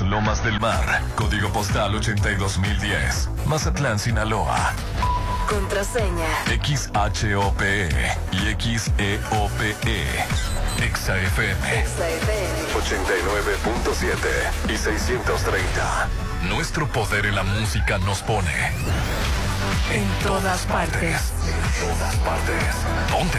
Lomas del Mar, código postal 82010, Mazatlán, Sinaloa. Contraseña. XHOPE y XEOPE. XAFM. XFM. 89.7 y 630. Nuestro poder en la música nos pone. En todas partes. En todas partes. Ponte.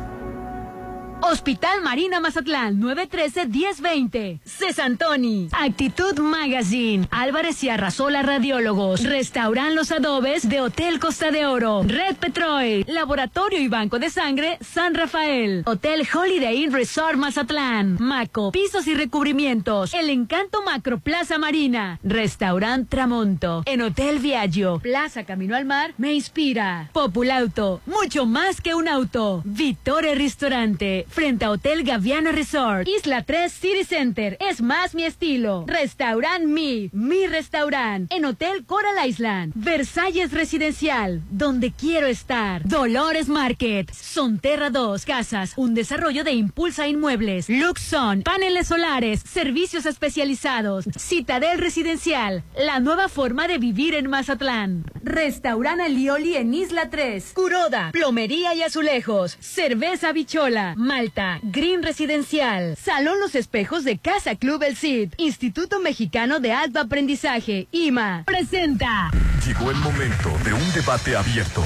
Hospital Marina Mazatlán, 913-1020. Cesantoni. Actitud Magazine. Álvarez y Arrasola Radiólogos. Restauran Los Adobes de Hotel Costa de Oro. Red Petrol. Laboratorio y Banco de Sangre San Rafael. Hotel Holiday Inn Resort Mazatlán. Maco. Pisos y recubrimientos. El Encanto Macro Plaza Marina. Restaurant Tramonto. En Hotel Viaggio. Plaza Camino al Mar. Me inspira. Populauto. Mucho más que un auto. Vittore Ristorante frente a Hotel Gaviana Resort, Isla 3 City Center. Es más mi estilo. Restaurant Mi, mi restaurant. En Hotel Coral Island, Versalles Residencial, donde quiero estar. Dolores Market, Sonterra 2 Casas, un desarrollo de Impulsa Inmuebles, Luxon, paneles solares, servicios especializados, Citadel Residencial, la nueva forma de vivir en Mazatlán. Restaurant Alioli en Isla 3, Curoda, Plomería y Azulejos, Cerveza Bichola, Green Residencial, Salón Los Espejos de Casa Club El Cid, Instituto Mexicano de Alto Aprendizaje, IMA, presenta. Llegó el momento de un debate abierto.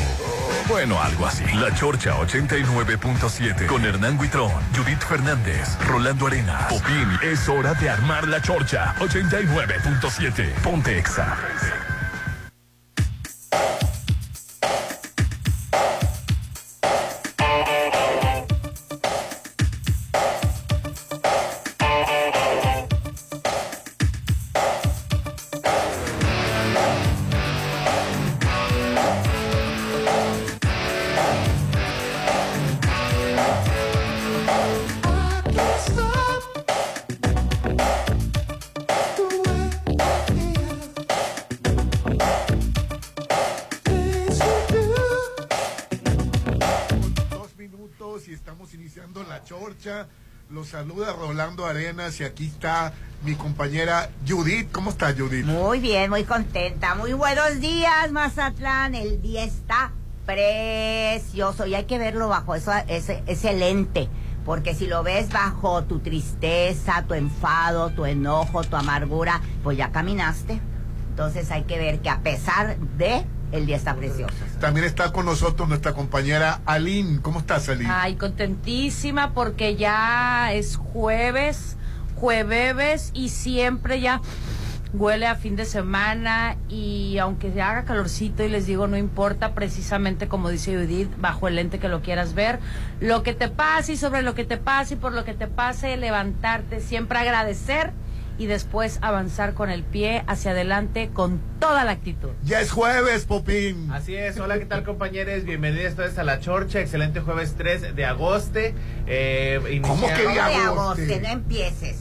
Bueno, algo así. La Chorcha 89.7 con Hernán Guitrón, Judith Fernández, Rolando Arenas, Popín. Es hora de armar la Chorcha 89.7. Ponte Exa. Saluda Rolando Arenas y aquí está mi compañera Judith. ¿Cómo está Judith? Muy bien, muy contenta. Muy buenos días, Mazatlán. El día está precioso y hay que verlo bajo eso, ese, ese lente. Porque si lo ves bajo tu tristeza, tu enfado, tu enojo, tu amargura, pues ya caminaste. Entonces hay que ver que a pesar de, el día está precioso. También está con nosotros nuestra compañera Aline. ¿Cómo estás, Aline? Ay, contentísima porque ya es jueves, jueves y siempre ya huele a fin de semana y aunque se haga calorcito y les digo no importa precisamente como dice Judith bajo el lente que lo quieras ver lo que te pase y sobre lo que te pase y por lo que te pase levantarte siempre agradecer y después avanzar con el pie hacia adelante con toda la actitud Ya es jueves, Popín. Así es, hola, ¿qué tal compañeros? Bienvenidos todos a La Chorcha, excelente jueves 3 de agosto. Eh, ¿Cómo que de agosto. no empieces.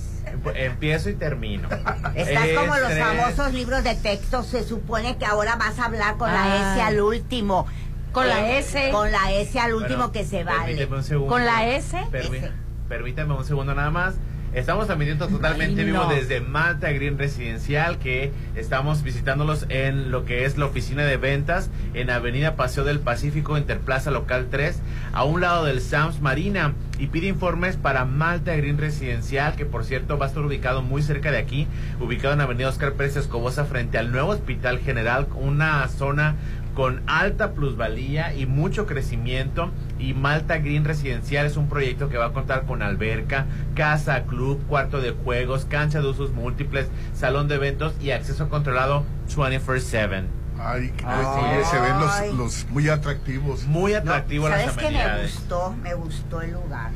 Empiezo y termino. Estás como los famosos libros de texto. Se supone que ahora vas a hablar con la Ah. S al último. Con la Eh, S. Con la S al último bueno, que se vale. Permíteme un segundo. Con la S. Permi- S. Permítame un segundo nada más. Estamos transmitiendo totalmente Ay, vivo desde Malta Green Residencial, que estamos visitándolos en lo que es la oficina de ventas en Avenida Paseo del Pacífico, Interplaza Local 3, a un lado del Sams Marina. Y pide informes para Malta Green Residencial, que por cierto va a estar ubicado muy cerca de aquí, ubicado en Avenida Oscar Pérez Escobosa, frente al nuevo Hospital General, una zona con alta plusvalía y mucho crecimiento. Y Malta Green Residencial es un proyecto que va a contar con alberca, casa, club, cuarto de juegos, cancha de usos múltiples, salón de eventos y acceso controlado 24/7. Ay, Ay. se ven los, los muy atractivos. Muy No, atractivo las ¿Sabes qué me gustó? Me gustó el lugar.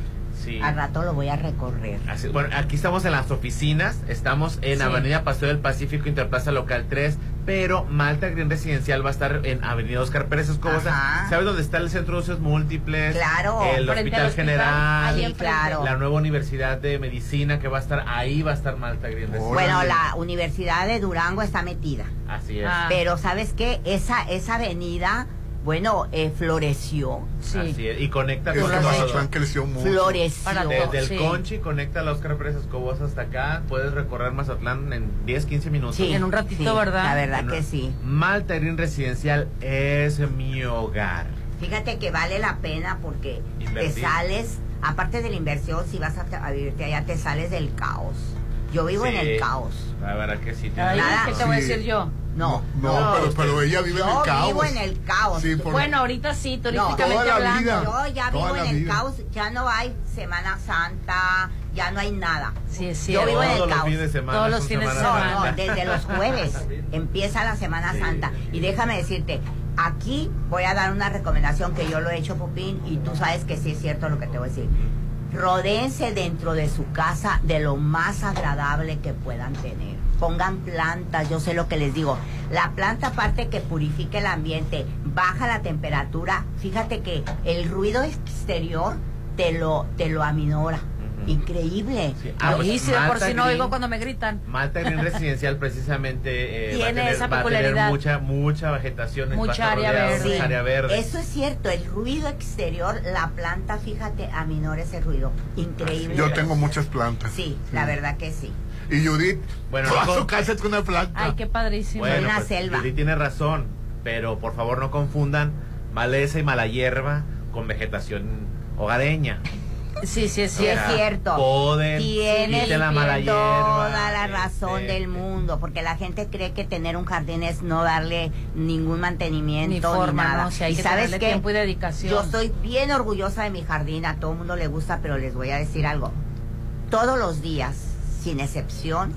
Sí. Al rato lo voy a recorrer. Así- bueno, aquí estamos en las oficinas, estamos en Sí. Avenida Paseo del Pacífico, Interplaza Local 3, pero Malta Green Residencial va a estar en Avenida Oscar Pérez Escobosa. ¿Sabes dónde está el Centro de Usos Múltiples? Claro. El Hospital hospital, General. ahí claro. La nueva Universidad de Medicina que va a estar ahí, va a estar Malta Green Residencial. Bueno, la Universidad de Durango está metida. Así es. Ah. Pero ¿sabes qué? Esa, esa avenida, bueno, eh, floreció. Sí. Así es. Y conecta Es con. Mazatlán creció mucho. Floreció. Desde el Sí. Conchi conecta a la Oscar Pérez Escobosa hasta acá. Puedes recorrer Mazatlán en 10, 15 minutos. Sí, En un ratito, sí, ¿verdad? La verdad Bueno, que sí. Malta Green Residencial es mi hogar. Fíjate que vale la pena porque Invertir. te sales, aparte de la inversión, si vas a, a vivirte allá, te sales del caos. Yo vivo en el caos. La verdad que sí. Nada. ¿Qué te voy a decir yo? No, No, no, pero, pero ella vive en el caos. vivo en el caos. Sí, por- Bueno, ahorita sí, No, turísticamente la hablando. vida. Yo ya vivo en el vida. caos, ya no hay Semana Santa, ya no hay nada. Sí, es Yo vivo en el los caos. fines de semana. Todos los son fines de Semana semana. No, no, desde los jueves empieza la Semana Sí. Santa. Y déjame decirte, aquí voy a dar una recomendación que yo lo he hecho, Pupín, y tú sabes que sí es cierto lo que te voy a decir. Rodéense dentro de su casa de lo más agradable que puedan tener. Pongan plantas, yo sé lo que les digo. La planta aparte que purifica el ambiente, baja la temperatura, fíjate que el ruido exterior te lo, te lo aminora. Por Sí. Ah, pues, y si de por si no oigo cuando me gritan. Malta Green Residencial precisamente eh, va a Tiene tener, esa va a tener peculiaridad. mucha mucha vegetación, Mucha área verde. mucha área verde. Eso es cierto, el ruido exterior, la planta, fíjate, aminora ese ruido. Increíble. Yo tengo muchas plantas. Sí, la verdad que sí. Y Judith, Bueno, no su con- casa es una planta. Ay, qué padrísimo. Bueno, una pues, selva. Judy tiene razón, pero por favor no confundan maleza y mala hierba con vegetación hogareña. Sí, sí, es Sí, es cierto. cierto. Poden, Tienes quiten la mala hierba. toda la razón este, del mundo, porque la gente cree que tener un jardín es no darle ningún mantenimiento Ni nada. ¿no? Si hay y que sabes tenerle qué? tiempo y dedicación. Yo estoy bien orgullosa de mi jardín, a todo el mundo le gusta, pero les voy a decir algo. Todos los días, sin excepción,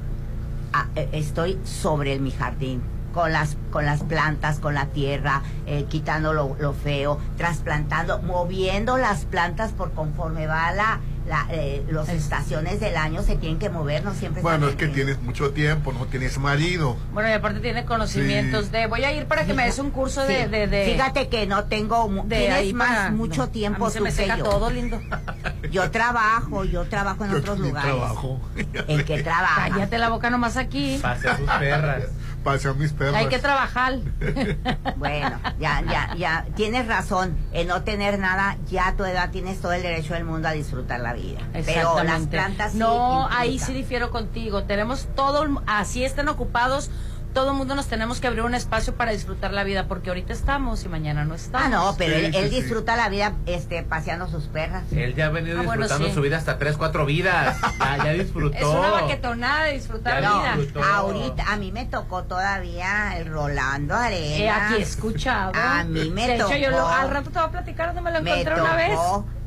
eh, estoy sobre mi jardín. Con las, con las plantas, con la tierra, eh, quitando lo, lo feo, trasplantando, moviendo las plantas por conforme va la, la, eh, las estaciones del año, se tienen que mover, no siempre Bueno, es que en- tienes mucho tiempo, no tienes marido. Bueno, y aparte tiene conocimientos Sí. de. Voy a ir para que me des un curso de. Sí. de, de- Fíjate que no tengo, de tienes ahí más para- mucho no, tiempo a mí se tú me que seca yo. todo, lindo. Yo trabajo, yo trabajo en Yo otros lugares. trabajo. ¿En qué trabajas? Cállate la boca nomás aquí. Pase a sus perras. Pasean mis perros. Hay que trabajar. Bueno, ya, ya, ya, tienes razón. En no tener nada, ya a tu edad tienes todo el derecho del mundo a disfrutar la vida. Pero las Exactamente. plantas sí No, implican. ahí sí difiero contigo. Tenemos todo, el- así estén ocupados, todo el mundo nos tenemos que abrir un espacio para disfrutar la vida, porque ahorita estamos y mañana no estamos. Ah, no, pero Sí, él, sí, él sí. disfruta la vida este, paseando sus perras. Él ya ha venido Ah, bueno, disfrutando sí. su vida hasta tres, cuatro vidas. Ya, ya disfrutó. Es una baquetonada de disfrutar Ya la vida. disfrutó. ahorita a mí me tocó todavía el Rolando Arena. Eh, aquí he escuchado. A mí me de hecho, yo lo- al rato te voy a platicar donde me lo Me encontré una vez.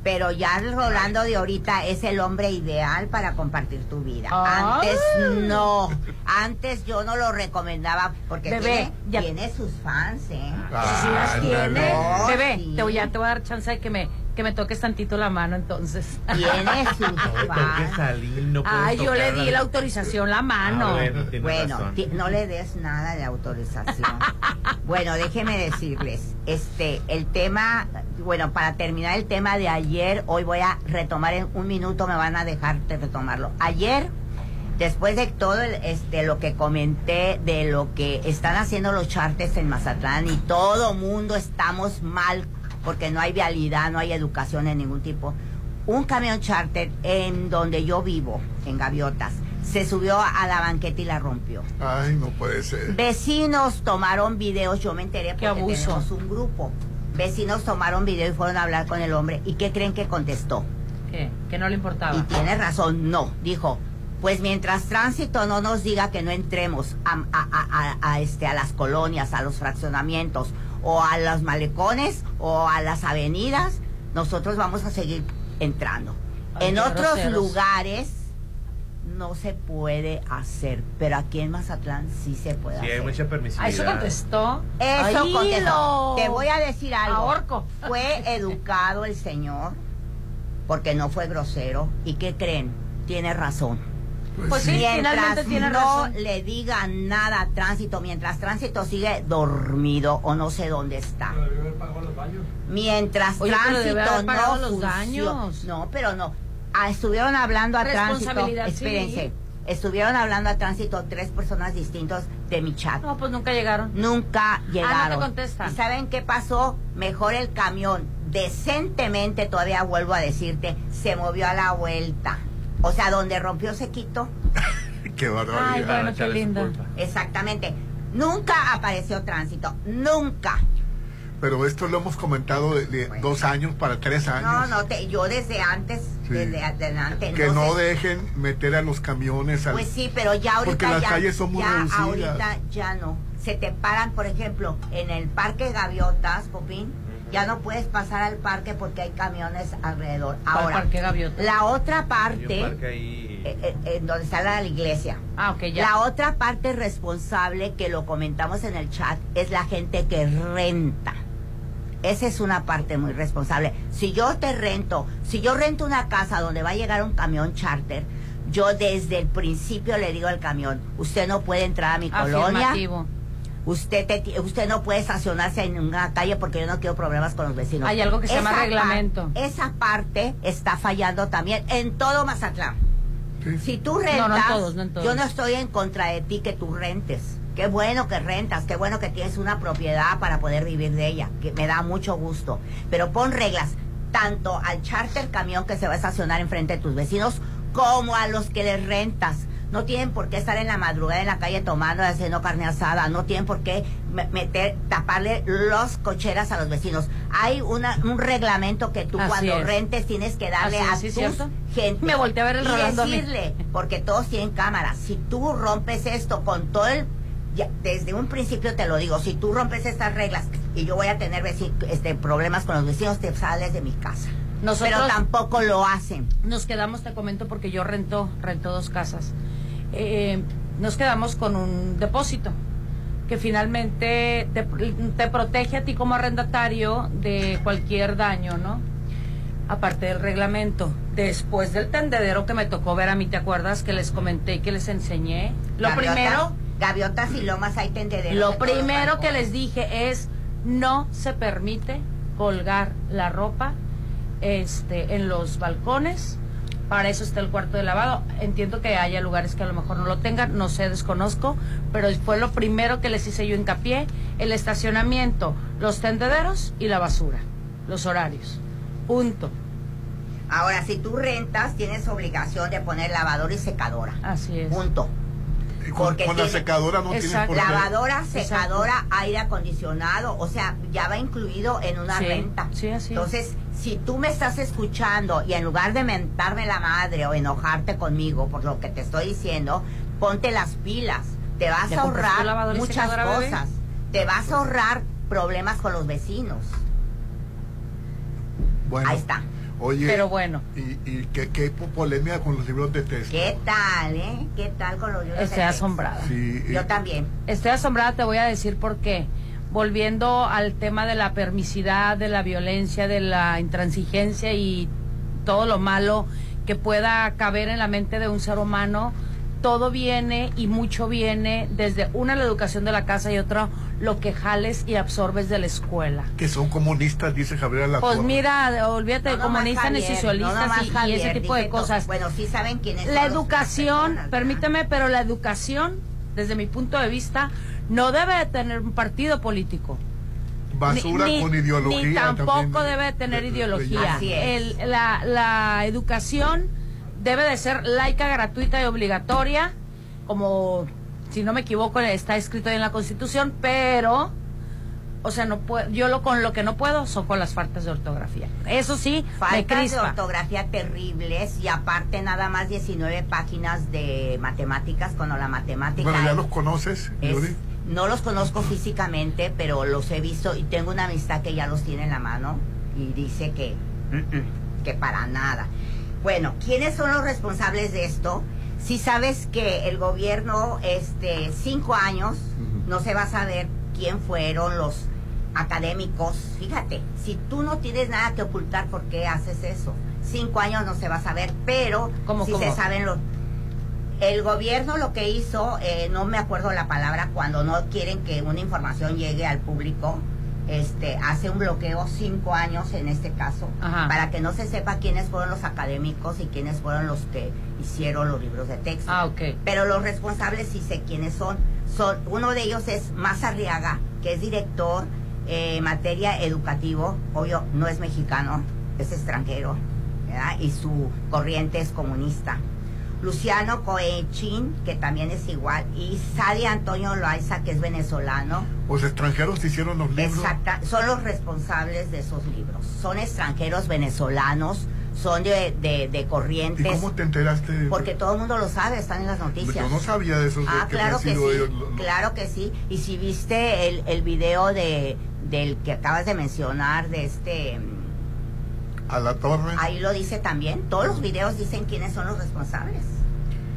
Pero ya Rolando de ahorita es el hombre ideal para compartir tu vida. Antes no, antes yo no lo recomendaba porque Bebé, tiene, ya- tiene sus fans, ¿eh? Ah, Sí, las tiene. No, Bebé, sí. te voy, ya te voy a dar chance de que me, que me toques tantito la mano entonces. Tiene sus No Lili, no Ay, yo le di la autorización, la mano. Ah, bueno, tienes no le des nada de autorización. bueno, déjeme decirles, este, el tema, bueno, para terminar el tema de ayer, hoy voy a retomar en un minuto, me van a dejar de retomarlo. Ayer, después de todo el, este, lo que comenté de lo que están haciendo los chartes en Mazatlán y todo mundo estamos mal porque no hay vialidad, no hay educación en ningún tipo. Un camión charter en donde yo vivo, en Gaviotas, se subió a la banqueta y la rompió. Ay, no puede ser. Vecinos tomaron videos, yo me enteré Qué porque abuso. tenemos un grupo. Vecinos tomaron video y fueron a hablar con el hombre. ¿Y qué creen que contestó? ¿Qué? Que no le importaba. Y tiene razón, no. Dijo, pues mientras tránsito no nos diga que no entremos a, a- a- a- a, este, a las colonias, a los fraccionamientos, o a los malecones, o a las avenidas, nosotros vamos a seguir entrando. Ay, en otros groseros. lugares no se puede hacer, pero aquí en Mazatlán sí se puede Sí, hay hacer. mucha ¿A permisividad. eso contestó? Eso Ay, contestó. lo- Te voy a decir algo. Ahorco. Fue educado el señor porque no fue grosero. ¿Y qué creen? Tiene razón. Pues sí, finalmente mientras tiene no razón. le digan nada a tránsito, mientras tránsito sigue dormido o no sé dónde está. Mientras Oye, tránsito haber no los daños. No, pero no. Ah, estuvieron hablando a tránsito. Sí. Espérense. Estuvieron hablando a tránsito tres personas distintos de mi chat. No, pues nunca llegaron. Nunca llegaron. contestan. ¿Y saben qué pasó? Mejor el camión, decentemente, todavía vuelvo a decirte, se movió a la vuelta. O sea, donde rompió se quitó. Qué barbaridad. Ay, bueno, qué lindo. Exactamente. Nunca apareció tránsito. Nunca. Pero esto lo hemos comentado de, de Bueno. dos años para tres años. No, no, te, yo desde antes, Sí. desde adelante. Que no dejen meter a los camiones al... Pues sí, pero ya ahorita Porque las ya, calles son muy ya reducidas. ahorita ya no. Se te paran, por ejemplo, en el parque Gaviotas, Popín, ya no puedes pasar al parque porque hay camiones alrededor. ¿Cuál Ahora, parque Gaviota? la otra parte, parque ahí. eh, eh, en donde está la iglesia, Ah, ok, ya. la otra parte responsable que lo comentamos en el chat es la gente que renta. Esa es una parte muy responsable. Si yo te rento, si yo rento una casa donde va a llegar un camión charter, yo desde el principio le digo al camión, usted no puede entrar a mi colonia, Afirmativo. Usted te- usted no puede estacionarse en una calle porque yo no quiero problemas con los vecinos. Hay algo que se llama reglamento. par- esa parte está fallando también en todo Mazatlán. Sí. Si tú rentas, No, no en todos, no en todos. yo no estoy en contra de ti que tú rentes. Qué bueno que rentas, qué bueno que tienes una propiedad para poder vivir de ella, que me da mucho gusto. Pero pon reglas, tanto al charter camión que se va a estacionar enfrente de tus vecinos, como a los que les rentas. No tienen por qué estar en la madrugada en la calle tomando haciendo carne asada. No tienen por qué me- meter, taparle los cocheras a los vecinos. Hay una, un reglamento que tú Así cuando es. rentes tienes que darle Así es, a sí, tus ¿cierto? gente. Me volteé a ver el y decirle, porque todos tienen cámaras. Si tú rompes esto con todo el ya, desde un principio te lo digo, si tú rompes estas reglas y yo voy a tener este, problemas con los vecinos, te sales de mi casa. Nosotros- Pero tampoco lo hacen. Nos quedamos, te comento, porque yo rento, rento dos casas. Eh, nos quedamos con un depósito que finalmente te, te protege a ti como arrendatario de cualquier daño, ¿no? Aparte del reglamento. Después del tendedero que me tocó ver a mí, ¿te acuerdas? Que les comenté y que les enseñé. Lo primero, Gaviotas y lomas hay tendederos. lo primero que les dije es no se permite colgar la ropa este en los balcones. Para eso está el cuarto de lavado. Entiendo que haya lugares que a lo mejor no lo tengan, no sé, desconozco, pero fue lo primero que les hice yo hincapié, el estacionamiento, los tendederos y la basura, los horarios. Punto. Ahora, si tú rentas, tienes obligación de poner lavadora y secadora. Así es. Punto. Y con, Porque con la tiene- secadora no Exacto. por. Lavadora, secadora, aire acondicionado, o sea, ya va incluido en una Sí, renta. sí, así es. Entonces, si tú me estás escuchando y en lugar de mentarme la madre o enojarte conmigo por lo que te estoy diciendo, ponte las pilas. Te vas ¿Ya a ahorrar muchas secadora, bebé? cosas. Te vas a ahorrar problemas con los vecinos. Bueno, Ahí está. Oye, Pero bueno. y, y qué, qué polémica con los libros de texto. ¿Qué tal, eh? ¿Qué tal con los libros de Estoy texto? asombrada. Sí, y- Yo también. Estoy asombrada, te voy a decir por qué. Volviendo al tema de la permisidad, de la violencia, de la intransigencia y todo lo malo que pueda caber en la mente de un ser humano, todo viene y mucho viene desde una la educación de la casa y otra lo que jales y absorbes de la escuela. que son comunistas, dice Javier Pues Alatorre. mira, olvídate de No comunistas ni Javier, no socialistas nomás y- y, ese tipo de cosas. Bueno, sí saben quiénes La son educación, personas, ¿verdad? permíteme, pero la educación, desde mi punto de vista, no debe de tener un partido político. Basura Ni- con ideología. Ni tampoco también. debe de tener De- de- ideología. Así es. El- la, la educación debe de ser laica, gratuita y obligatoria, como, si no me equivoco, está escrito ahí en la Constitución, pero... O sea, no puedo, yo lo con lo que no puedo son con las faltas de ortografía. Eso sí, Faltas de ortografía terribles y aparte nada más 19 páginas de matemáticas cuando la matemática Bueno, ya es- los conoces, es- Yuri. no los conozco físicamente, pero los he visto y tengo una amistad que ya los tiene en la mano y dice que mm, mm, que para nada. Bueno, ¿quiénes son los responsables de esto? Si sabes que el gobierno, este, cinco años, no se va a saber quién fueron los académicos. Fíjate, si tú no tienes nada que ocultar, ¿por qué haces eso? Cinco años no se va a saber, pero ¿Cómo, si cómo? se saben los... el gobierno lo que hizo, eh, no me acuerdo la palabra, cuando no quieren que una información llegue al público, este, hace un bloqueo cinco años en este caso, Ajá. para que no se sepa quiénes fueron los académicos y quiénes fueron los que hicieron los libros de texto. Ah, ok. Pero los responsables sí sé quiénes son. son uno de ellos es Mazarriaga, que es director eh, en materia educativo. Obvio, no es mexicano, es extranjero, ¿verdad? Y su corriente es comunista. Luciano Coechín, que también es igual, y Sadi Antonio Loaiza, que es venezolano. Los extranjeros hicieron los libros. Exacta, son los responsables de esos libros. Son extranjeros venezolanos, son de, de, de ¿Y corrientes. cómo te enteraste? de- Porque todo el mundo lo sabe, están en las noticias. Yo no sabía de eso. de Ah, que claro que sí, ellos claro que sí. Y si viste el, el video de del que acabas de mencionar, de este, A la torre. ahí lo dice también. Todos los videos dicen quiénes son los responsables.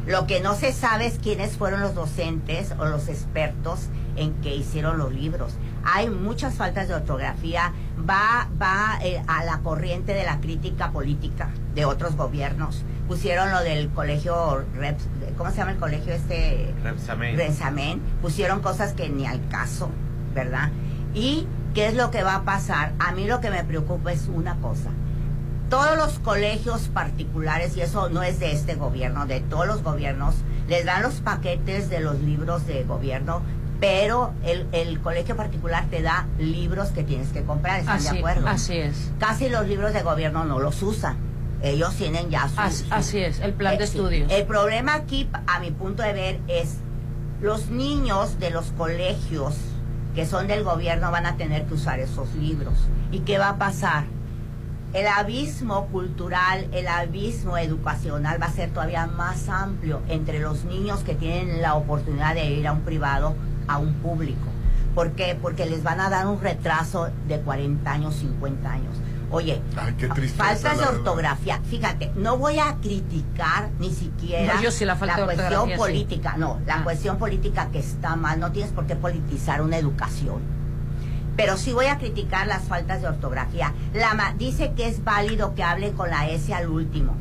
Lo que no se sabe es quiénes fueron los docentes o los expertos en que hicieron los libros. Hay muchas faltas de ortografía. Va, va eh, a la corriente de la crítica política de otros gobiernos. Pusieron lo del colegio, Reps- ¿cómo se llama el colegio este? Repsamen. Rezamen, pusieron cosas que ni al caso, ¿verdad? ¿Y qué es lo que va a pasar? A mí lo que me preocupa es una cosa. Todos los colegios particulares, y eso no es de este gobierno, de todos los gobiernos, les dan los paquetes de los libros de gobierno, pero el, el colegio particular te da libros que tienes que comprar, ¿están de acuerdo? así es. Casi los libros de gobierno no los usan. Ellos tienen ya su... Así, su- así es, el plan de eh, estudios. El problema aquí, a mi punto de ver, es los niños de los colegios que son del gobierno van a tener que usar esos libros. ¿Y qué va a pasar? El abismo cultural, el abismo educacional va a ser todavía más amplio entre los niños que tienen la oportunidad de ir a un privado, a un público. ¿Por qué? Porque les van a dar un retraso de 40 años, 50 años. Oye, Ay, qué tristeza, faltas de ortografía. Fíjate, no voy a criticar ni siquiera No, yo sí la falta de cuestión sí. política. No, la Ah. cuestión política que está mal. No tienes por qué politizar una educación. Pero sí voy a criticar las faltas de ortografía. La ma- dice que es válido que hable con la S al último.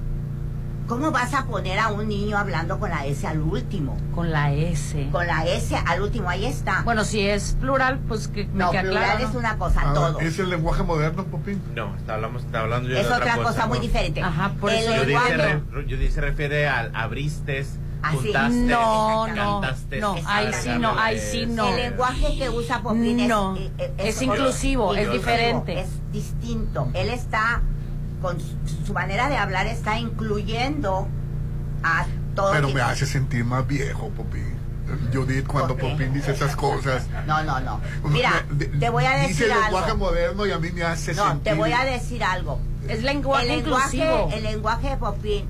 ¿Cómo vas a poner a un niño hablando con la S al último? Con la S. Con la S al último, ahí está. Bueno, si es plural, pues que me no, queda plural claro. es ¿no? una cosa, Ah, todo. ¿Es el lenguaje moderno, Popín? No, está, hablamos, está hablando yo Es de otra cosa muy ¿no? diferente. Ajá, por El eso se, lenguaje- re- refiere al abristes, Así. juntaste, No, no, cantaste. no, ahí sí no, ahí sí no. El lenguaje que usa Popín es- No, eh, eh, es inclusivo, es diferente. Es distinto. Él está, con su, manera de hablar, está incluyendo a todo. Pero me hace sentir más viejo, Popín. Judith, cuando. Popín dice esas cosas. No, no, no. Mira, te voy a Dice decir el lenguaje algo. moderno y a mí me hace No, sentir. te voy a decir algo. Es lenguaje, el lenguaje, inclusivo. el lenguaje de Popín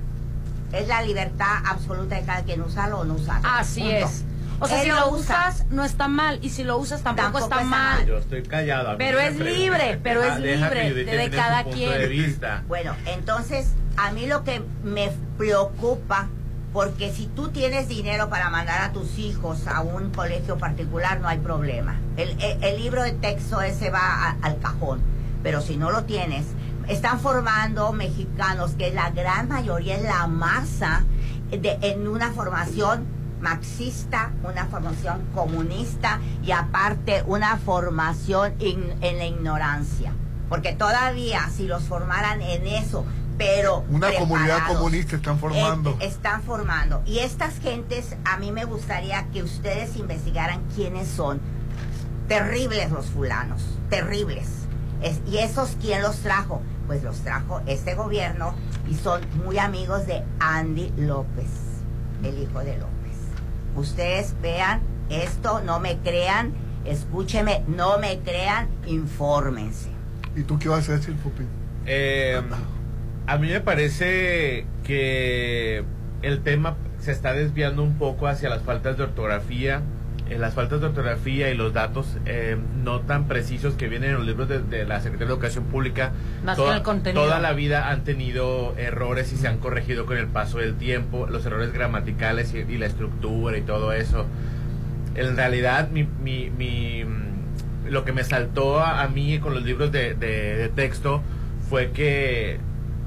es la libertad absoluta de cada quien usarlo o no usarlo. Así Punto. es. O sea, Él si lo lo usa. usas, no está mal. Y si lo usas, tampoco, Tampoco está está mal. mal. Yo estoy callado. a mí Pero es libre, pero es que libre de cada quien. de vista. Bueno, entonces, a mí lo que me preocupa, porque si tú tienes dinero para mandar a tus hijos a un colegio particular, no hay problema. El, el- el libro de texto ese va a- al cajón, pero si no lo tienes, están formando mexicanos, que la gran mayoría es la masa, de, en una formación marxista, una formación comunista y aparte una formación in- en la ignorancia. Porque todavía si los formaran en eso, pero... Una comunidad comunista están formando. eh, están formando. Y estas gentes, a mí me gustaría que ustedes investigaran quiénes son. Terribles los fulanos, terribles. Es- ¿Y esos quién los trajo? Pues los trajo este gobierno y son muy amigos de Andy López, el hijo de López. Ustedes vean esto, no me crean, escúcheme, no me crean, infórmense. ¿Y tú qué vas a decir, Popín? Eh, a mí me parece que el tema se está desviando un poco hacia las faltas de ortografía, eh, las faltas de ortografía y los datos eh, no tan precisos que vienen en los libros de, de la Secretaría de Educación Pública. Más el toda la vida han tenido errores y se han corregido con el paso del tiempo, los errores gramaticales y, y la estructura y todo eso. En realidad, mi, mi, mi, mm, lo que me saltó a, a mí con los libros de, de- de texto fue que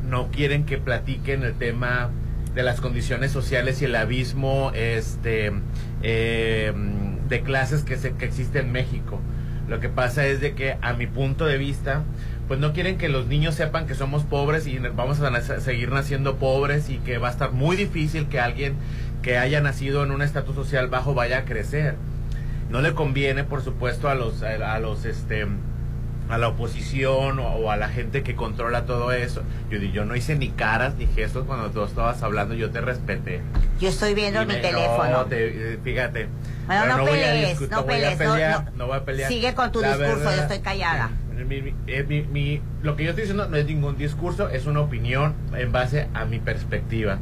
no quieren que platiquen el tema de las condiciones sociales y el abismo este eh, de clases que, se, que existe en México. Lo que pasa es de que a mi punto de vista, pues no quieren que los niños sepan que somos pobres y vamos a seguir naciendo pobres y que va a estar muy difícil que alguien que haya nacido en un estatus social bajo vaya a crecer. No le conviene, por supuesto, a los, a, los, este, a la oposición o, a la gente que controla todo eso. Yo, yo no hice ni caras ni gestos cuando tú estabas hablando, yo te respeté. Yo estoy viendo mi teléfono. Eh, fíjate. Bueno, no, pelees, no, pelees, no, voy a pelear. Sigue con tu discurso, yo estoy callada. Mi, lo que yo estoy diciendo no es ningún discurso, es una opinión en base a mi perspectiva.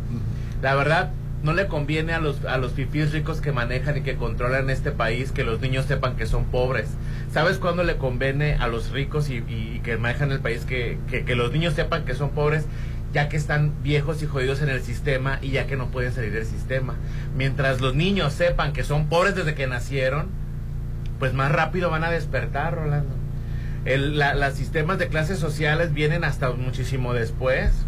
La verdad, no le conviene a los, a los fifís ricos que manejan y que controlan este país que los niños sepan que son pobres. ¿Sabes cuándo le conviene a los ricos y, que manejan el país que, que, los niños sepan que son pobres? ya que están viejos y jodidos en el sistema y ya que no pueden salir del sistema. Mientras los niños sepan que son pobres desde que nacieron, pues más rápido van a despertar, Rolando. El, los sistemas de clases sociales vienen hasta muchísimo después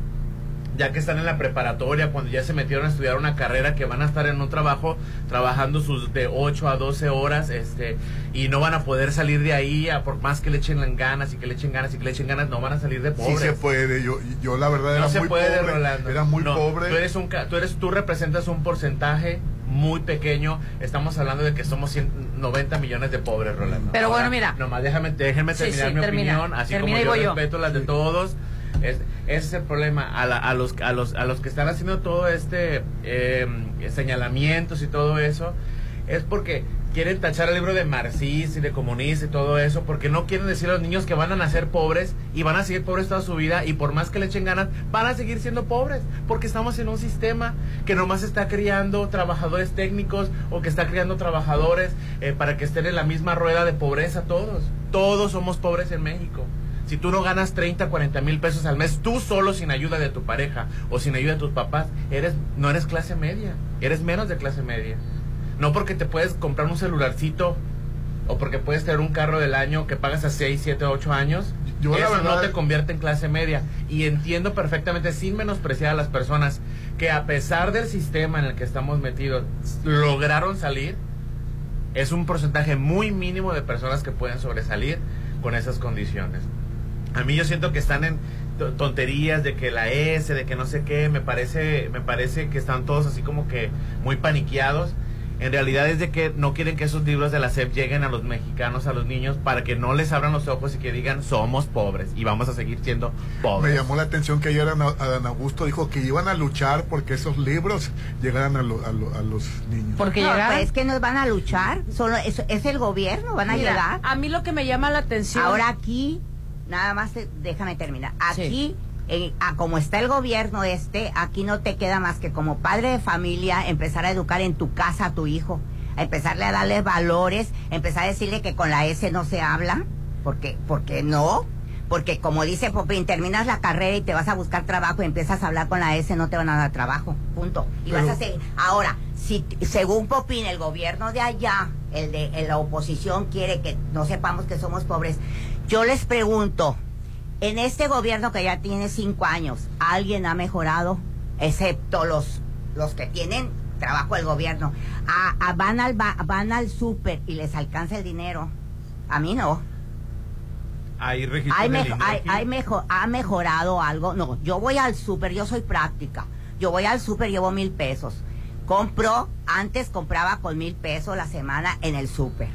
ya que están en la preparatoria, cuando ya se metieron a estudiar una carrera, que van a estar en un trabajo trabajando sus de 8 a 12 horas, este, y no van a poder salir de ahí, a, por más que le echen ganas y que le echen ganas y que le echen ganas, no van a salir de pobres. Sí se puede, yo, yo la verdad era no se muy puede, pobre, Rolando. era muy pobre. Tú eres un, tú eres, tú representas un porcentaje muy pequeño. Estamos hablando de que somos 90 millones de pobres, Rolando. Pero bueno, mira. Nomás déjame, déjenme terminar mi opinión, así como yo, respeto las de todos. Es, ese es el problema. A, a, los, a, los, a los que están haciendo todo este eh, señalamientos y todo eso, es porque quieren tachar el libro de marxista y de comunista y todo eso, porque no quieren decir a los niños que van a nacer pobres y van a seguir pobres toda su vida y por más que le echen ganas, van a seguir siendo pobres, porque estamos en un sistema que nomás está criando trabajadores técnicos o que está criando trabajadores eh, para que estén en la misma rueda de pobreza todos. Todos somos pobres en México. Si tú no ganas 30, 40 mil pesos al mes, tú solo sin ayuda de tu pareja o sin ayuda de tus papás, eres, no eres clase media, eres menos de clase media. No porque te puedes comprar un celularcito o porque puedes tener un carro del año que pagas a 6, 7, 8 años, Yo eso no te convierte en clase media. Y entiendo perfectamente, sin menospreciar a las personas, que a pesar del sistema en el que estamos metidos, lograron salir. Es un porcentaje muy mínimo de personas que pueden sobresalir con esas condiciones. A mí yo siento que están en tonterías de que la S, de que no sé qué, me parece, me parece que están todos así como que muy paniqueados. En realidad es de que no quieren que esos libros de la SEP lleguen a los mexicanos, a los niños, para que no les abran los ojos y que digan somos pobres y vamos a seguir siendo pobres. Me llamó la atención que ayer Adán Augusto dijo que iban a luchar porque esos libros llegaran a, los niños. Porque no, pues es que nos van a luchar, solo es, es el gobierno, van a llegar. A mí lo que me llama la atención. Ahora aquí nada más déjame terminar. Aquí, como está el gobierno este, aquí no te queda más que como padre de familia empezar a educar en tu casa a tu hijo, a empezarle a darle valores, empezar a decirle que con la S no se habla, porque, porque no, porque como dice Popín, terminas la carrera y te vas a buscar trabajo y empiezas a hablar con la S, no te van a dar trabajo, punto. Y vas a seguir. Ahora, si según Popín, el gobierno de allá, el de la oposición quiere que no sepamos que somos pobres, yo les pregunto, en este gobierno que ya tiene cinco años, ¿alguien ha mejorado? Excepto los, los que tienen trabajo del gobierno. A, van al, van al súper y les alcanza el dinero. A mí no. Hay, hay, mejor, ¿Ha mejorado algo? No, yo voy al súper, yo soy práctica. Yo voy al súper, llevo mil pesos. Compro, antes compraba con mil pesos la semana en el súper.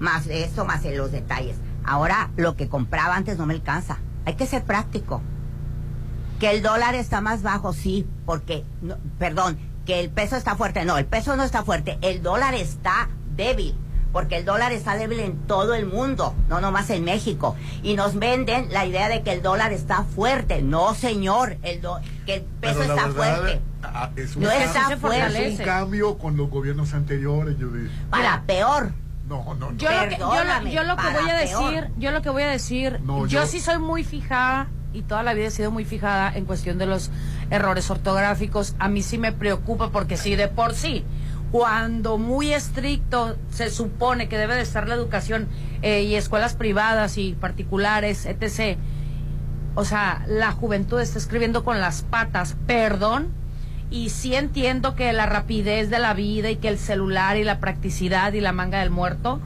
Más eso, más en los detalles. Ahora lo que compraba antes no me alcanza. Hay que ser práctico. Que el dólar está más bajo, sí, porque, perdón, que el peso está fuerte. No, el peso no está fuerte. El dólar está débil. Porque el dólar está débil en todo el mundo, no nomás en México. Y nos venden la idea de que el dólar está fuerte. No, señor, el que el peso está fuerte. Ah, no está fuerte. Es un cambio con los gobiernos anteriores, Para peor. No, no, Yo lo que, yo lo, que voy a decir, yo lo que voy a decir, yo, sí soy muy fijada y toda la vida he sido muy fijada en cuestión de los errores ortográficos. A mí sí me preocupa porque sí, de por sí, cuando muy estricto se supone que debe de estar la educación eh, y escuelas privadas y particulares, etc. O sea, la juventud está escribiendo con las patas, perdón, y sí entiendo que la rapidez de la vida y que el celular y la practicidad y la manga del muerto,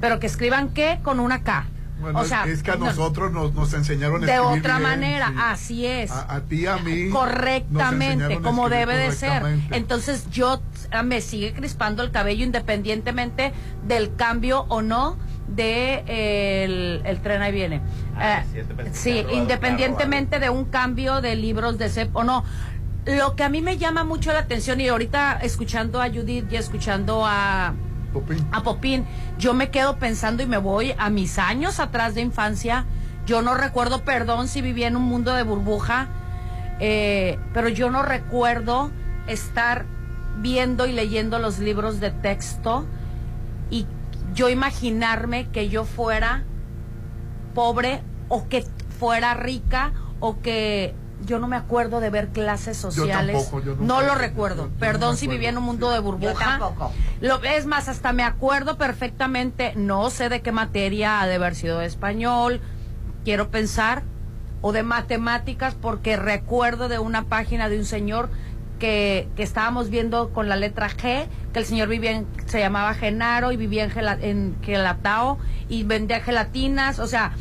pero que escriban qué con una K. Bueno, es que a nosotros nos, nos, enseñaron de otra manera, así es. A, ti, a mí. Correctamente, como debe de ser. Entonces yo ah, me sigue crispando el cabello independientemente del cambio o no de el, tren ahí viene. Ah, eh, sí, independientemente de un cambio de libros de CEP o no. Lo que a mí me llama mucho la atención y ahorita escuchando a Judith y escuchando a a Popín. Yo me quedo pensando y me voy a mis años atrás de infancia. Yo no recuerdo, perdón si vivía en un mundo de burbuja, eh, pero yo no recuerdo estar viendo y leyendo los libros de texto y yo imaginarme que yo fuera pobre o que fuera rica o que yo no me acuerdo de ver clases sociales. no lo recuerdo. Perdón si vivía en un mundo de burbuja. tampoco. Lo, es más, hasta me acuerdo perfectamente, no sé de qué materia ha de haber sido de español, quiero pensar, o de matemáticas, porque recuerdo de una página de un señor que, que, estábamos viendo con la letra G, que el señor vivía en, se llamaba Genaro y vivía en, en Gelatao y vendía gelatinas, o sea,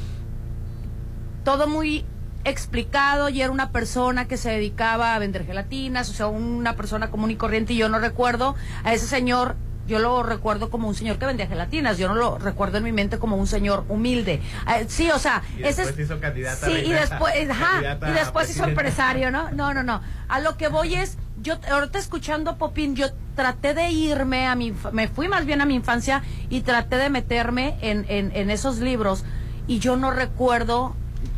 todo muy explicado y era una persona que se dedicaba a vender gelatinas, o sea, una persona común y corriente y yo no recuerdo a ese señor yo lo recuerdo como un señor que vendía gelatinas, yo no lo recuerdo en mi mente como un señor humilde. Eh, sí, o sea, y ese después hizo candidata Sí, y después, y después hizo empresario, ¿no? No, no, no. A lo que voy es, yo ahorita escuchando Popín, yo traté de irme a mi, me fui más bien a mi infancia y traté de meterme en, en, en esos libros y yo no recuerdo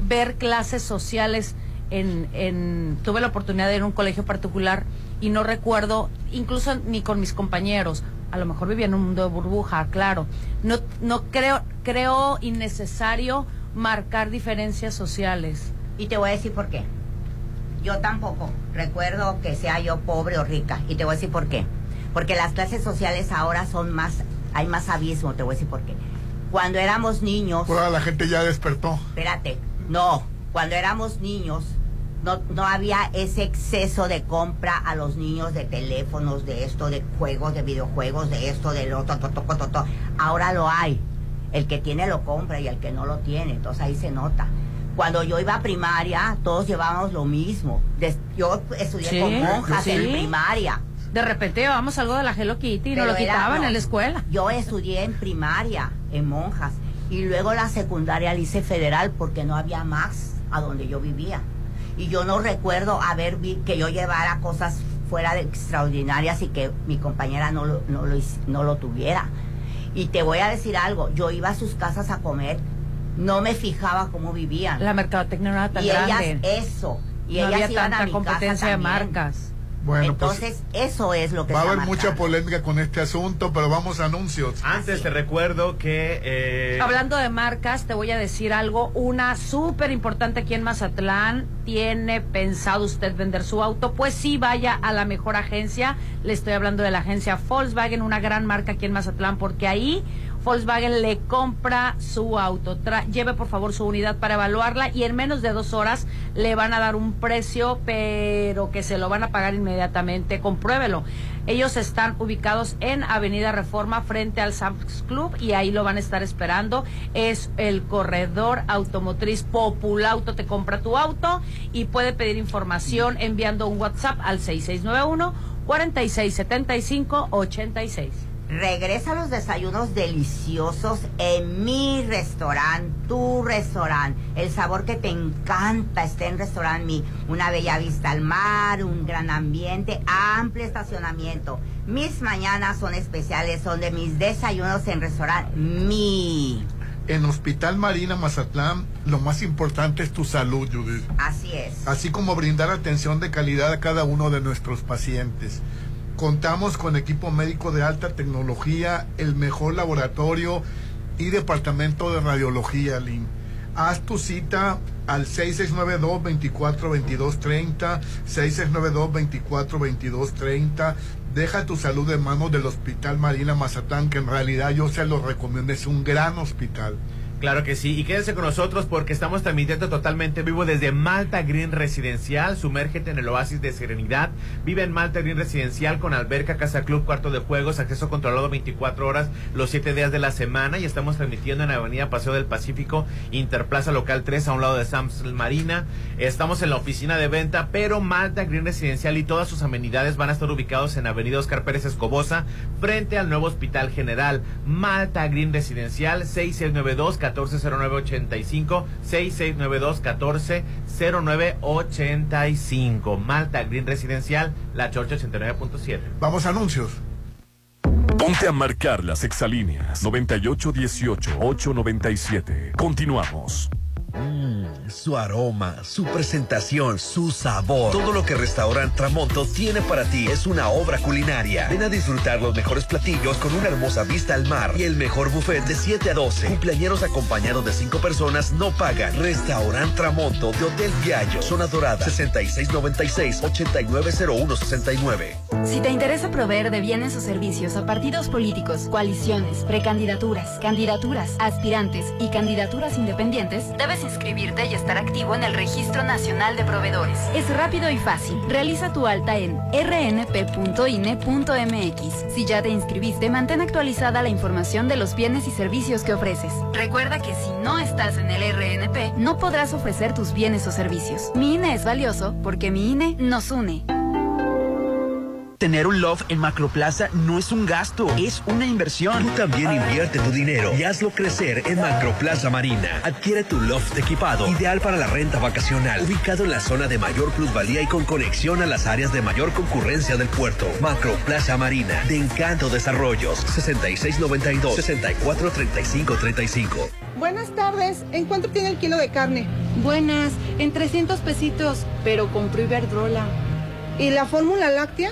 ver clases sociales en, en, tuve la oportunidad de ir a un colegio particular y no recuerdo, incluso ni con mis compañeros, a lo mejor vivía en un mundo de burbuja, claro. No, no creo, creo innecesario marcar diferencias sociales. Y te voy a decir por qué. Yo tampoco recuerdo que sea yo pobre o rica. Y te voy a decir por qué. Porque las clases sociales ahora son más, hay más abismo, te voy a decir por qué. Cuando éramos niños. La gente ya despertó. Espérate, no, cuando éramos niños no, no había ese exceso de compra a los niños de teléfonos, de esto, de juegos, de videojuegos, de esto, de lo, to, to, to, Ahora lo hay. El que tiene lo compra y el que no lo tiene. Entonces ahí se nota. Cuando yo iba a primaria, todos llevábamos lo mismo. yo estudié con monjas en primaria. De repente llevamos algo de la Hello Kitty y nos lo quitaban en la escuela. Yo estudié en primaria, en monjas. Y luego la secundaria la hice federal porque no había más a donde yo vivía. Y yo no recuerdo haber vi que yo llevara cosas fuera de extraordinarias y que mi compañera no lo, no, lo, no lo tuviera. Y te voy a decir algo, yo iba a sus casas a comer, no me fijaba cómo vivían. La mercadotecnia no era tan y grande. ellas eso. Y no ellas había tanta competencia de marcas. Bueno, pues, Entonces, eso es lo que va a haber mucha polémica con este asunto, pero vamos a anuncios. Antes te recuerdo que eh... hablando de marcas, te voy a decir algo, una súper importante aquí en Mazatlán. ¿Tiene pensado usted vender su auto? Pues sí, vaya a la mejor agencia. Le estoy hablando de la agencia Volkswagen, una gran marca aquí en Mazatlán, porque ahí Volkswagen le compra su auto. lleve por favor su unidad para evaluarla y en menos de dos horas le van a dar un precio, pero que se lo van a pagar inmediatamente. Compruébelo. Ellos están ubicados en Avenida Reforma frente al Sam's Club y ahí lo van a estar esperando. Es el corredor automotriz Populauto. Te compra tu auto y puede pedir información enviando un WhatsApp al 6691 4675 86. Regresa a los desayunos deliciosos en mi restaurante, tu restaurante. El sabor que te encanta está en Restaurant Mi. Una bella vista al mar, un gran ambiente, amplio estacionamiento. Mis mañanas son especiales, son de mis desayunos en Restaurant Mi. En Hospital Marina Mazatlán, lo más importante es tu salud, Judith. Así es. Así como brindar atención de calidad a cada uno de nuestros pacientes. Contamos con equipo médico de alta tecnología, el mejor laboratorio y departamento de radiología, Lin. Haz tu cita al 6692-242230, 6692-242230. Deja tu salud en manos del Hospital Marina Mazatán, que en realidad yo se lo recomiendo, es un gran hospital. Claro que sí, y quédense con nosotros porque estamos transmitiendo totalmente vivo desde Malta Green Residencial. Sumérgete en el oasis de serenidad. Vive en Malta Green Residencial con alberca, casa club, cuarto de juegos, acceso controlado 24 horas los 7 días de la semana. Y estamos transmitiendo en Avenida Paseo del Pacífico, Interplaza Local 3, a un lado de Sams Marina. Estamos en la oficina de venta, pero Malta Green Residencial y todas sus amenidades van a estar ubicados en Avenida Oscar Pérez Escobosa, frente al nuevo Hospital General. Malta Green Residencial 6692 140985 6692 140985 Malta Green Residencial La Chorcha 89.7 Vamos a anuncios. Ponte a marcar las exalíneas 9818-897. Continuamos. Mmm, su aroma, su presentación, su sabor. Todo lo que Restaurant Tramonto tiene para ti es una obra culinaria. Ven a disfrutar los mejores platillos con una hermosa vista al mar y el mejor buffet de 7 a 12. Cumpleañeros acompañados de 5 personas no pagan. Restaurant Tramonto de Hotel Viallo, Zona Dorada, 6696-890169. Si te interesa proveer de bienes o servicios a partidos políticos, coaliciones, precandidaturas, candidaturas, aspirantes y candidaturas independientes, debes inscribirte y estar activo en el Registro Nacional de Proveedores. Es rápido y fácil. Realiza tu alta en rnp.ine.mx. Si ya te inscribiste, mantén actualizada la información de los bienes y servicios que ofreces. Recuerda que si no estás en el RNP, no podrás ofrecer tus bienes o servicios. Mi INE es valioso porque mi INE nos une. Tener un loft en Macroplaza no es un gasto, es una inversión. Tú también invierte tu dinero y hazlo crecer en Macroplaza Marina. Adquiere tu loft equipado, ideal para la renta vacacional, ubicado en la zona de mayor plusvalía y con conexión a las áreas de mayor concurrencia del puerto. Macroplaza Marina, de Encanto Desarrollos, 6692-643535. Buenas tardes, ¿en cuánto tiene el kilo de carne? Buenas, en 300 pesitos, pero compré Iberdrola. ¿Y la fórmula láctea?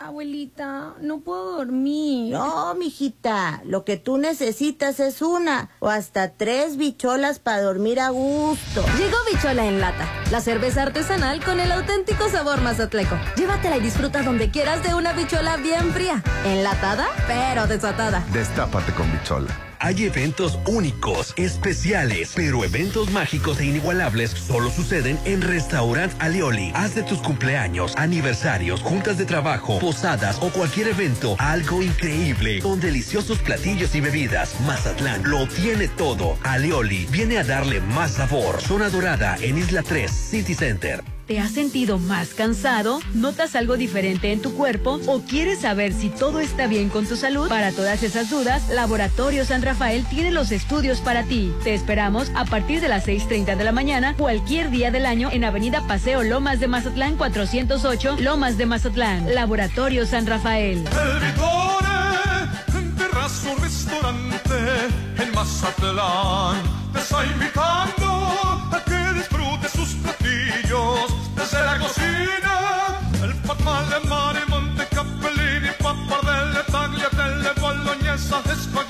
Abuelita, no puedo dormir. No, mijita, lo que tú necesitas es una o hasta tres bicholas para dormir a gusto. Llegó Bichola en lata, la cerveza artesanal con el auténtico sabor mazatleco. Llévatela y disfruta donde quieras de una bichola bien fría, enlatada pero desatada. Destápate con Bichola. Hay eventos únicos, especiales, pero eventos mágicos e inigualables solo suceden en Restaurant Alioli. Haz de tus cumpleaños, aniversarios, juntas de trabajo, posadas o cualquier evento algo increíble con deliciosos platillos y bebidas. Mazatlán lo tiene todo. Alioli viene a darle más sabor. Zona Dorada en Isla 3, City Center. ¿Te has sentido más cansado? ¿Notas algo diferente en tu cuerpo? ¿O quieres saber si todo está bien con tu salud? Para todas esas dudas, Laboratorio San Rafael tiene los estudios para ti. Te esperamos a partir de las 6.30 de la mañana, cualquier día del año, en Avenida Paseo Lomas de Mazatlán 408, Lomas de Mazatlán. Laboratorio San Rafael. El Vitore, terrazo restaurante en Mazatlán, te está invitando a que disfrutes sus platillos male mari, monte cappellini, pappardelle, tagliatelle, bolognese, spaghetti.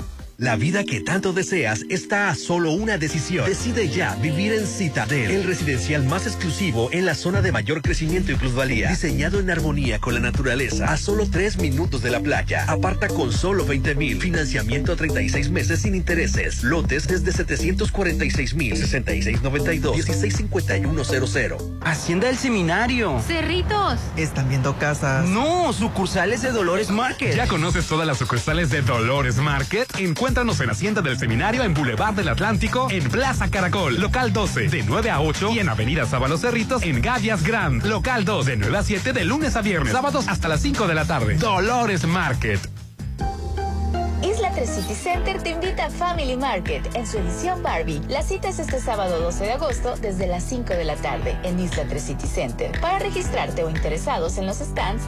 La vida que tanto deseas está a solo una decisión. Decide ya vivir en Citadel, el residencial más exclusivo en la zona de mayor crecimiento y plusvalía. Diseñado en armonía con la naturaleza, a solo tres minutos de la playa. Aparta con solo 20 mil. Financiamiento a 36 meses sin intereses. Lotes desde 746 mil, 6692, 165100. Hacienda del Seminario. Cerritos. Están viendo casas. No, sucursales de Dolores Market. ¿Ya conoces todas las sucursales de Dolores Market? Encuentra Encuéntranos en Hacienda del Seminario en Boulevard del Atlántico, en Plaza Caracol, local 12, de 9 a 8 y en Avenida Sábalo Cerritos, en Gavias Grand, local 2, de 9 a 7 de lunes a viernes, sábados hasta las 5 de la tarde. Dolores Market. 3 City Center te invita a Family Market en su edición Barbie. La cita es este sábado 12 de agosto desde las 5 de la tarde en Isla 3 City Center. Para registrarte o interesados en los stands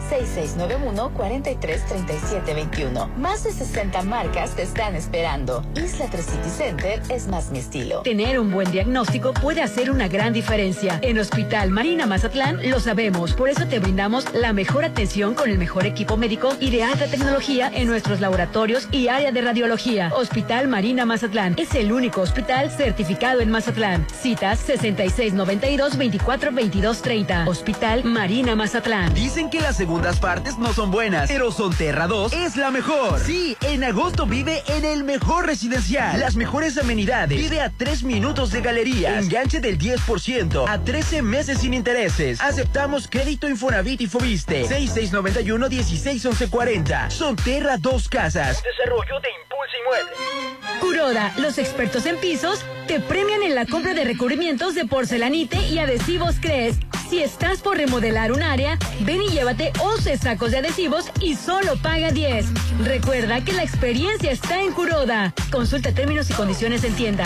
6691-433721. Más de 60 marcas te están esperando. Isla 3 City Center es más mi estilo. Tener un buen diagnóstico puede hacer una gran diferencia. En Hospital Marina Mazatlán lo sabemos, por eso te brindamos la mejor atención con el mejor equipo médico y de alta tecnología en nuestros laboratorios y área de radiología. Hospital Marina Mazatlán es el único hospital certificado en Mazatlán. Citas 6692 24 22 30. Hospital Marina Mazatlán. Dicen que las segundas partes no son buenas, pero Sonterra 2 es la mejor. Sí, en agosto vive en el mejor residencial. Las mejores amenidades. Vive a 3 minutos de galería. Enganche del 10% a 13 meses sin intereses. Aceptamos crédito Infonavit y Fobiste. 6691 161140. Sonterra 2 Casas. Desarrollo Inmueble. Curoda, los expertos en pisos, te premian en la compra de recubrimientos de porcelanite y adhesivos CRES. Si estás por remodelar un área, ven y llévate 11 sacos de adhesivos y solo paga 10. Recuerda que la experiencia está en Curoda. Consulta términos y condiciones en tienda.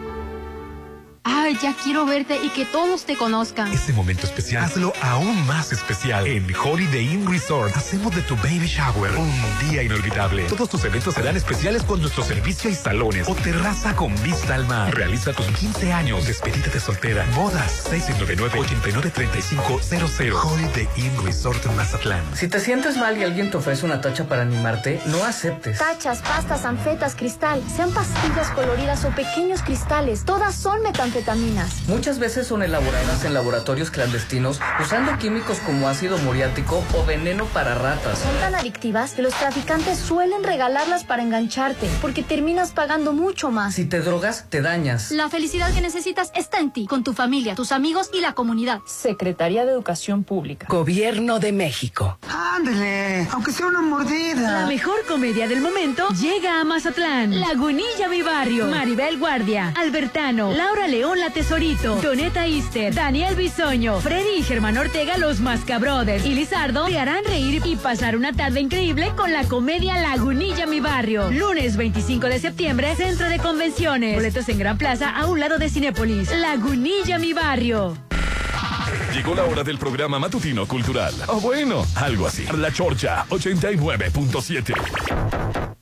Ay, ya quiero verte y que todos te conozcan. Este momento especial, hazlo aún más especial. En Holiday Inn Resort, hacemos de tu baby shower un día inolvidable. Todos tus eventos serán especiales con nuestro servicio y salones o terraza con vista al mar. Realiza tus 15 años, despedida de soltera, bodas, 699-893500. Holiday Inn Resort en Mazatlán. Si te sientes mal y alguien te ofrece una tacha para animarte, no aceptes. Tachas, pastas, anfetas, cristal, sean pastillas coloridas o pequeños cristales, todas son metanfetaminas. Muchas veces son elaboradas en laboratorios clandestinos usando químicos como ácido muriático o veneno para ratas. Son tan adictivas que los traficantes suelen regalarlas para engancharte, porque terminas pagando mucho más. Si te drogas, te dañas. La felicidad que necesitas está en ti, con tu familia, tus amigos y la comunidad. Secretaría de Educación Pública. Gobierno de México. Ándele, aunque sea una mordida. La mejor comedia del momento llega a Mazatlán. Lagunilla, mi barrio. Maribel Guardia, Albertano, Laura León. León La Tesorito, Doneta Easter, Daniel Bisoño, Freddy y Germán Ortega Los Mascabrothers y Lizardo te harán reír y pasar una tarde increíble con la comedia Lagunilla Mi Barrio. Lunes 25 de septiembre, Centro de Convenciones. Boletos en Gran Plaza a un lado de Cinépolis. Lagunilla Mi Barrio. Llegó la hora del programa matutino cultural. O bueno, algo así. La Chorcha 89.7.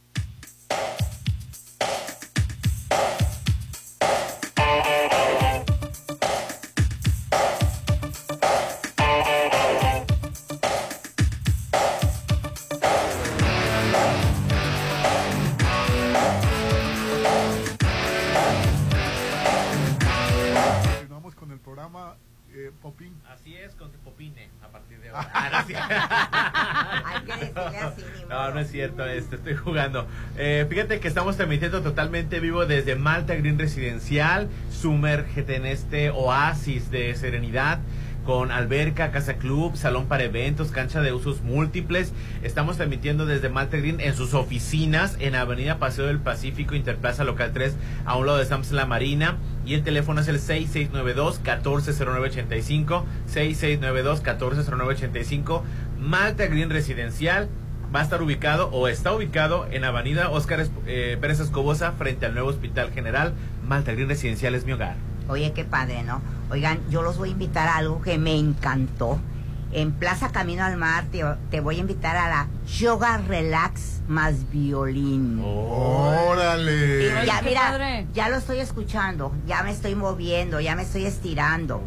No, es cierto, este, estoy jugando. Eh, fíjate que estamos transmitiendo totalmente vivo desde Malta Green Residencial. Sumérgete en este oasis de serenidad con alberca, casa club, salón para eventos, cancha de usos múltiples. Estamos transmitiendo desde Malta Green en sus oficinas en Avenida Paseo del Pacífico, Interplaza Local 3, a un lado de Sams La Marina. Y el teléfono es el 6692-140985. 6692-140985. Malta Green Residencial va a estar ubicado o está ubicado en Avenida Óscar eh, Pérez Escobosa frente al nuevo Hospital General. Malta Green Residencial es mi hogar. Oye, qué padre, ¿no? Oigan, yo los voy a invitar a algo que me encantó. En Plaza Camino al Mar te, te voy a invitar a la Yoga Relax más violín. Órale. Y ya, mira, ya lo estoy escuchando, ya me estoy moviendo, ya me estoy estirando.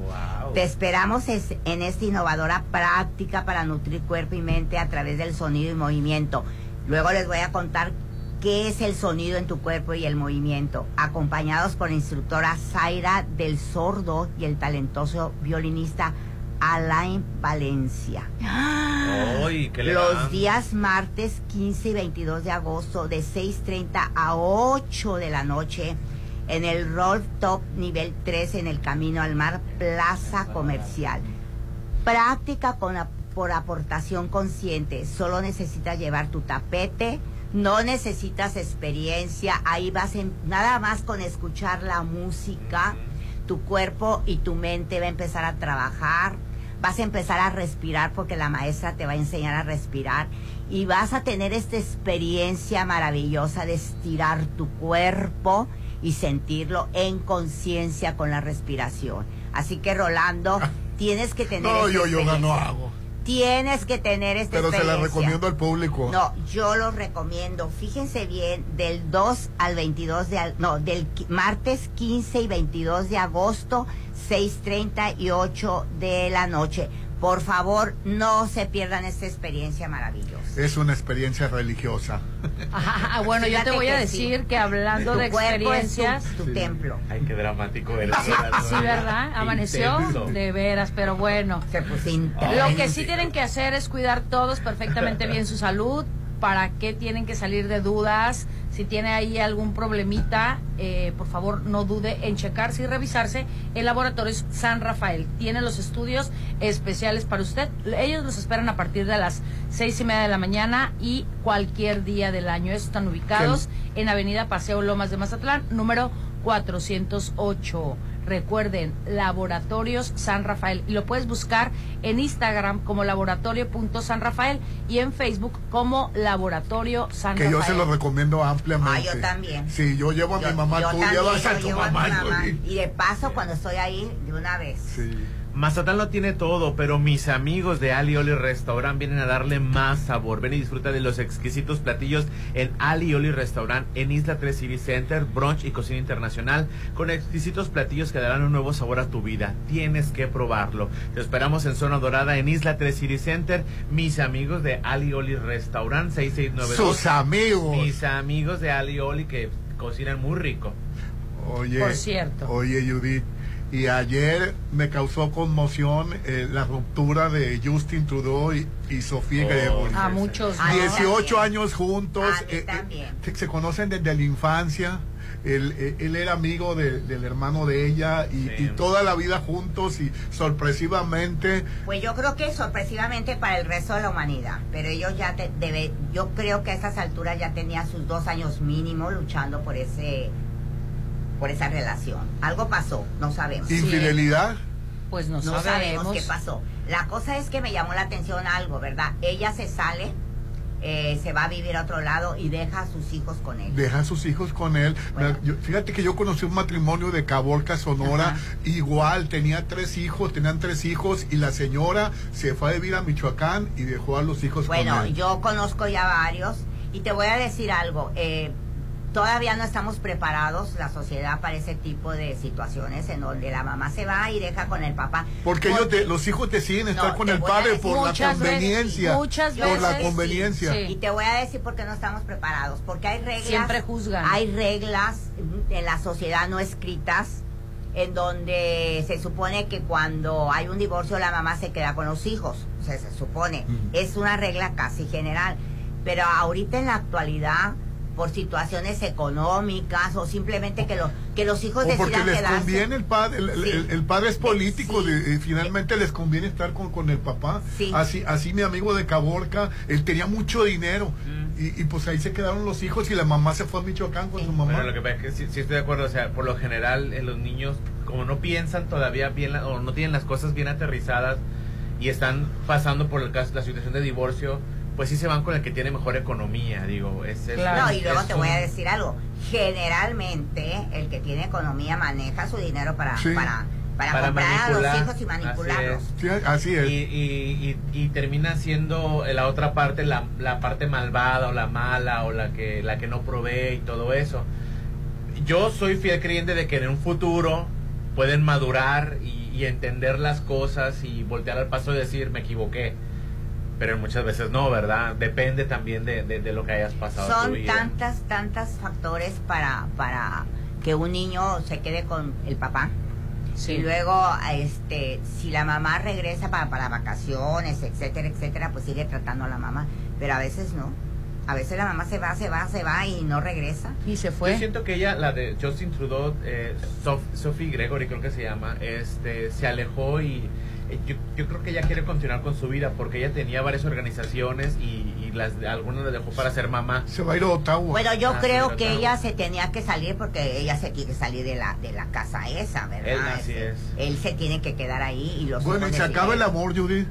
Te esperamos es- en esta innovadora práctica para nutrir cuerpo y mente a través del sonido y movimiento. Luego les voy a contar qué es el sonido en tu cuerpo y el movimiento, acompañados por la instructora Zaira del Sordo y el talentoso violinista Alain Valencia. ¡Ay, qué Los días martes 15 y 22 de agosto de 6.30 a 8 de la noche en el Roll Top nivel 3 en el Camino al Mar Plaza Comercial. Práctica con por aportación consciente. Solo necesitas llevar tu tapete, no necesitas experiencia. Ahí vas en, nada más con escuchar la música, tu cuerpo y tu mente va a empezar a trabajar. Vas a empezar a respirar porque la maestra te va a enseñar a respirar y vas a tener esta experiencia maravillosa de estirar tu cuerpo y sentirlo en conciencia con la respiración. Así que Rolando, tienes que tener No, yo yoga no hago. Tienes que tener esta Pero se la recomiendo al público. No, yo lo recomiendo. Fíjense bien, del 2 al 22 de... No, del martes 15 y 22 de agosto, 6.30 y 8 de la noche. Por favor, no se pierdan esta experiencia maravillosa. Es una experiencia religiosa. Ajá, bueno, yo te Fíjate voy a que decir sí. que hablando Tu de es tu- experiencias... tu templo. Ay, qué dramático eres. Sí, ¿verdad? Amaneció Intenso. de veras, pero bueno. Lo que sí tienen que hacer es cuidar todos perfectamente bien su salud. ¿Para qué tienen que salir de dudas? Si tiene ahí algún problemita, eh, por favor no dude en checarse y revisarse en Laboratorios San Rafael. Tiene los estudios especiales para usted. Ellos los esperan a partir de las seis y media de la mañana y cualquier día del año. Están ubicados en Avenida Paseo Lomas de Mazatlán, número 408. Recuerden, Laboratorios San Rafael. Y lo puedes buscar en Instagram como laboratorio.sanrafael y en Facebook como Laboratorio San Que yo se Rafael. lo recomiendo ampliamente. Ah, yo también. Sí, yo llevo a mi mamá, Yo tú llevas a yo tu mamá. Y de paso, cuando estoy ahí, de una vez. Mazatlán lo tiene todo, pero mis amigos de Ali Oli Restaurant vienen a darle más sabor. Ven y disfruta de los exquisitos platillos en Ali Oli Restaurant en Isla 3 City Center, brunch y cocina internacional, con exquisitos platillos que darán un nuevo sabor a tu vida. Tienes que probarlo. Te esperamos en Zona Dorada en Isla 3 City Center. Mis amigos de Ali Oli Restaurant 6692. Sus amigos. Mis amigos de Ali Oli que cocinan muy rico. Oye, Por cierto. Oye, Judith. Y ayer me causó conmoción eh, la ruptura de Justin Trudeau y, y Sofía Gregory. A muchos. Ah, ¿no? 18 años juntos. A mí eh, eh, también. se, conocen desde la infancia. Él, eh, él era amigo de- del hermano de ella y, y toda la vida juntos y sorpresivamente Pues yo creo que sorpresivamente para el resto de la humanidad, pero ellos ya te, debe, yo creo que a esas alturas ya tenía sus dos años mínimo luchando por ese, por esa relación. Algo pasó, no sabemos. infidelidad. Pues no, No sabemos sabemos. qué pasó. La cosa es que me llamó la atención algo, ¿verdad? Ella se sale, eh, se va a vivir a otro lado y deja a sus hijos con él. deja a sus hijos con él. Yo- fíjate que yo conocí un matrimonio de Caborca, Sonora, igual, tenía tres hijos, tenían tres hijos y la señora se fue a vivir a Michoacán y dejó a los hijos Bueno, con él. yo conozco ya varios y te voy a decir algo. eh, todavía no estamos preparados, la sociedad, para ese tipo de situaciones en donde la mamá se va y deja con el papá. Porque ellos te- los hijos deciden estar No, con el padre por la muchas veces, conveniencia. muchas por la veces, conveniencia. Y te voy a decir por qué no estamos preparados. Porque hay reglas. Siempre juzgan. Hay reglas en la sociedad no escritas en donde se supone que cuando hay un divorcio la mamá se queda con los hijos, o sea, se supone, es una regla casi general, pero ahorita en la actualidad por situaciones económicas o simplemente que los que los hijos O porque decidan les quedarse. conviene el padre, el, el- Sí. el- el padre es político, de- eh, finalmente les conviene estar con, con el papá. Así, así mi amigo de Caborca, él tenía mucho dinero y, y pues ahí se quedaron los hijos y la mamá se fue a Michoacán con su mamá. Bueno, lo que pasa es que sí, sí estoy de acuerdo, o sea, por lo general eh, los niños como no piensan todavía bien la- o no tienen las cosas bien aterrizadas y están pasando por el caso, la situación de divorcio, pues sí se van con el que tiene mejor economía, digo, es, es- No, y luego es te voy a decir algo. Generalmente, el que tiene economía maneja su dinero para, Sí. para, para, para comprar a manipular. los hijos y manipularlos. Sí, así es. Y, y, y, y termina siendo la otra parte, la, la parte malvada o la mala o la que, la que no provee y todo eso. Yo soy fiel creyente de que en un futuro pueden madurar y, y entender las cosas y voltear al paso y decir, me equivoqué. Pero muchas veces no, ¿verdad? Depende también de, de, de lo que hayas pasado tu Son vida. tantas, tantas factores para, para que un niño se quede con el papá. Y luego, este, si la mamá regresa para, para vacaciones, etcétera, etcétera, pues sigue tratando a la mamá. Pero a veces no. A veces la mamá se va, se va, se va y no regresa. Y se Yo siento que ella, la de Justin Trudeau, eh, Sof- Sophie Gregory creo que se llama, este, se alejó y yo, yo creo que ella quiere continuar con su vida porque ella tenía varias organizaciones y, y las algunas las dejó para ser mamá. Se va a ir a Ottawa. Bueno, yo Ah, creo que ella se tenía que salir porque ella se quiere salir de la, de la casa esa, ¿verdad? Él, así Este, es. Él se tiene que quedar ahí y los Bueno, y se acaba el amor, Judy.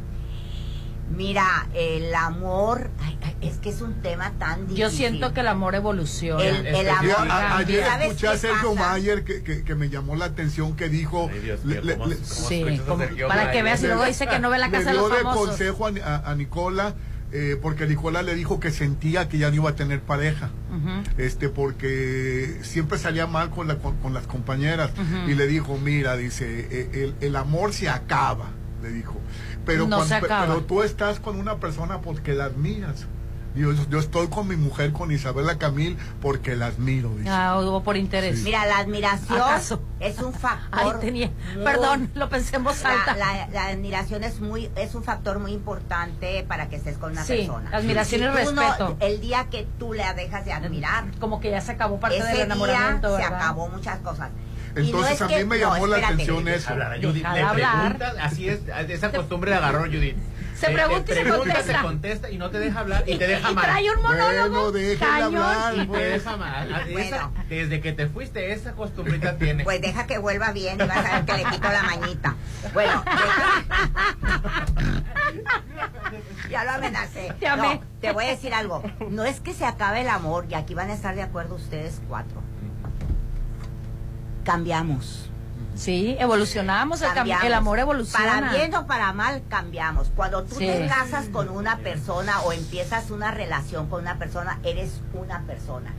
Mira, el amor, ay, ay, es que es un tema tan difícil. Yo siento que el amor evoluciona. El- amor a- ayer ¿Sabes escuché a Sergio pasa? Mayer que, que, que me llamó la atención que dijo le- le- le- Sí, como- para que veas y luego dice que no ve la le casa de los dio de famosos. consejo a, a- a Nicola eh, porque Nicola le dijo que sentía que ya no iba a tener pareja. Este porque siempre salía mal con, la, con, con las compañeras. Y le dijo mira dice eh, el, el amor se acaba le dijo pero No se acaba. pero tú estás con una persona porque la admiras yo, yo estoy con mi mujer con Isabela Camil porque la admiro dice. Ah, hubo por interés. Mira, la admiración ¿Acaso? es un factor. Ay, tenía- muy- Perdón, lo pensé en voz La, alta. la- la admiración es muy es un factor muy importante para que estés con una Sí, persona. admiración Si y no- respeto. el día que tú la dejas de admirar, Como que ya se acabó parte ese del día enamoramiento, se acabó muchas cosas. No Entonces es a que- mí me no, llamó la atención eso. Hablar a Judith, le así es, esa costumbre de agarrón, Judith. Se Te- pregunta te y se pregunta, contesta. te contesta y no te deja hablar y te deja Y mal. trae un monólogo Bueno, cañón. hablar, Y te pues. deja mal. Esa- Bueno. desde que te fuiste, esa costumbrita tiene. Pues deja que vuelva bien y vas a ver que le quito la mañita. Bueno, ya lo amenacé. Te amé. No, te voy a decir algo. No es que se acabe el amor, y aquí van a estar de acuerdo ustedes cuatro. Cambiamos. Sí, evolucionamos, el, amor evoluciona. Para bien o para mal, cambiamos. Cuando tú Sí. te casas con una persona o empiezas una relación con una persona, eres una persona.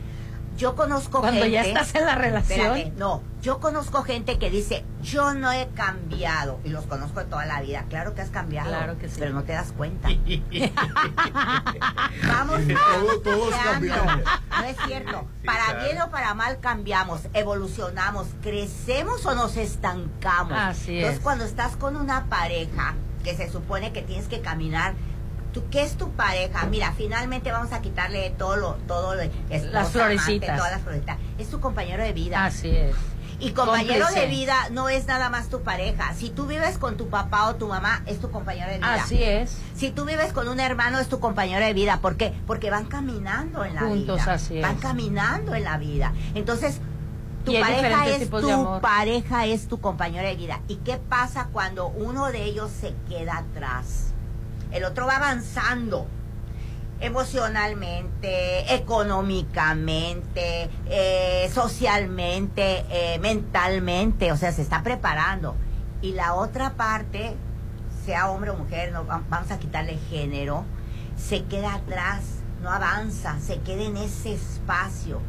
Yo conozco Cuando gente. ya estás en la relación. Espérate, no, yo conozco gente que dice, yo no he cambiado. Y los conozco de toda la vida. Claro que has cambiado. Claro que sí. Pero no te das cuenta. Vamos Todo- todos cambiando. cambiamos. No es cierto. para claro. bien o para mal cambiamos, evolucionamos, crecemos o nos estancamos. Así Entonces, es. cuando estás con una pareja que se supone que tienes que caminar, ¿tú, ¿qué es tu pareja? Mira, finalmente vamos a quitarle todo lo, todo lo, esposa, Las florecitas. amante, todas las florecitas. Es tu compañero de vida. Así es. Y compañero Cómplice. de vida no es nada más tu pareja. Si tú vives con tu papá o tu mamá, es tu compañero de vida. Así es. Si tú vives con un hermano, es tu compañero de vida. ¿Por qué? Porque van caminando en la Juntos, vida. así es. Van caminando en la vida. Entonces, tu pareja es tu pareja es tu compañero de vida. ¿Y qué pasa cuando uno de ellos se queda atrás? El otro va avanzando emocionalmente, económicamente, eh, socialmente, eh, mentalmente, o sea, se está preparando. Y la otra parte, sea hombre o mujer, no, va- vamos a quitarle género, se queda atrás, no avanza, se queda en ese espacio.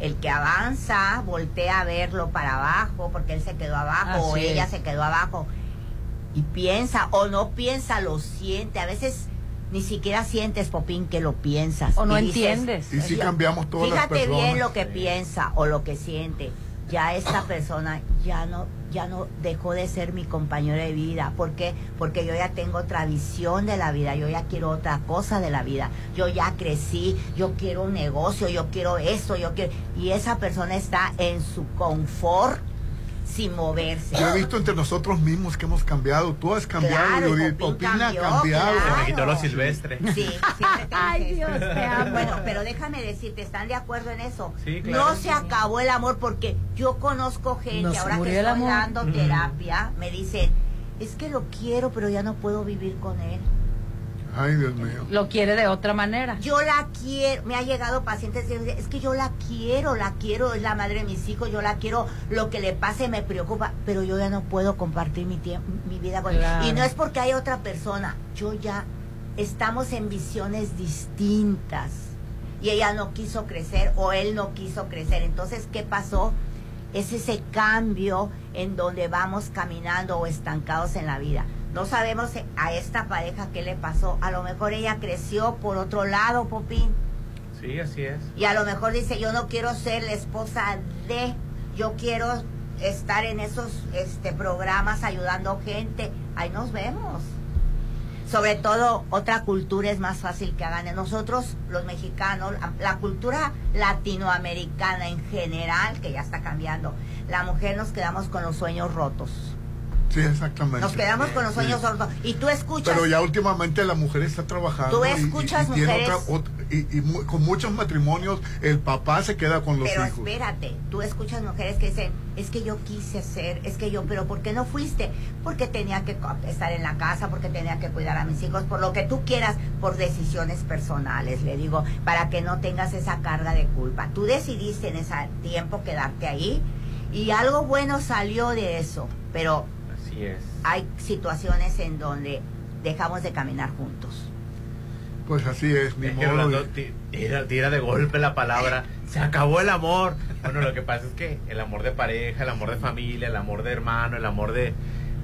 El que avanza voltea a verlo para abajo porque él se quedó abajo o ella es. se quedó abajo y piensa o no piensa, lo siente. A veces ni siquiera sientes, Popín, que lo piensas. O no Y dices, entiendes. Y sí cambiamos todas las Fíjate personas. bien lo que piensa o lo que siente. ya esta persona ya no ya no dejó de ser mi compañero de vida. ¿Por qué? Porque yo ya tengo otra visión de la vida, yo ya quiero otra cosa de la vida. Yo ya crecí, yo quiero un negocio, yo quiero esto, yo quiero... Y esa persona está en su confort sin moverse. Yo he visto entre nosotros mismos que hemos cambiado. Tú has cambiado, Claro, Judith. Ha cambiado. claro. Me quitó lo silvestre. Sí, te Ay, Dios, te amo. Bueno, pero déjame decirte, ¿están de acuerdo en eso? Sí, claro. No se acabó el amor porque yo conozco gente, ahora que estoy dando terapia, me dicen, es que lo quiero, pero ya no puedo vivir con él. Ay, Dios mío. Lo quiere de otra manera. Yo la quiero, me ha llegado pacientes que dicen, es que yo la quiero, la quiero, es la madre de mis hijos, yo la quiero, lo que le pase me preocupa, pero yo ya no puedo compartir mi tiempo, mi vida con él. Claro. Y no es porque hay otra persona, yo ya estamos en visiones distintas. Y ella no quiso crecer o él no quiso crecer. Entonces, ¿qué pasó? Es ese cambio en donde vamos caminando o estancados en la vida. No sabemos a esta pareja qué le pasó. A lo mejor ella creció por otro lado, Popín. Sí, así es. Y a lo mejor dice, yo no quiero ser la esposa de, yo quiero estar en esos este, programas ayudando gente. Ahí nos vemos. Sobre todo, otra cultura es más fácil que hagan. Nosotros, los mexicanos, la- la cultura latinoamericana en general, que ya está cambiando, la mujer nos quedamos con los sueños rotos. Sí, exactamente. Nos quedamos con los sueños rotos. Y tú escuchas... Pero ya últimamente la mujer está trabajando. Tú y- y- escuchas y, tiene mujeres- otra- y, y mu- con muchos matrimonios el papá se queda con los Pero hijos. espérate, tú escuchas mujeres que dicen, es que yo quise ser, es que yo, pero ¿por qué no fuiste? Porque tenía que estar en la casa, porque tenía que cuidar a mis hijos, por lo que tú quieras, por decisiones personales, le digo, para que no tengas esa carga de culpa. Tú decidiste en ese tiempo quedarte ahí y algo bueno salió de eso, pero Así es. hay situaciones en donde dejamos de caminar juntos. Pues así es, mi modo. Ti- tira, tira de golpe la palabra, se acabó el amor. Bueno, lo que pasa es que el amor de pareja, el amor de familia, el amor de hermano, el amor de,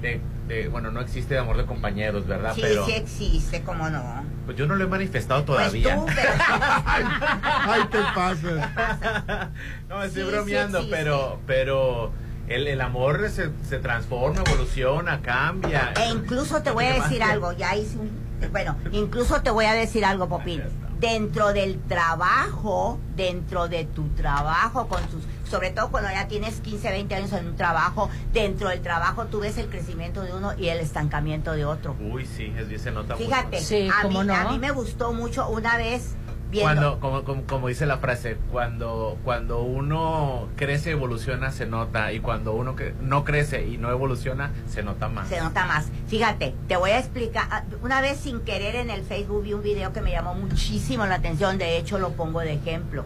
de- de- bueno, no existe el amor de compañeros, ¿verdad? Sí, Pero sí existe, cómo no. pues yo no lo he manifestado Pues todavía. tú, pero Ay, te pasa. no, estoy Sí, sí bromeando, existe. pero, pero el, el amor se, se transforma, evoluciona, cambia. E incluso te voy a decir algo, ya hice un... Bueno, incluso te voy a decir algo, Popín. Dentro del trabajo, dentro de tu trabajo, con tus, sobre todo cuando ya tienes 15, 20 años en un trabajo, dentro del trabajo tú ves el crecimiento de uno y el estancamiento de otro. Uy, sí, es, se nota Fíjate, mucho. Sí, a, mí, no. a mí me gustó mucho una vez viendo... Cuando, como, como, como dice la frase, cuando, cuando uno crece, evoluciona, se nota. Y cuando uno que no crece y no evoluciona, se nota más. Se nota más. Fíjate, te voy a explicar. Ah, Una vez sin querer en el Facebook vi un video que me llamó muchísimo la atención. De hecho, lo pongo de ejemplo.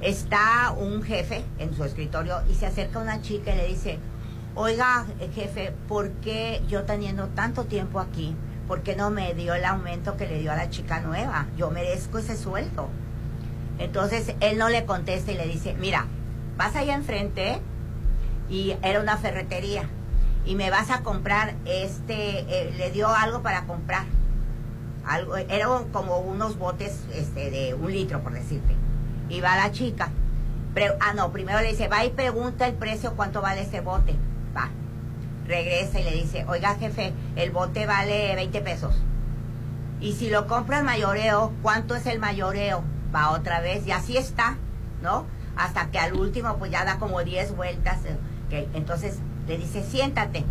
Está un jefe en su escritorio y se acerca una chica y le dice, oiga, jefe, ¿por qué yo teniendo tanto tiempo aquí, por qué no me dio el aumento que le dio a la chica nueva? Yo merezco ese sueldo. Entonces él no le contesta y le dice, mira, vas allá enfrente y era una ferretería y me vas a comprar este, eh, le dio algo para comprar. Algo, eran como unos botes este, de un litro, por decirte. Y va la chica. Pre- ah, no, primero le dice, va y pregunta el precio, cuánto vale ese bote. Regresa y le dice, oiga jefe, el bote vale 20 pesos. Y si lo compras mayoreo, ¿cuánto es el mayoreo? Va otra vez y así está, ¿no? Hasta que al último pues ya da como 10 vueltas. eh, entonces le dice, siéntate.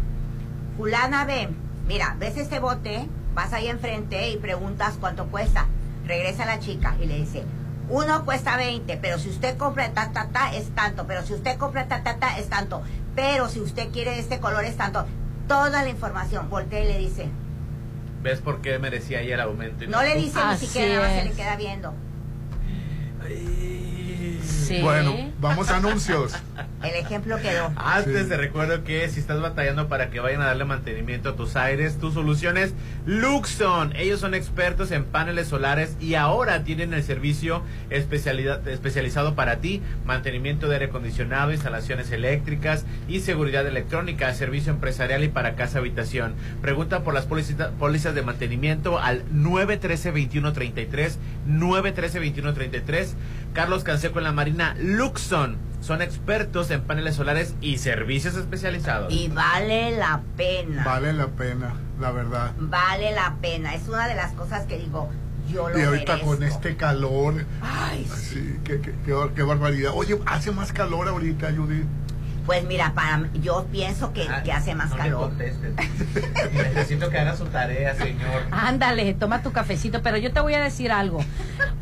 Fulana, ven, mira, ¿ves este bote? Vas ahí enfrente y preguntas cuánto cuesta. Regresa la chica y le dice, uno cuesta 20, pero si usted compra ta, ta, ta, es tanto. Pero si usted compra ta, ta, ta, es tanto. Pero si usted quiere de este color, es tanto. Toda la información. Voltea y le dice, ¿Ves por qué merecía ella el aumento? y no le dice ni siquiera, nada más se le queda viendo. Sí. Bueno, vamos a anuncios. El ejemplo quedó. Antes Sí. te recuerdo que si estás batallando para que vayan a darle mantenimiento a tus aires, tu solución es Luxon. Ellos son expertos en paneles solares y ahora tienen el servicio especialidad, especializado para ti, mantenimiento de aire acondicionado, instalaciones eléctricas y seguridad electrónica, servicio empresarial y para casa habitación. Pregunta por las pólizas, pólizas de mantenimiento al 913-2133, 913-2133. Carlos Canseco en la Marina, Luxon. Son expertos en paneles solares y servicios especializados. Y vale la pena. Vale la pena, la verdad. Vale la pena. Es una de las cosas que digo, yo lo Y ahorita merezco. con este calor. Ay, sí. Qué, qué- qué bar- qué barbaridad. Oye, hace más calor ahorita, Judith. Pues mira, para yo pienso que, que hace más no le calor. Necesito que haga su tarea, señor. Ándale, toma tu cafecito, pero yo te voy a decir algo.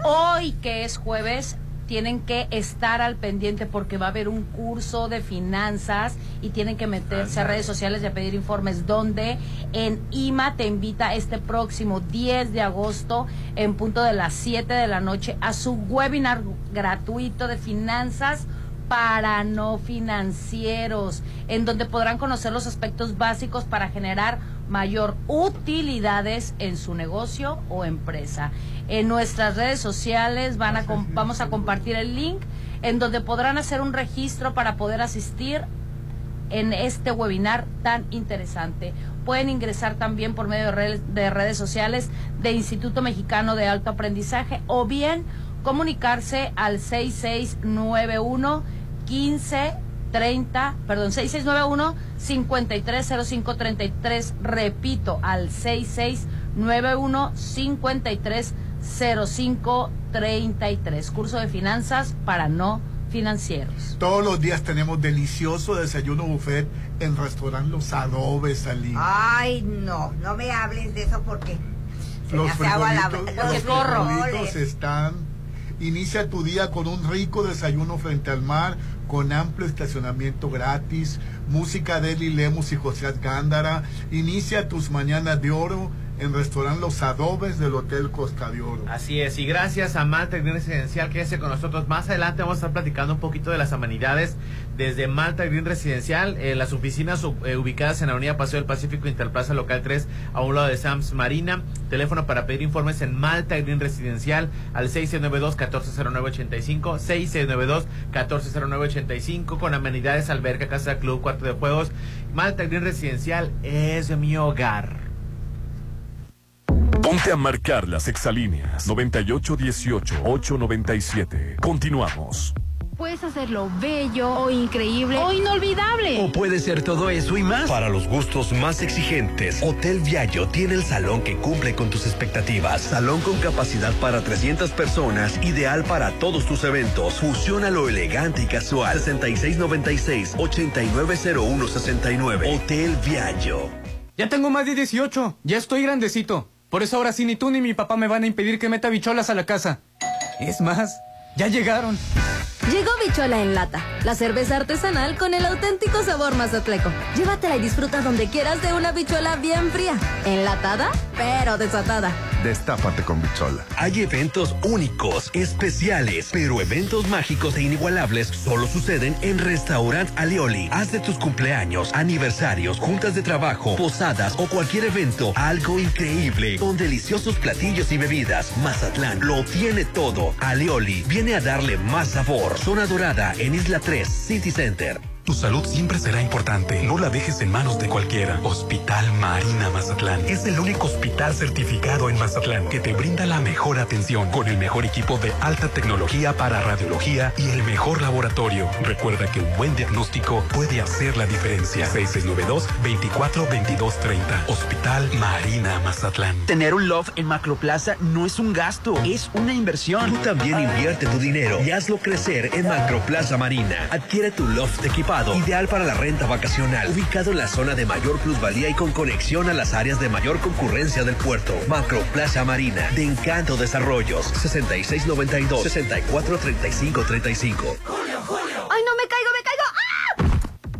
Hoy que es jueves, tienen que estar al pendiente porque va a haber un curso de finanzas y tienen que meterse a redes sociales y a pedir informes donde en IMA te invita este próximo 10 de agosto en punto de las 7 de la noche a su webinar gratuito de finanzas para no financieros, en donde podrán conocer los aspectos básicos para generar mayor utilidades en su negocio o empresa. En nuestras redes sociales van a vamos a compartir el link en donde podrán hacer un registro para poder asistir en este webinar tan interesante. Pueden ingresar también por medio de redes, de redes sociales de Instituto Mexicano de Alto Aprendizaje o bien comunicarse al 6691 15 30, perdón, 6691 530533, repito, al 6691 530533, curso de finanzas para no financieros. Todos los días tenemos delicioso desayuno buffet en restaurante Los Adobes, Ali. Ay, no, no me hables de eso porque se me Los hace agua la frijolitos, los los frijoles. frijolitos están. Inicia tu día con un rico desayuno frente al mar, con amplio estacionamiento gratis, música de Eli Lemus y José Gándara. Inicia tus mañanas de oro en restaurante Los Adobes del Hotel Costa de Oro. Así es, y gracias a Malta Green Residencial, quédese con nosotros. Más adelante vamos a estar platicando un poquito de las amenidades desde Malta Green Residencial, eh, las oficinas eh, ubicadas en la Avenida Paseo del Pacífico Interplaza Local 3, a un lado de Sams Marina. Teléfono para pedir informes en Malta Green Residencial al 6692-140985, 6692-140985, con amenidades, alberca, casa, club, cuarto de juegos. Malta Green Residencial es mi hogar. Ponte a marcar las exalíneas 9818-897. Continuamos. Puedes hacerlo bello o increíble o inolvidable. O puede ser todo eso y más. Para los gustos más exigentes, Hotel Viallo tiene el salón que cumple con tus expectativas. Salón con capacidad para 300 personas, ideal para todos tus eventos. Fusiona lo elegante y casual. 6696-890169. Hotel Viallo. Ya tengo más de 18. Ya estoy grandecito. Por eso ahora sí ni tú ni mi papá me van a impedir que meta bicholas a la casa. Es más, ya llegaron. Llegó Bichola en lata, la cerveza artesanal con el auténtico sabor mazatleco. Llévatela y disfruta donde quieras de una bichola bien fría, enlatada, pero desatada. Destápate con Bichola. Hay eventos únicos, especiales, pero eventos mágicos e inigualables solo suceden en Restaurant Alioli. Haz de tus cumpleaños, aniversarios, juntas de trabajo, posadas o cualquier evento algo increíble con deliciosos platillos y bebidas. Mazatlán lo tiene todo. Alioli viene a darle más sabor. Zona Dorada en Isla 3, City Center. Tu salud siempre será importante. No la dejes en manos de cualquiera. Hospital Marina Mazatlán es el único hospital certificado en Mazatlán que te brinda la mejor atención con el mejor equipo de alta tecnología para radiología y el mejor laboratorio. Recuerda que un buen diagnóstico puede hacer la diferencia. 6692-242230. Hospital Marina Mazatlán. Tener un loft en Macroplaza no es un gasto, es una inversión. Tú también invierte tu dinero y hazlo crecer en Macroplaza Marina. Adquiere tu loft equipado, ideal para la renta vacacional, ubicado en la zona de mayor plusvalía y con conexión a las áreas de mayor concurrencia del puerto. Macroplaza Marina, de Encanto Desarrollos, 6692-643535. ¡Ay, no me caigo.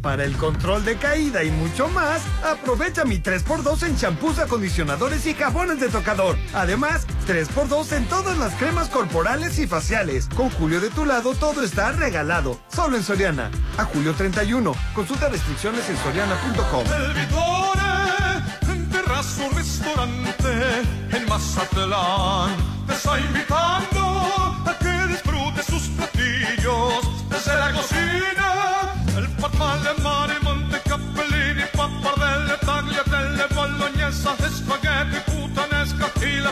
Para el control de caída y mucho más, aprovecha mi 3x2 en champús, acondicionadores y jabones de tocador. Además, 3x2 en todas las cremas corporales y faciales. Con Julio de tu lado todo está regalado. Solo en Soriana. A julio 31. Consulta restricciones en soriana.com. Terrazo Restaurante, en Mazatlán, te está invitando a que disfrutes sus platillos desde la cocina. palle mani, monte cappellini, pappardelle, tagliatelle, bolognese, spaghetti, putanesca, fila,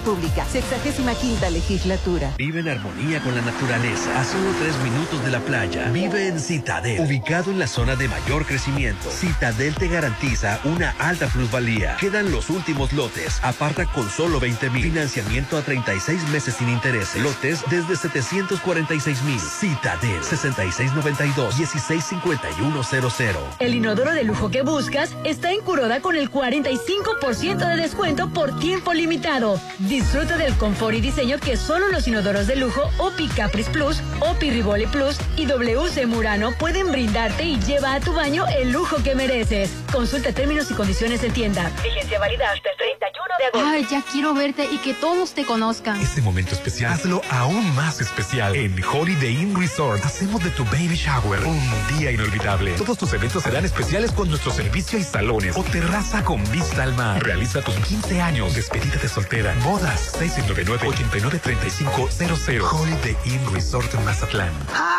65 legislatura. Vive en armonía con la naturaleza. A solo tres minutos de la playa. Vive en Citadel, ubicado en la zona de mayor crecimiento. Citadel te garantiza una alta plusvalía. Quedan los últimos lotes. Aparta con solo 20 mil. Financiamiento a 36 meses sin intereses. Lotes desde 746 mil. Citadel 6692 165100. El inodoro de lujo que buscas está en Curoda con el 45% de descuento por tiempo limitado. Disfruta del confort y diseño que solo los inodoros de lujo OPI Caprice Plus, OPI Rivoli Plus y WC Murano pueden brindarte y lleva a tu baño el lujo que mereces. Consulta términos y condiciones en tienda. Vigencia válida hasta el 31 de agosto. Ay, ya quiero verte y que todos te conozcan. Este momento especial, hazlo aún más especial. En Holiday Inn Resort, hacemos de tu baby shower un día inolvidable. Todos tus eventos serán especiales con nuestro servicio y salones o terraza con vista al mar. Realiza tus 15 años, despedida de soltera, bodas, 699-893500. Holiday Inn Resort en Mazatlán.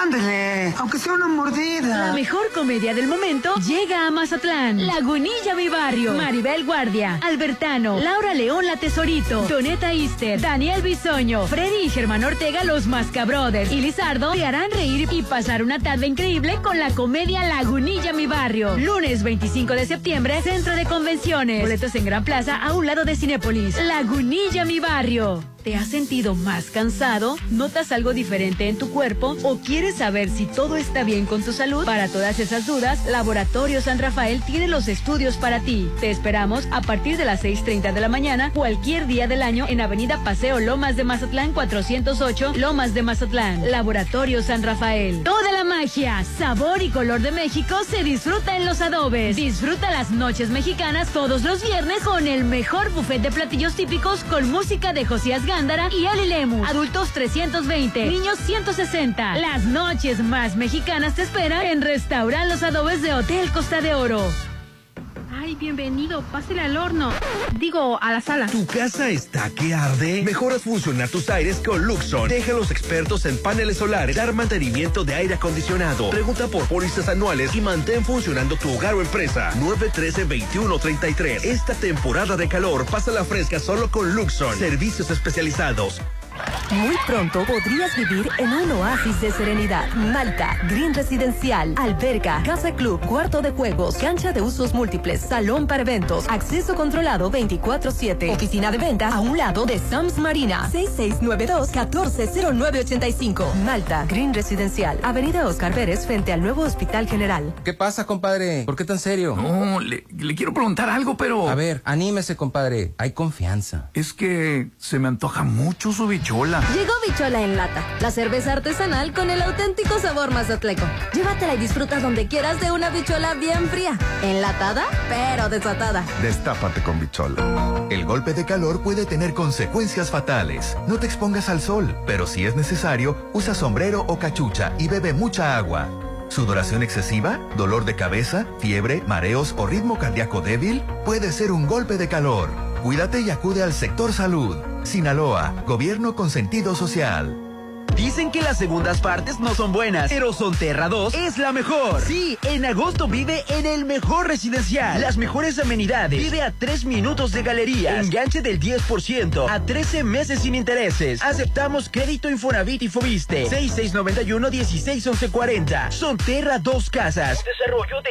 Ándale, aunque sea una mordida. La mejor comedia del momento llega a Mazatlán. Lagunilla Mi Barrio. Maribel Guardia. Albertano. Laura León La Tesorito. Doneta Easter. Daniel Bisoño. Freddy y Germán Ortega Los Mascabrothers. Y Lizardo te harán reír y pasar una tarde increíble con la comedia Lagunilla Mi Barrio. Lunes 25 de septiembre, Centro de Convenciones. Boletos en Gran Plaza a un lado de Cinépolis. Lagunilla Mi Barrio. ¿Te has sentido más cansado? ¿Notas algo diferente en tu cuerpo? ¿O quieres saber si todo está bien con tu salud? Para todas esas dudas, Laboratorio San Rafael tiene los estudios para ti. Te esperamos a partir de las 6.30 de la mañana, cualquier día del año, en Avenida Paseo Lomas de Mazatlán 408, Lomas de Mazatlán. Laboratorio San Rafael. Toda la magia, sabor y color de México se disfruta en los adobes. Disfruta las noches mexicanas todos los viernes con el mejor buffet de platillos típicos con música de Josías Gándara y Ali Lemus. Adultos 320, niños 160. Las noches más mexicanas te esperan en Restaurant Los Adobes de Hotel Costa de Oro. Ay, bienvenido. Pásele al horno. Digo, a la sala. ¿Tu casa está que arde? Mejoras funcionar tus aires con Luxon. Deja a los expertos en paneles solares dar mantenimiento de aire acondicionado. Pregunta por pólizas anuales y mantén funcionando tu hogar o empresa. 913-2133. Esta temporada de calor, pasa la fresca solo con Luxon. Servicios especializados. Muy pronto podrías vivir en un oasis de serenidad. Malta, Green Residencial, alberca, casa club, cuarto de juegos, cancha de usos múltiples, salón para eventos, acceso controlado 24-7, oficina de venta a un lado de Sams Marina, 6692-140985. Malta, Green Residencial, Avenida Oscar Pérez frente al nuevo Hospital General. ¿Qué pasa, compadre? ¿Por qué tan serio? No, le, le quiero preguntar algo, pero... A ver, anímese, compadre. Hay confianza. Es que se me antoja mucho su bichola. Llegó Bichola en lata, la cerveza artesanal con el auténtico sabor mazatleco. Llévatela y disfruta donde quieras de una bichola bien fría, enlatada, pero desatada. Destápate con Bichola. El golpe de calor puede tener consecuencias fatales. No te expongas al sol, pero si es necesario, usa sombrero o cachucha y bebe mucha agua. ¿Sudoración excesiva? ¿Dolor de cabeza? ¿Fiebre? ¿Mareos o ritmo cardíaco débil? Puede ser un golpe de calor. Cuídate y acude al sector salud. Sinaloa, gobierno con sentido social. Dicen que las segundas partes no son buenas, pero Sonterra 2 es la mejor. Sí, en agosto vive en el mejor residencial. Las mejores amenidades. Vive a 3 minutos de galería. Enganche del 10% a 13 meses sin intereses. Aceptamos crédito Infonavit y Fobiste. 6691-161140. Sonterra 2 Casas. Desarrollo de.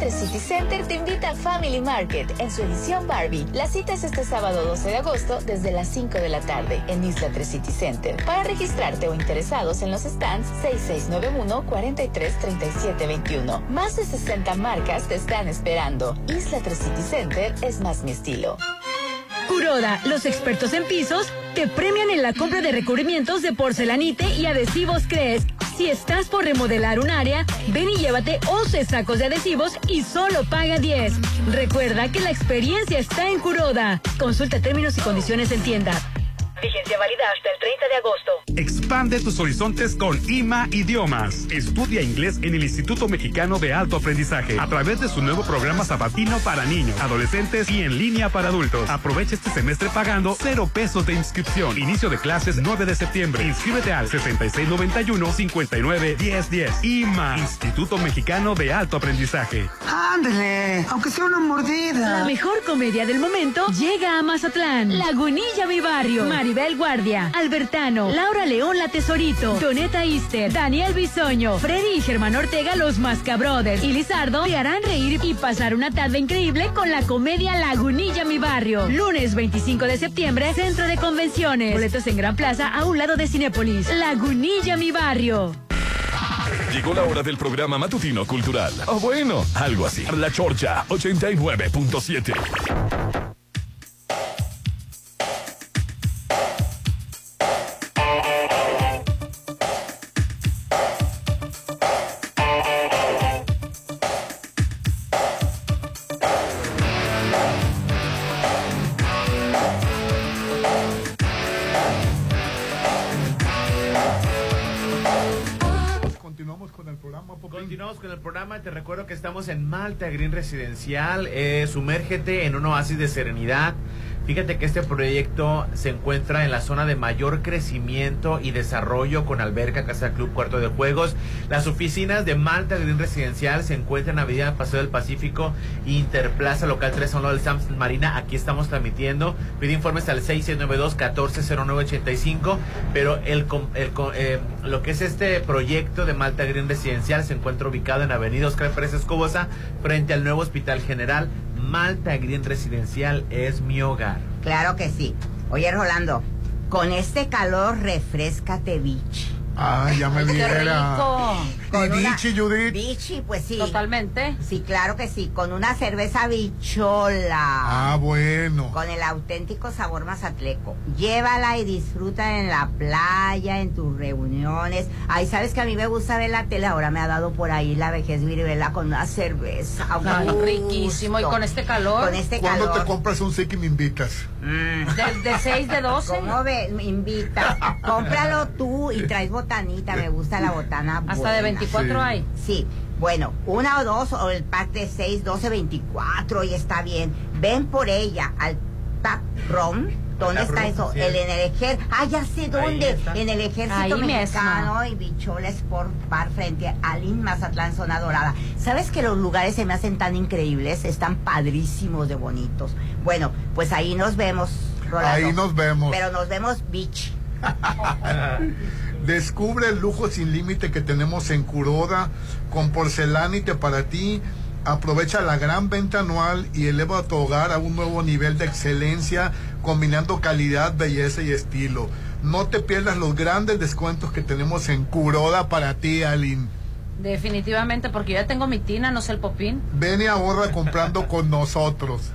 Es la 3 City Center te invita a Family Market en su edición Barbie. La cita es este sábado 12 de agosto desde las 5 de la tarde en Isla 3 City Center. Para registrarte o interesados en los stands 6691 433721. Más de 60 marcas te están esperando. Isla 3 City Center es más mi estilo. Kuroda, los expertos en pisos, te premian en la compra de recubrimientos de porcelanite y adhesivos Cres. Si estás por remodelar un área, ven y llévate 11 sacos de adhesivos y solo paga 10. Recuerda que la experiencia está en Kuroda. Consulta términos y condiciones en tienda. Vigencia válida hasta el 30 de agosto. Expande tus horizontes con IMA Idiomas. Estudia inglés en el Instituto Mexicano de Alto Aprendizaje a través de su nuevo programa sabatino para niños, adolescentes y en línea para adultos. Aprovecha este semestre pagando cero pesos de inscripción. Inicio de clases 9 de septiembre. Inscríbete al 6691-591010. IMA, Instituto Mexicano de Alto Aprendizaje. Ándale, aunque sea una mordida. La mejor comedia del momento llega a Mazatlán. Lagunilla Mi Barrio. Maribel Guardia. Albertano. Laura León La Tesorito. Doneta Ister. Daniel Bisoño. Freddy y Germán Ortega Los Mascabrothers. Y Lizardo te harán reír y pasar una tarde increíble con la comedia Lagunilla Mi Barrio. Lunes 25 de septiembre, Centro de Convenciones. Boletos en Gran Plaza a un lado de Cinépolis. Lagunilla Mi Barrio. Llegó la hora del programa matutino cultural. O bueno, algo así. La Chorcha 89.7. en Malta Green Residencial. Eh, sumérgete en un oasis de serenidad. Fíjate que este proyecto se encuentra en la zona de mayor crecimiento y desarrollo con alberca, casa club, cuarto de juegos. Las oficinas de Malta Green Residencial se encuentran en Avenida Paseo del Pacífico, Interplaza Local 3 a un lado del Sams Marina. Aquí estamos transmitiendo. Pide informes al 6692-140985. Pero el, eh, lo que es este proyecto de Malta Green Residencial se encuentra ubicado en Avenida Oscar Pérez Escobosa, frente al nuevo Hospital General. Malta Green Residencial es mi hogar. Claro que sí. Oye, Rolando, con este calor, refrescate, Vichy. Ah, ya me viera. Y Con una- Vichy, Judith. Vichy, pues sí. Totalmente. Sí, claro que sí. Con una cerveza bichola. Ah, bueno. Con el auténtico sabor mazatleco. Llévala y disfruta en la playa, en tus reuniones. Ay, sabes que a mí me gusta ver la tele. Ahora me ha dado por ahí la vejez viribela con una cerveza. Ay, riquísimo. Y con este calor. Con este ¿Cuándo calor. te compras un Siki y me invitas? De, de 6 de 12. ¿Cómo ves? Me invita. Cómpralo tú y traes botanita. Me gusta la botana. Hasta de buena. 24 Sí. hay. Sí, bueno, una o dos o el pack de 6, 12, 24 y está bien. Ven por ella al Tap Rom. ¿Dónde está eso? El en el ejército. Ah, ya sé dónde. En el ejército Ahí mexicano y Bichola Sport Bar frente a Lin Mazatlán, zona dorada. ¿Sabes que los lugares se me hacen tan increíbles? Están padrísimos de bonitos. Bueno, pues ahí nos vemos, Rolando. Ahí nos vemos. Pero nos vemos, bitch. Descubre el lujo sin límite que tenemos en Curoda con porcelánite para ti. Aprovecha la gran venta anual y eleva tu hogar a un nuevo nivel de excelencia combinando calidad, belleza y estilo. No te pierdas los grandes descuentos que tenemos en Curoda para ti, Aline. Definitivamente, porque yo ya tengo mi tina, no sé el popín. Ven y ahorra comprando con nosotros.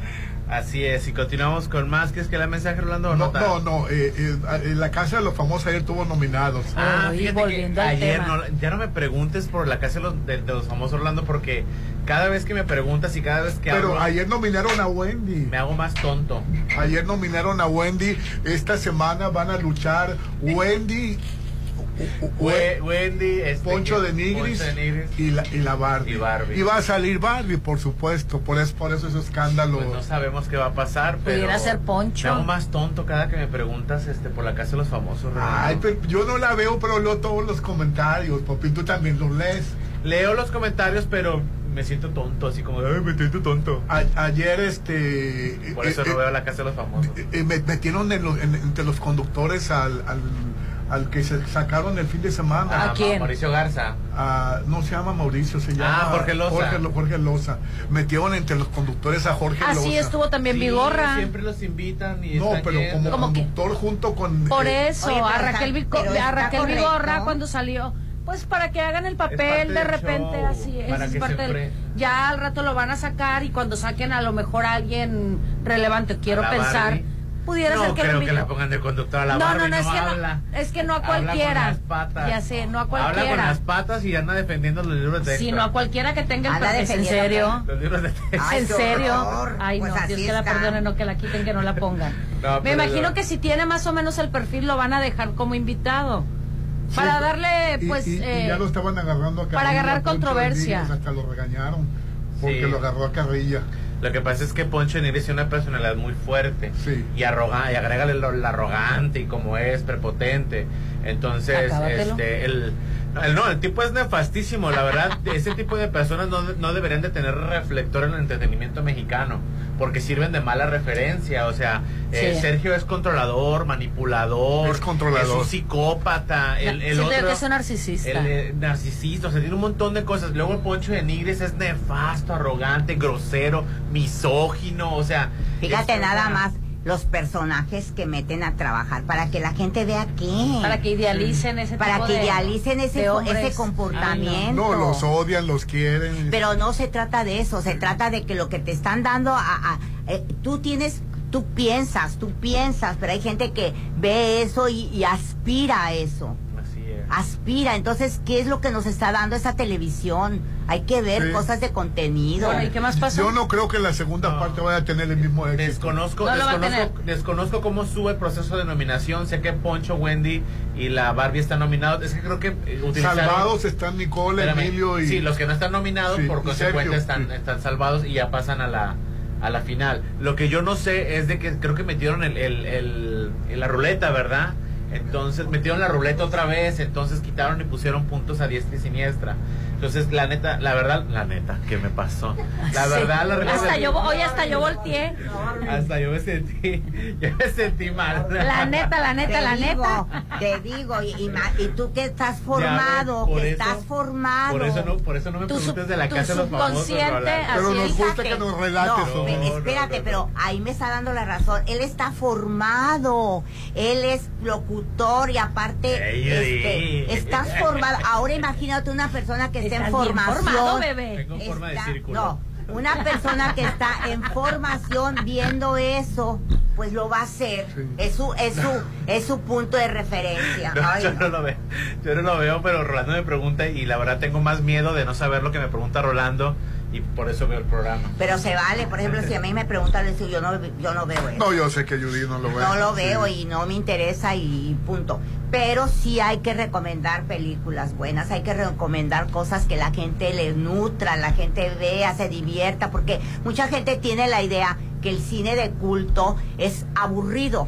Así es, y continuamos con más. ¿Quieres que la mensaje, Rolando? o No, nota? no, no. eh, eh, la Casa de los Famosos ayer tuvo nominados. Ah, Ay, fíjate que volviendo al ayer tema. no, ya no me preguntes por la casa de los, de, de los famosos Orlando porque cada vez que me preguntas y cada vez que Pero hablo, ayer nominaron a Wendy. me hago más tonto. Ayer nominaron a Wendy. Esta semana van a luchar Wendy, We- Wendy, este, Poncho de Nigris Poncho de Nigris. y la, y la Barbie. Y Barbie. va a salir Barbie, por supuesto. Por eso, por eso ese escándalo. Pues no sabemos qué va a pasar, pero Pudiera ser Poncho. Me hago más tonto cada que me preguntas este por la casa de los famosos. Ay, pero yo no la veo, pero leo todos los comentarios. Papi, tú también los lees. Leo los comentarios, pero me siento tonto, así como, ay, me siento tonto. A- ayer, este. Por eso eh, no eh, veo la casa de los famosos. eh, me- metieron en los- en- entre los conductores al, al, al que se sacaron el fin de semana. Ah, Mauricio Garza. Ah, no se llama Mauricio, se llama Ah, Jorge Loza. Jorge, Lo- Jorge Loza. Metieron entre los conductores a Jorge Loza. Así estuvo también Vigorra. Siempre los invitan y No, pero yendo. como conductor junto con... Por eh, eso, Oye, pero a Raquel, Vico- a Raquel. Vigorra cuando salió, pues para que hagan el papel de repente, show, así es. es parte del- ya al rato lo van a sacar y cuando saquen a lo mejor a alguien relevante, quiero pensar, Barbie. Pudiera no ser que creo que la pongan de conductor a la no, Barbie, no, no, es que habla. no, es que no a Habla con cualquiera. las patas. Ya sé, no a Habla con cualquiera. las patas y anda defendiendo los libros de texto. Sino a cualquiera que tenga el papel. ¿En serio? Los libros de texto. Ay, ¿En serio? Ay, Pues no, Dios que la perdone, no que la quiten, que no la pongan. No, Me imagino que si tiene más o menos el perfil lo van a dejar como invitado. sí, para darle, y- pues... y, y eh, ya lo estaban agarrando a Carrilla. para agarrar controversia. Hasta lo regañaron. Porque Sí. lo agarró a Carrilla. Lo que pasa es que Poncho Nigris tiene una personalidad muy fuerte Sí. y arroga y agrégale lo, lo arrogante y como es prepotente. Entonces, Acábatelo. este el, el- no, el tipo es nefastísimo, la verdad, ese tipo de personas no, no deberían de tener reflector en el entretenimiento mexicano, porque sirven de mala referencia, o sea, eh, Sí. Sergio es controlador, manipulador, Es controlador. un psicópata, el, el siento yo otro que es un narcisista. el eh, narcisista, o sea, tiene un montón de cosas. Luego el Poncho de Nigris es nefasto, arrogante, grosero, misógino, o sea. Fíjate es nada una- más los personajes que meten a trabajar para que la gente vea qué. Para que idealicen ese para tipo que de- idealicen ese, ese comportamiento. No, los odian, los quieren. Pero no se trata de eso, se trata de que lo que te están dando a, a- eh, tú tienes, tú piensas, tú piensas, pero hay gente que ve eso y, y aspira a eso. Aspira, entonces, ¿qué es lo que nos está dando esa televisión? Hay que ver Sí. cosas de contenido. Bueno, ¿y qué más pasó? Yo no creo que la segunda No. parte vaya a tener el mismo éxito. Desconozco, No desconozco, desconozco cómo sube el proceso de nominación. Sé que Poncho, Wendy y la Barbie están nominados. Es que creo que eh, utilizaron... Salvados están Nicole, Espérame. Emilio y... Sí, los que no están nominados Sí, por Sergio, están, sí. están salvados y ya pasan a la a la final. Lo que yo no sé es de que creo que metieron el, el, el- el- la ruleta, ¿verdad? Entonces metieron la ruleta otra vez, entonces quitaron y pusieron puntos a diestra y siniestra. Entonces, la neta, la verdad, la neta, ¿qué me pasó? La Sí. verdad, la verdad. Hasta yo, hoy hasta yo volteé. Hasta yo me sentí, yo me sentí mal. La neta, la neta, te la digo, neta. Te digo, y, y y tú que estás formado, que eso- estás formado. Por eso no, por eso no me Tu preguntes de la tu casa de los famosos. Pero nos gusta que nos relates. No, no, espérate, no, pero ahí me está dando la razón. Él está formado, él es locutor y aparte Ey, ey. este, estás formado. Ahora imagínate una persona que está en formación. formado, bebé. Tengo forma de Está- círculo. No, una persona que está en formación viendo eso, pues lo va a hacer. Sí. Es su, es su, es su punto de referencia. No, Ay, yo no. no lo veo. Yo no lo veo, pero Rolando me pregunta y la verdad tengo más miedo de no saber lo que me pregunta Rolando y por eso veo el programa. Pero se vale, por ejemplo, si a mí me preguntan eso, yo no, yo no veo eso. No, yo sé que Judy no lo ve. No lo Sí. veo y no me interesa y punto. Pero sí hay que recomendar películas buenas, hay que recomendar cosas que la gente le nutra, la gente vea, se divierta, porque mucha gente tiene la idea que el cine de culto es aburrido.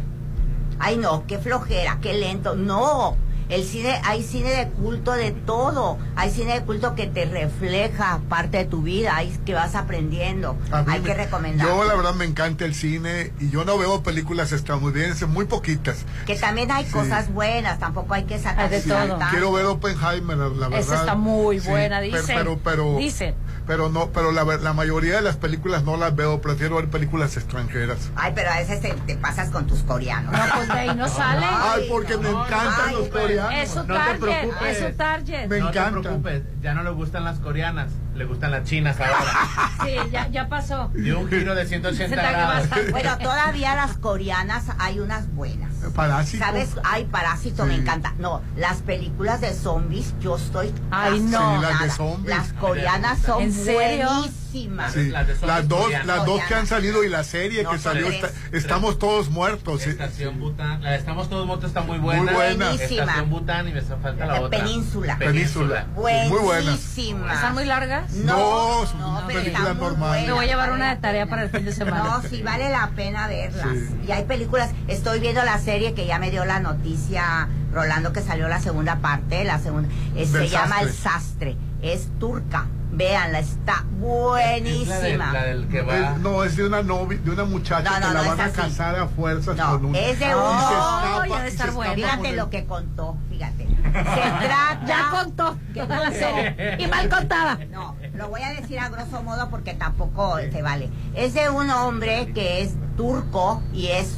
Ay no, qué flojera, qué lento. No, el cine, hay cine de culto de todo. Hay cine de culto que te refleja parte de tu vida, hay que vas aprendiendo. Hay me- que recomendar. Yo la verdad me encanta el cine y yo no veo películas estadounidenses, muy poquitas. Que también hay Sí. cosas buenas, tampoco hay que sacar de así todo. Quiero ver Oppenheimer, la verdad. Esa está muy Sí, buena, pero- dicen. Pero, pero, Dicen. Pero no, pero la, la mayoría de las películas no las veo, prefiero ver películas extranjeras. Ay, pero a veces te, te pasas con tus coreanos. No, pues de ahí no sale. Ay, porque me encantan Ay, los coreanos. Es su No te target, preocupes. es su target. Me no encanta. te preocupes, ya no le gustan las coreanas, le gustan las chinas ahora. Sí, ya, ya pasó. Dio un giro de 180 Se te grados. Bueno, todavía las coreanas hay unas buenas. Parásito. ¿Sabes? Ay, Parásito, Sí. me encanta. No, las películas de zombies, yo estoy. Ay, no. Sí, las de zombies. Las coreanas son ¿En serio? buenísimas. Sí, Las de zombies las dos, las dos que han salido y la serie No, que salió, tres. está- estamos todos muertos. sí. Estación Bután. La de Estamos Todos Motos está muy buena. Muy buena. Buenísima. Estación Bután y me hace falta la La otra. Península. Península. Muy buenas. Buenísimas. ¿Están muy largas? No, No, no, muy normales. Me voy a llevar una de tarea para el fin de semana. No, sí vale la pena verlas. Sí. Y hay películas, estoy viendo la serie que ya me dio la noticia Rolando que salió la segunda parte, la segunda, eh, se llama. El Sastre, es turca. Véanla, está Es buenísima. la, del- la del que va. Es- no, es de una novia, de una muchacha No, no, que la no, van a es casar a fuerzas No, con un. es de un- escapa, de estar bueno, fíjate lo que contó, fíjate. Se trata... Ya contó. Que serie. Y mal contada. No, lo voy a decir a grosso modo porque tampoco se vale. Es de un hombre que es turco y es,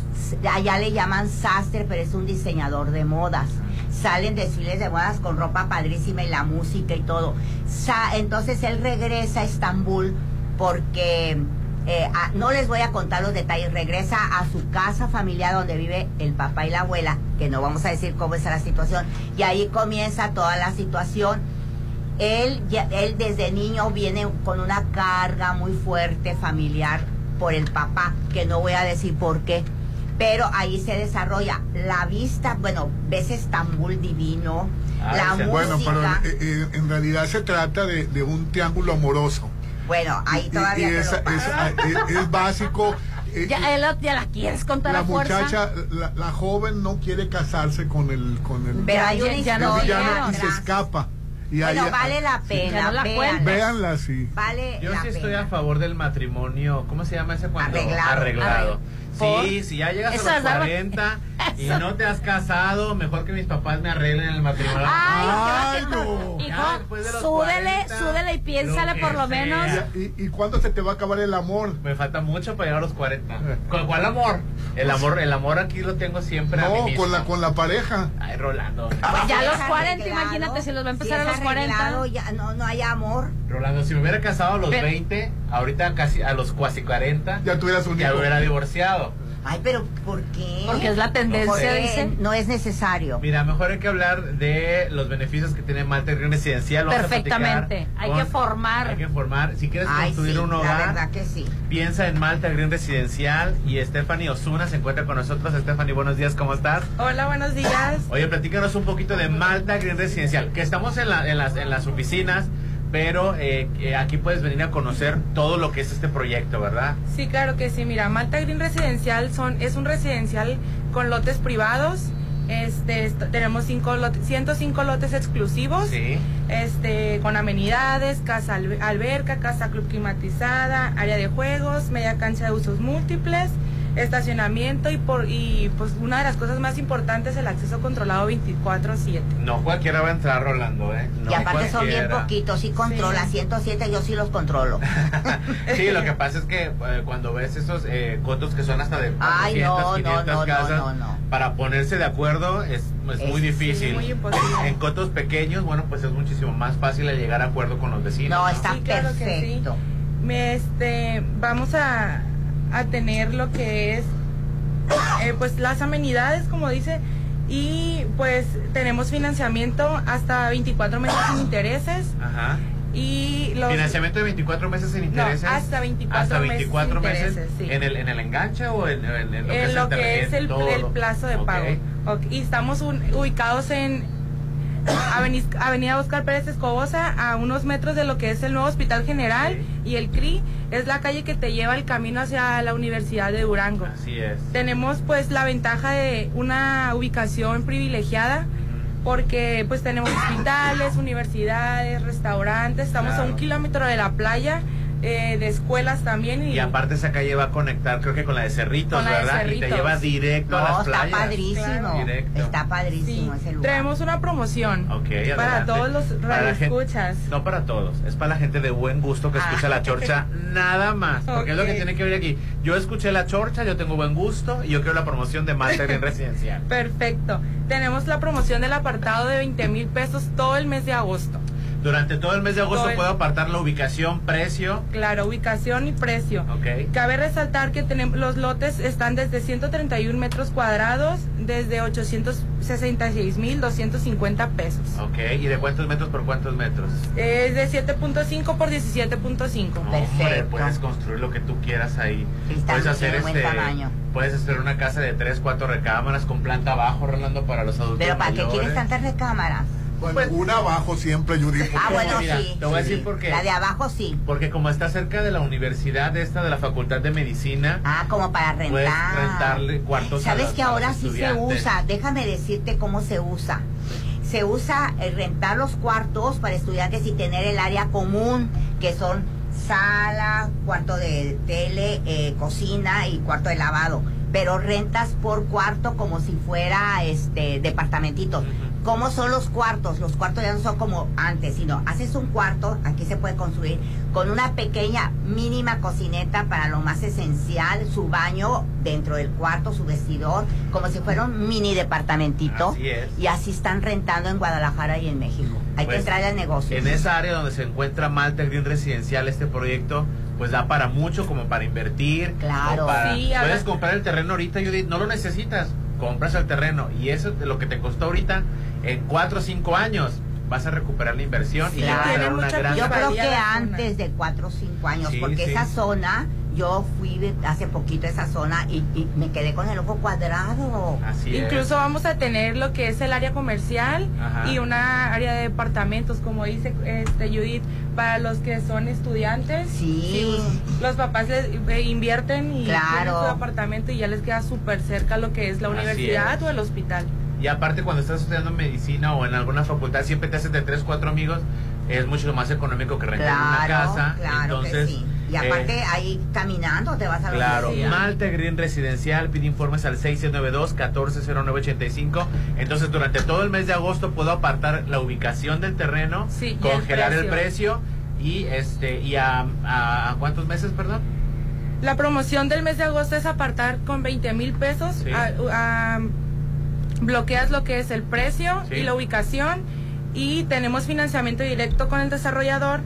allá le llaman sastre, pero es un diseñador de modas. Salen desfiles de modas con ropa padrísima y la música y todo. Entonces él regresa a Estambul porque eh, no les voy a contar los detalles. Regresa a su casa familiar donde vive el papá y la abuela, que no vamos a decir cómo es la situación. Y ahí comienza toda la situación. Él, ya- él desde niño viene con una carga muy fuerte familiar por el papá, que no voy a decir por qué. Pero ahí se desarrolla la vista, bueno, ves Estambul divino, la música. Bueno, pero eh, eh, en realidad se trata de, de un triángulo amoroso. Bueno, ahí Y- todavía y te es, es- es- es básico. eh, Ya, él lo- ya la quieres contar la a fuerza. muchacha, la, la joven no quiere casarse con el con el, Pero hay una historia villano y se escapa. Y Bueno, vale la sí. pena, no la véanla. Véanla, sí. Vale Yo la sí estoy a favor del matrimonio. ¿Cómo se llama ese cuando? Arreglado. Arreglado. ¿Por? Sí, si ya llegas Eso a los algo- 40 y Eso. no te has casado, mejor que mis papás me arreglen el matrimonio. Ay, Ay, no. Hijo, súdele, 40, súdele y piénsale por lo sea. menos. ¿Y, y cuándo se te va a acabar el amor? Me falta mucho para llegar a los 40. ¿Con cuál amor? El amor, el amor aquí lo tengo siempre a mí No, mismo. con la con la pareja. Ay, Rolando. Ya a los Si es 40, arreglado, imagínate si los va a empezar si a los 40. arreglado, Ya no, no hay amor. Rolando, si me hubiera casado a los Pero- 20, ahorita casi a los cuasi 40, Ya tuvieras un ya hijo. hubiera divorciado. Ay, pero ¿por qué? Porque es la tendencia, dicen. no es necesario. Mira, mejor hay que hablar de los beneficios que tiene Malta Green Residencial. Perfectamente. Hay con- que formar. Hay que formar. Si quieres Ay, construir sí, un la hogar, verdad que sí. piensa en Malta Green Residencial. Y Stephanie Osuna se encuentra con nosotros. Stephanie, buenos días, ¿cómo estás? Hola, buenos días. Oye, platícanos un poquito de Malta Green Residencial. Que estamos en, la- en las, en las oficinas, pero eh, eh, aquí puedes venir a conocer todo lo que es este proyecto, ¿verdad? Sí, claro que sí. Mira, Malta Green Residencial son, es un residencial con lotes privados. Este, est- tenemos cinco lotes, 105 lotes exclusivos. Sí. Este, con amenidades, casa albe- alberca, casa club climatizada, área de juegos, media cancha de usos múltiples, estacionamiento y por y pues una de las cosas más importantes el acceso controlado 24/7. No cualquiera va a entrar, Rolando, ¿eh? No y aparte son bien poquitos, sí controla. 107 yo sí los controlo. Sí, lo que pasa es que eh, cuando ves esos eh, cotos que son hasta de Ay, 400, no, no, 500 no, no, casas, no, no. para ponerse de acuerdo es, es Es- muy difícil. sí, muy imposible. En cotos pequeños, bueno, pues es muchísimo más fácil llegar a acuerdo con los vecinos. No, está Sí, claro que sí. perfecto. Me, este, vamos a, a tener lo que es, eh, pues las amenidades, como dice, y pues tenemos financiamiento hasta 24 meses sin intereses Ajá. y los Financiamiento de 24 meses sin intereses. hasta 24 hasta meses 24 sin meses, sí. en, el, en el enganche o en, en- en lo que en es lo el que es el, plazo de pago. Y estamos un- ubicados en Avenida Oscar Pérez Escobosa, a unos metros de lo que es el nuevo Hospital General y el CRI. Es la calle que te lleva el camino hacia la Universidad de Durango. Así es. Tenemos pues la ventaja de una ubicación privilegiada porque pues tenemos hospitales, universidades, restaurantes, estamos a un kilómetro de la playa, eh, de escuelas también y, Y aparte esa calle va a conectar, creo que con la de Cerritos, Con la de ¿verdad? Y te lleva directo a No, las está playas. padrísimo. Claro. Directo. Está padrísimo ese lugar. traemos una promoción Ok, para todos los radioescuchas. No para todos, es para la gente de buen gusto que escucha Ah. la chorcha, nada más. Porque es lo que tiene que ver aquí. Yo escuché la chorcha, yo tengo buen gusto y yo quiero la promoción de Malta Green Residencial. Perfecto. Tenemos la promoción del apartado de 20 mil pesos todo el mes de agosto. Durante todo el mes de agosto el- puedo apartar la ubicación, precio. Claro, ubicación y precio. Ok. Cabe resaltar que tenemos los lotes están desde 131 metros cuadrados, desde 866 mil 250 pesos. Ok, ¿y de cuántos metros por cuántos metros? Es de 7.5 por 17.5. No, Hombre, puedes construir lo que tú quieras ahí. Está puedes hacer este, tamaño. puedes hacer una casa de 3, 4 recámaras con planta abajo, Rolando, para los adultos Pero ¿para qué mayores. quieres tantas recámaras? Bueno, una abajo siempre, Judy. porque- Ah, bueno, Mira, sí. te voy a sí. decir por qué. La de abajo sí. Porque como está cerca de la universidad esta de la Facultad de Medicina, Ah, como para rentar. puedes rentarle cuartos Sabes que ahora sí se usa. Déjame decirte cómo se usa. Se usa eh, rentar los cuartos para estudiantes y tener el área común, que son sala, cuarto de tele, eh, cocina y cuarto de lavado. Pero rentas por cuarto como si fuera este departamentitos. ¿Cómo son los cuartos? Los cuartos ya no son como antes, sino haces un cuarto, aquí se puede construir, con una pequeña mínima cocineta para lo más esencial, su baño dentro del cuarto, su vestidor, como si fuera un mini departamentito. Así es. Y así están rentando en Guadalajara y en México. Hay Pues, que entrar al negocio. En esa área donde se encuentra Malta Green Residencial, este proyecto, pues da para mucho como para invertir. Claro. para- Sí, puedes comprar el terreno ahorita, Judith, no lo necesitas. Compras el terreno y eso de lo que te costó ahorita, en cuatro o cinco años vas a recuperar la inversión y ya vas a una gran... Yo creo que antes de cuatro o cinco años, Sí, porque sí. esa zona, yo fui de- hace poquito a esa zona y, y me quedé con el ojo cuadrado. Así es. Incluso vamos a tener lo que es el área comercial Ajá. y una área de departamentos, como dice este Judith, para los que son estudiantes. Sí. pues, los papás les eh, invierten y Claro. tienen su apartamento y ya les queda súper cerca lo que es la universidad es. o el hospital. Y aparte cuando estás estudiando medicina o en alguna facultad siempre te haces de tres, cuatro amigos, es mucho más económico que rentar una casa. claro Entonces, que sí. Y aparte eh, ahí caminando te vas a la Claro. Malta Green Residencial pide informes al 692-140985. Entonces, durante todo el mes de agosto puedo apartar la ubicación del terreno, Sí, y el congelar el precio. precio y este y a, a- a cuántos meses, perdón? La promoción del mes de agosto es apartar con 20 mil pesos. Sí. a- a- bloqueas lo que es el precio Sí. y la ubicación y tenemos financiamiento directo con el desarrollador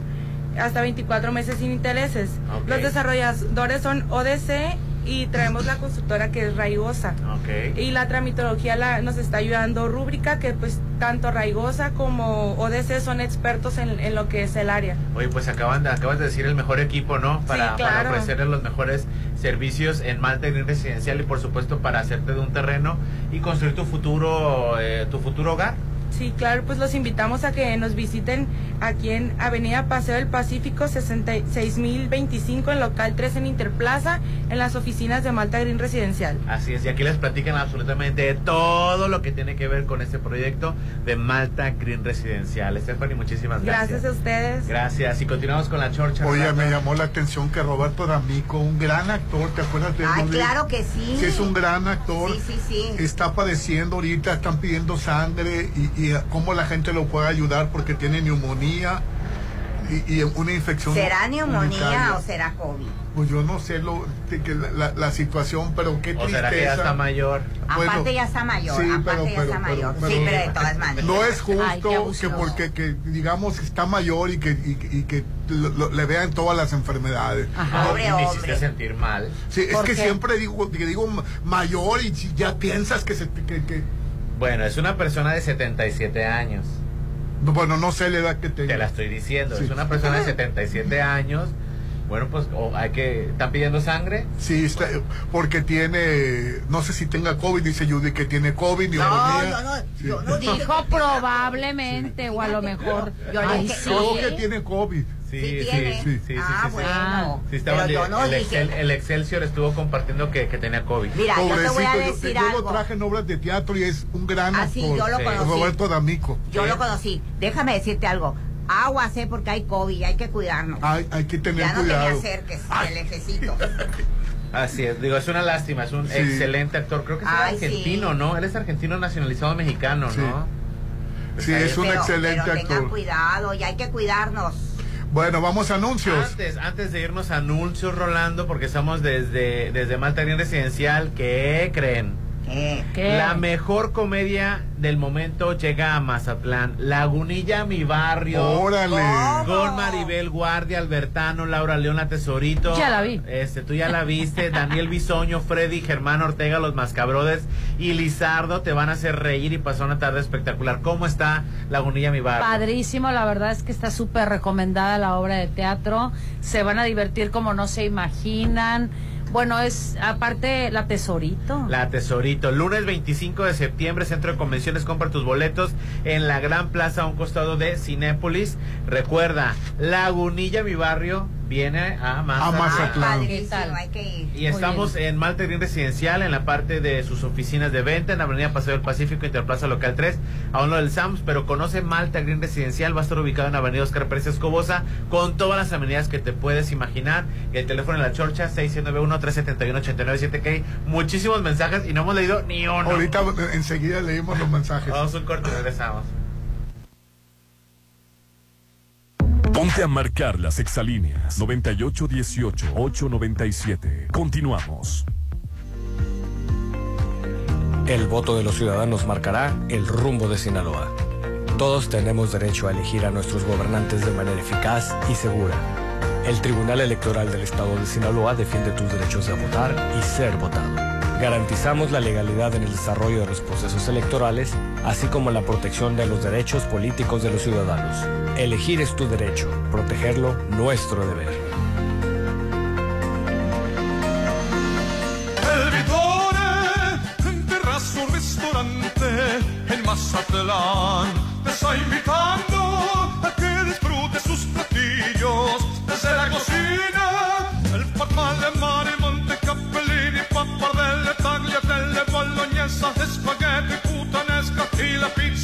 hasta 24 meses sin intereses. Los desarrolladores son ODC y traemos la constructora que es Raigosa. Ok. Y la tramitología la, nos está ayudando Rúbrica, que pues tanto Raigosa como ODC son expertos en, en lo que es el área. Oye, pues acaban de, acabas de decir el mejor equipo, ¿no? Para, Sí, para ofrecerles los mejores servicios en Malta Green Residencial y por supuesto para hacerte de un terreno y construir tu futuro, eh, tu futuro hogar. Sí, claro, pues los invitamos a que nos visiten aquí en Avenida Paseo del Pacífico 66025 en local 3 en Interplaza, en las oficinas de Malta Green Residencial. Así es, y aquí les platican absolutamente todo lo que tiene que ver con este proyecto de Malta Green Residencial. Stephanie, muchísimas gracias. Gracias a ustedes. Gracias. Y continuamos con la chorcha. Oye, me llamó la atención que Roberto D'Amico, un gran actor, ¿te acuerdas de él? Ay, claro que sí. Sí, es un gran actor. Sí, sí, sí. Está padeciendo ahorita, están pidiendo sangre y, y cómo la gente lo puede ayudar porque tiene neumonía y, y una infección. ¿Será neumonía urinaria. o será COVID? Pues yo no sé lo, la, la- la situación, pero qué O tristeza. será que ya está mayor. Bueno, aparte ya está mayor, sí, aparte pero- ya está pero- mayor. pero- sí, pero- de todas maneras. No es Ay, justo qué que porque que, digamos está mayor y que, y, y que lo- lo- le vean todas las enfermedades. Ajá. No, Y me hiciste sentir mal. Sí, es ¿Por que qué? siempre digo, que digo ma- mayor y ya piensas que se que, que- Bueno, es una persona de 77 años. bueno, no sé la edad que tenga. Te la estoy diciendo. Sí. Es una persona de 77 años. Bueno, pues o hay que. ¿Están pidiendo sangre? Sí, está- porque tiene, no sé si tenga COVID, dice Judy que tiene COVID, neumonía. Sí. Dijo probablemente o a lo mejor. Yo Ay, dije, sí. Creo que tiene COVID. Sí, Sí sí, tiene. sí, Ah, sí, sí. bueno. Sí, estaban Pero yo de- no el, dije- Excel- el Excelsior estuvo compartiendo que, que tenía COVID. Mira, yo te voy a Pobrecito, decir yo, yo lo algo. traje en obras de teatro y es un gran Ah, actor. yo lo Sí. conocí. Roberto D'Amico. Yo lo conocí. Déjame decirte algo. Aguas, eh, porque hay COVID y hay que cuidarnos. Hay, hay que tener ya no te me cuidado. acerques, el ejecito. Así es, digo, es una lástima, es un Sí. excelente actor. Creo que es Ay, argentino, sí. ¿no? Él es argentino nacionalizado mexicano, ¿no? Sí, es un Pero- excelente pero tengan actor. cuidado y hay que cuidarnos. Bueno, vamos a anuncios. Antes, antes de irnos a anuncios, Rolando, porque estamos desde, desde Malta Green Residencial, ¿qué creen? ¿Qué? La mejor comedia del momento llega a Mazatlán. Lagunilla, mi barrio. Órale. Con Maribel Guardia, Albertano, Laura León, la Tesorito. Ya la vi. Este, tú ya la viste. Daniel Bisoño, Freddy, Germán Ortega, los Mascabrodes y Lizardo te van a hacer reír y pasar una tarde espectacular. ¿Cómo está Lagunilla, mi barrio? Padrísimo, la verdad es que está súper recomendada la obra de teatro. Se van a divertir como no se imaginan. Bueno, es aparte la tesorito. La Tesorito. Lunes 25 de septiembre, Centro de Convenciones, compra tus boletos en la Gran Plaza a un costado de Cinépolis. Recuerda, Lagunilla, mi barrio, viene a Mazatlán. A Mazatlán. Hay que ir. Y estamos en Malta Green Residencial, en la parte de sus oficinas de venta, en Avenida Paseo del Pacífico, Interplaza Local 3, a uno del SAMS, pero conoce Malta Green Residencial, va a estar ubicado en Avenida Oscar Pérez Escobosa, con todas las amenidades que te puedes imaginar. Y el teléfono en la chorcha, 691-371-897K. Muchísimos mensajes y no hemos leído ni uno. Ahorita eh, enseguida leímos los mensajes. Vamos a un corte y regresamos. Ponte a marcar las exalíneas 9818-897. Continuamos. El voto de los ciudadanos marcará el rumbo de Sinaloa. Todos tenemos derecho a elegir a nuestros gobernantes de manera eficaz y segura. El Tribunal Electoral del Estado de Sinaloa defiende tus derechos de votar y ser votado. Garantizamos la legalidad en el desarrollo de los procesos electorales, así como la protección de los derechos políticos de los ciudadanos. Elegir es tu derecho, protegerlo nuestro deber. El Vitore, restaurante en Mazatlán,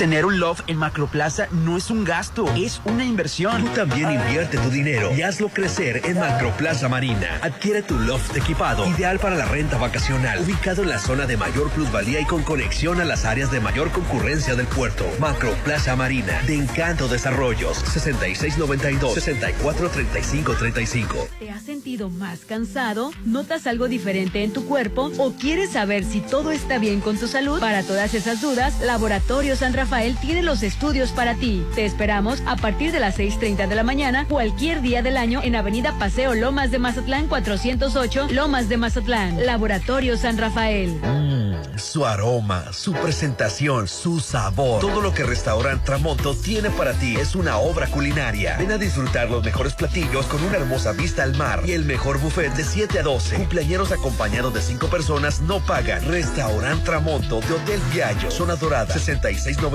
Tener un loft en Macroplaza no es un gasto, es una inversión. Tú también invierte tu dinero y hazlo crecer en Macroplaza Marina. Adquiere tu loft equipado, ideal para la renta vacacional, ubicado en la zona de mayor plusvalía y con conexión a las áreas de mayor concurrencia del puerto. Macroplaza Marina, de Encanto Desarrollos, 6692-643535. ¿Te has sentido más cansado? ¿Notas algo diferente en tu cuerpo? ¿O quieres saber si todo está bien con tu salud? Para todas esas dudas, Laboratorio San Rafael tiene los estudios para ti. Te esperamos a partir de las 6.30 de la mañana, cualquier día del año, en Avenida Paseo Lomas de Mazatlán 408, Lomas de Mazatlán. Laboratorio San Rafael. Mmm, su aroma, su presentación, su sabor. Todo lo que Restaurant Tramonto tiene para ti es una obra culinaria. Ven a disfrutar los mejores platillos con una hermosa vista al mar y el mejor buffet de 7 a 12. Cumpleañeros acompañados de 5 personas no pagan. Restaurant Tramonto de Hotel Viallo, Zona Dorada,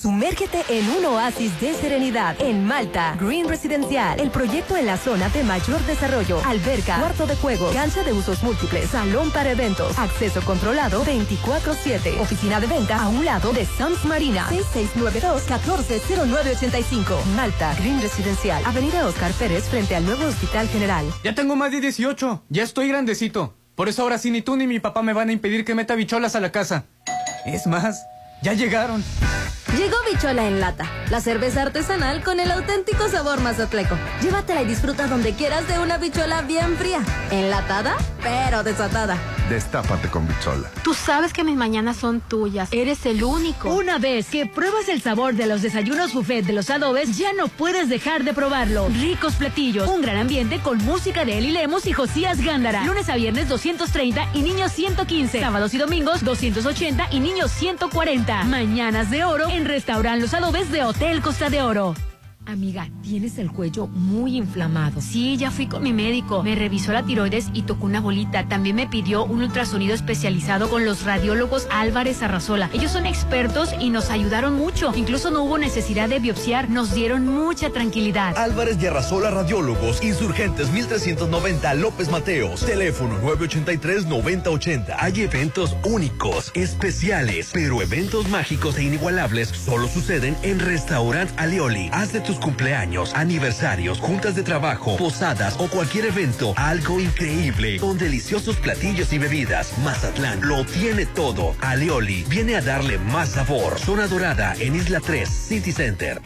Sumérgete en un oasis de serenidad en Malta. Green Residencial, el proyecto en la zona de mayor desarrollo. Alberca, cuarto de juego, cancha de usos múltiples, salón para eventos, acceso controlado 24-7. Oficina de venta a un lado de Sams Marina. 6692-140985. Malta, Green Residencial, Avenida Oscar Pérez frente al nuevo Hospital General. Ya tengo más de 18. Ya estoy grandecito. Por eso ahora sí ni tú ni mi papá me van a impedir que meta bicholas a la casa. Es más, ya llegaron. Llegó Bichola en lata, la cerveza artesanal con el auténtico sabor mazatleco. Llévatela y disfruta donde quieras de una bichola bien fría, enlatada, pero desatada. Destápate con Bichola. Tú sabes que mis mañanas son tuyas. Eres el único. Una vez que pruebas el sabor de los desayunos buffet de los adobes, ya no puedes dejar de probarlo. Ricos platillos, un gran ambiente con música de Eli Lemos y Josías Gándara. Lunes a viernes 230 y niños 115. Sábados y domingos 280 y niños 140. Mañanas de oro en Restaurant Los Adobes de Hotel Costa de Oro. Amiga, tienes el cuello muy inflamado. Sí, ya fui con mi médico. Me revisó la tiroides y tocó una bolita. También me pidió un ultrasonido especializado con los radiólogos Álvarez Arrazola. Ellos son expertos y nos ayudaron mucho. Incluso no hubo necesidad de biopsiar. Nos dieron mucha tranquilidad. Álvarez y Arrazola Radiólogos, Insurgentes 1390 López Mateos, teléfono 983-9080. Hay eventos únicos, especiales, pero eventos mágicos e inigualables solo suceden en Restaurant Alioli. Haz de tus cumpleaños, aniversarios, juntas de trabajo, posadas o cualquier evento, algo increíble con deliciosos platillos y bebidas. Mazatlán lo tiene todo. Alioli viene a darle más sabor. Zona Dorada en Isla 3, City Center.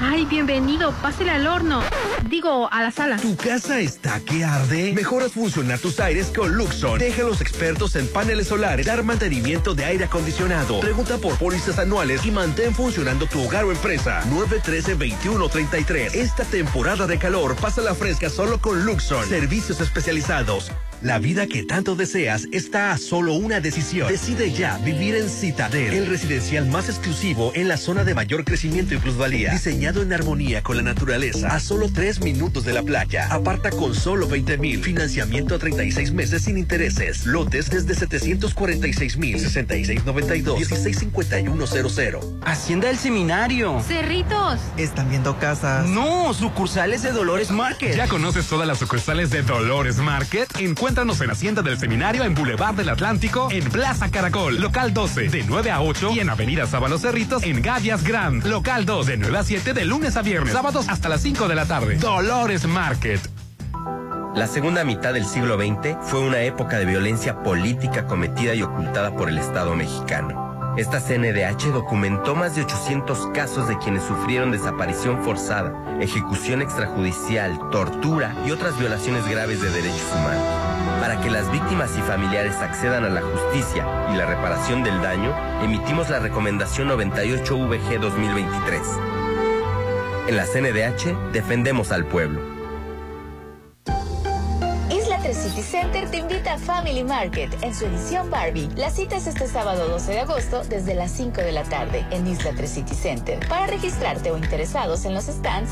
Ay, bienvenido, pásele al horno. Digo, a la sala. ¿Tu casa está que arde? Mejoras funcionar tus aires con Luxon. Deja a los expertos en paneles solares dar mantenimiento de aire acondicionado. Pregunta por pólizas anuales y mantén funcionando tu hogar o empresa. 913-2133. Esta temporada de calor, pasa la fresca solo con Luxon. Servicios especializados. La vida que tanto deseas está a solo una decisión. Decide ya vivir en Citadel, el residencial más exclusivo en la zona de mayor crecimiento y plusvalía. Diseñado en armonía con la naturaleza, a solo tres minutos de la playa. Aparta con solo 20 mil. Financiamiento a 36 meses sin intereses. Lotes desde 746 mil, 6692, 165100. Hacienda del Seminario. Cerritos. Están viendo casas. No, sucursales de Dolores Market. ¿Ya conoces todas las sucursales de Dolores Market? Encuéntranos en Hacienda del Seminario en Boulevard del Atlántico, en Plaza Caracol, local 12, de 9 a 8 y en Avenida Sábalos Cerritos, en Gavias Grand, local 2, de 9 a 7 de lunes a viernes, sábados hasta las 5 de la tarde. Dolores Market. La segunda mitad del siglo XX fue una época de violencia política cometida y ocultada por el Estado mexicano. Esta CNDH documentó más de 800 casos de quienes sufrieron desaparición forzada, ejecución extrajudicial, tortura y otras violaciones graves de derechos humanos. Para que las víctimas y familiares accedan a la justicia y la reparación del daño, emitimos la recomendación 98VG 2023. En la CNDH defendemos al pueblo. 3 City Center te invita a Family Market en su edición Barbie. La cita es este sábado 12 de agosto desde las 5 de la tarde en Isla 3 City Center. Para registrarte o interesados en los stands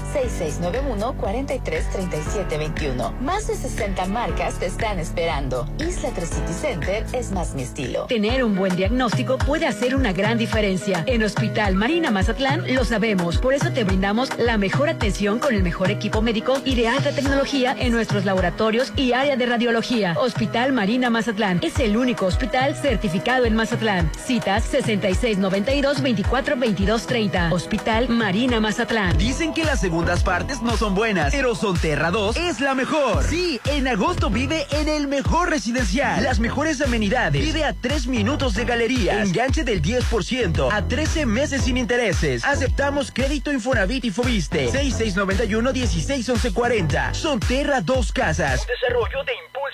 6691-433721. Más de 60 marcas te están esperando. Isla 3 City Center es más mi estilo. Tener un buen diagnóstico puede hacer una gran diferencia. En Hospital Marina Mazatlán lo sabemos, por eso te brindamos la mejor atención con el mejor equipo médico y de alta tecnología en nuestros laboratorios y área de radiología. Hospital Marina Mazatlán es el único hospital certificado en Mazatlán. Citas 6692 24 22 30. Hospital Marina Mazatlán. Dicen que las segundas partes no son buenas, pero Sonterra 2 es la mejor. Sí, en agosto vive en el mejor residencial. Las mejores amenidades. Vive a 3 minutos de galería. Enganche del 10% a 13 meses sin intereses. Aceptamos crédito Infonavit y Fobiste. 6691 161140. Sonterra 2 Casas. Desarrollo de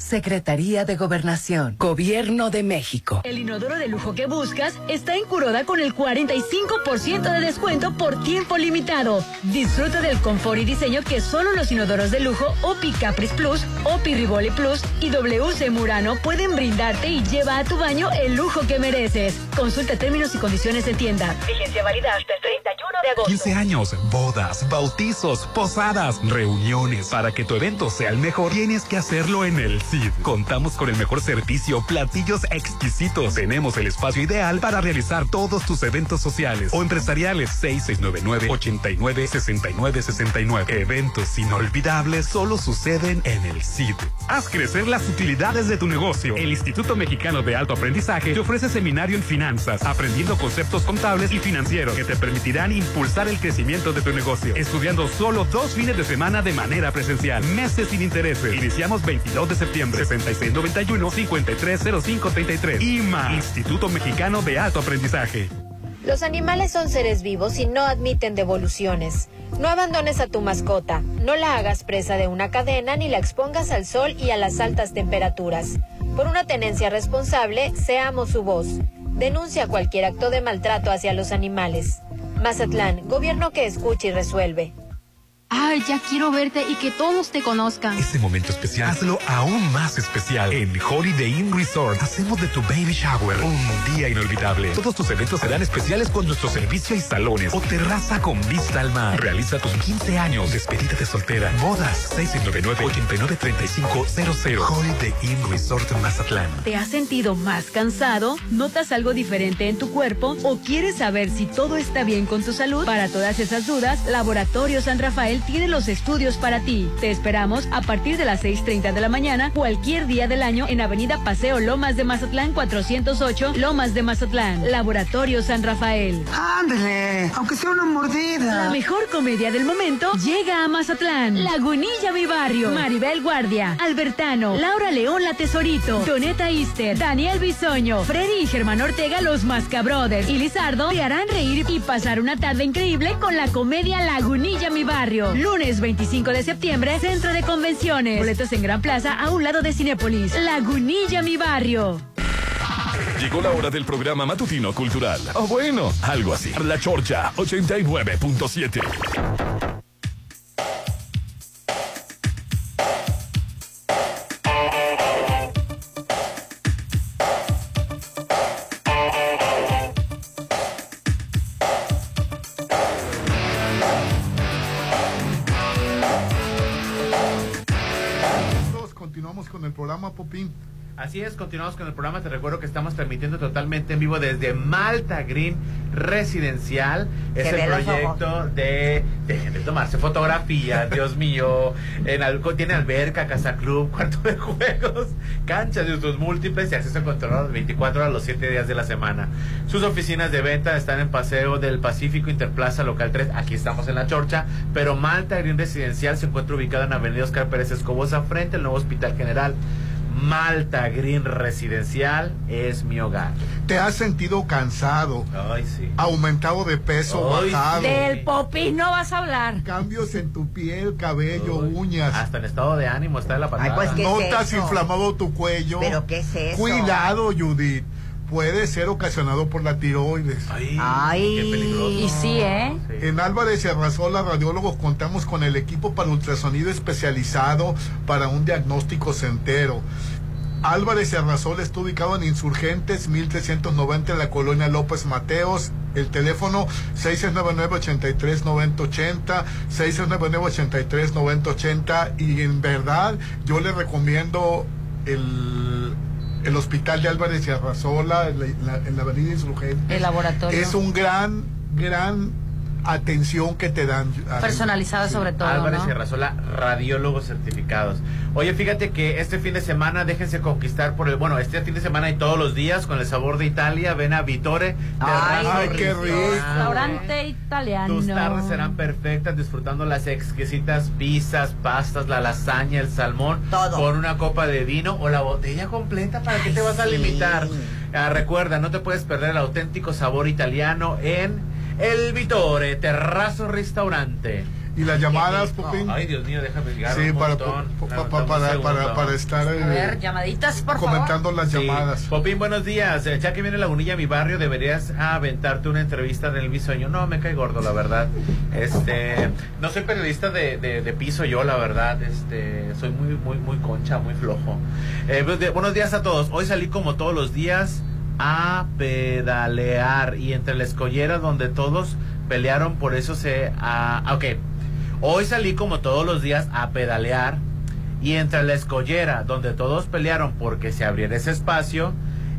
Secretaría de Gobernación, Gobierno de México. El inodoro de lujo que buscas está en Curoda con el 45% de descuento por tiempo limitado. Disfruta del confort y diseño que solo los inodoros de lujo Opi Caprice Plus, Opi Rivoli Plus y WC Murano pueden brindarte y lleva a tu baño el lujo que mereces. Consulta términos y condiciones en tienda. Vigencia válida hasta el 31 de agosto. 15 años, bodas, bautizos, posadas, reuniones. Para que tu evento sea el mejor, tienes que hacerlo en el CID. Contamos con el mejor servicio, platillos exquisitos. Tenemos el espacio ideal para realizar todos tus eventos sociales o empresariales. 6699-896969. Eventos inolvidables solo suceden en el CID. Haz crecer las utilidades de tu negocio. El Instituto Mexicano de Alto Aprendizaje te ofrece seminario en finanzas, aprendiendo conceptos contables y financieros que te permitirán impulsar el crecimiento de tu negocio. Estudiando solo dos fines de semana de manera presencial. Meses sin intereses. Iniciamos 22 de septiembre. 6691-530533. IMA. Instituto Mexicano de Alto Aprendizaje. Los animales son seres vivos y no admiten devoluciones. No abandones a tu mascota, no la hagas presa de una cadena ni la expongas al sol y a las altas temperaturas. Por una tenencia responsable, seamos su voz. Denuncia cualquier acto de maltrato hacia los animales. Mazatlán, gobierno que escucha y resuelve. Ay, ya quiero verte y que todos te conozcan. Este momento especial, hazlo aún más especial. En Holiday Inn Resort, hacemos de tu baby shower un día inolvidable. Todos tus eventos serán especiales con nuestro servicio y salones o terraza con vista al mar. Realiza tus 15 años, despedida de soltera, bodas, 699-893500. Holiday Inn Resort Mazatlán. ¿Te has sentido más cansado? ¿Notas algo diferente en tu cuerpo? ¿O quieres saber si todo está bien con tu salud? Para todas esas dudas, Laboratorio San Rafael tiene los estudios para ti. Te esperamos a partir de las 6.30 de la mañana, cualquier día del año, en Avenida Paseo Lomas de Mazatlán 408, Lomas de Mazatlán. Laboratorio San Rafael. Ándale, aunque sea una mordida. La mejor comedia del momento llega a Mazatlán. Lagunilla Mi Barrio, Maribel Guardia, Albertano, Laura León La Tesorito, Doneta Easter, Daniel Bisoño, Freddy y Germán Ortega Los Mascabrothers y Lizardo te harán reír y pasar una tarde increíble con la comedia Lagunilla Mi Barrio. Lunes 25 de septiembre, Centro de Convenciones. Boletos en Gran Plaza a un lado de Cinépolis. Lagunilla Mi Barrio. Llegó la hora del programa matutino cultural. O bueno, algo así. La Chorcha 89.7. Así es, continuamos con el programa. Te recuerdo que estamos transmitiendo totalmente en vivo desde Malta Green Residencial. Es el proyecto de, dejen de tomarse fotografías, Dios mío. En algo, tiene alberca, casa club, cuarto de juegos, cancha de usos múltiples y acceso controlado 24 horas los 7 días de la semana. Sus oficinas de venta están en Paseo del Pacífico, Interplaza Local 3. Aquí estamos en la Chorcha. Pero Malta Green Residencial se encuentra ubicado en Avenida Oscar Pérez Escobosa, frente al nuevo Hospital General. Malta Green Residencial es mi hogar. ¿Te has sentido cansado? Ay, sí. Aumentado de peso, Ay, bajado. Del popín no vas a hablar. Cambios en tu piel, cabello, uñas. Hasta en estado de ánimo está la patada. pues, ¿qué es Notas eso? inflamado tu cuello. ¿Pero qué es eso? Cuidado, Judith. Puede ser ocasionado por la tiroides. Ay, Ay. qué peligroso. Y sí, ¿eh? En Álvarez y Arrasola Radiólogos contamos con el equipo para ultrasonido especializado para un diagnóstico certero. Álvarez y Arrasola está ubicado en Insurgentes 1390 en la colonia López Mateos. El teléfono 699-83-9080, 699-83-9080 y en verdad yo le recomiendo el, el hospital de Álvarez y Arrasola en la, en la- en la avenida Insurgentes. El laboratorio. Es un gran, gran atención que te dan. Personalizado Sí. sobre todo, Álvarez ¿no? y Arrasola, radiólogos certificados. Oye, fíjate que este fin de semana déjense conquistar por el, bueno, este fin de semana y todos los días con el sabor de Italia, ven a Vitore. Ay, ay, qué rico. Restaurante italiano. Tus tardes serán perfectas disfrutando las exquisitas pizzas, pastas, la lasaña, el salmón, Todo. con una copa de vino o la botella completa. ¿Para qué Ay, te vas a limitar? Ah, recuerda, no te puedes perder el auténtico sabor italiano en El Vitore Terrazzo Restaurante. Y las llamadas. Popín. Ay, Dios mío, déjame llegar Sí, un para, montón. pa- un para, para, para estar A ver, eh, llamaditas, por comentando las Sí. llamadas. Popín, buenos días. Ya que viene la unilla a mi barrio, deberías aventarte una entrevista del bisoño. No, me cae gordo, la verdad. Este, no soy periodista de, de- de piso yo, la verdad. Este, soy muy, muy, muy concha, muy flojo. Eh, buenos días a todos. Hoy salí como todos los días a pedalear. Y entre la escollera donde todos pelearon, por eso se... ah, ok. Hoy salí como todos los días a pedalear. Y entre la escollera donde todos pelearon porque se abriera ese espacio,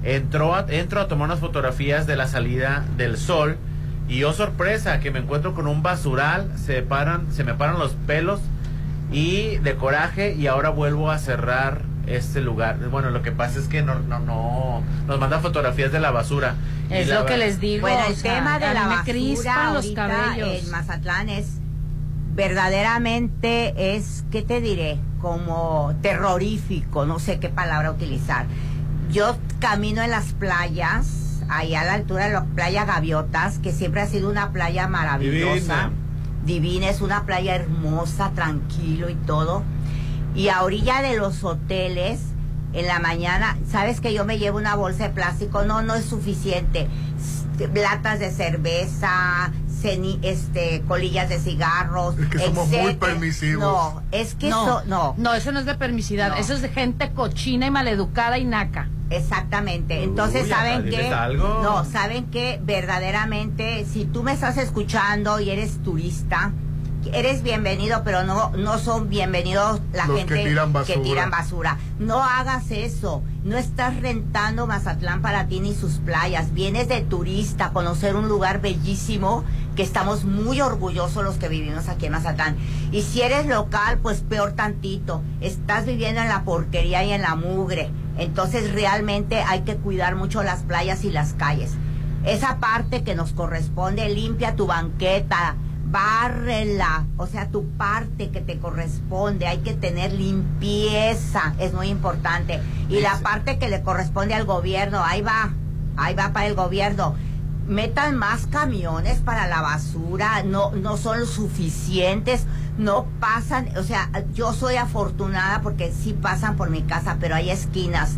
entró a, entro a tomar unas fotografías de la salida del sol. Y oh sorpresa que me encuentro con un basural, se paran, se me paran los pelos y de coraje. Y ahora vuelvo a cerrar este lugar. Bueno, lo que pasa es que no, no, no, nos mandan fotografías de la basura. Es la lo que les digo. Bueno, o el sea, tema de la basura los cabellos. en Mazatlán es verdaderamente es, ¿qué te diré? Como terrorífico, no sé qué palabra utilizar. Yo camino en las playas, ahí a la altura de la playa Gaviotas, que siempre ha sido una playa maravillosa. Divina, es una playa hermosa, tranquilo y todo. Y a orilla de los hoteles, en la mañana, ¿sabes que yo me llevo una bolsa de plástico? No, no es suficiente. Latas de cerveza, ceni- este, colillas de cigarros. Es que somos muy etcétera. permisivos. No, es que no, eso, no. No, eso no es de permisidad, No. eso es de gente cochina y maleducada y naca. Exactamente. Entonces, Uy, ¿saben algo. No, ¿saben qué? Verdaderamente, si tú me estás escuchando y eres turista, eres bienvenido, pero no, no son bienvenidos la Los gente que tiran que basura. tiran basura. No hagas eso. No estás rentando Mazatlán para ti ni sus playas. Vienes de turista a conocer un lugar bellísimo que estamos muy orgullosos los que vivimos aquí en Mazatlán. Y si eres local, pues peor tantito. Estás viviendo en la porquería y en la mugre. Entonces realmente hay que cuidar mucho las playas y las calles. Esa parte que nos corresponde, limpia tu banqueta, bárrela, o sea, tu parte que te corresponde, hay que tener limpieza, es muy importante. Y la parte que le corresponde al gobierno, ahí va, ahí va para el gobierno. Metan más camiones para la basura, no, no son suficientes, no pasan, o sea, yo soy afortunada porque sí pasan por mi casa, pero hay esquinas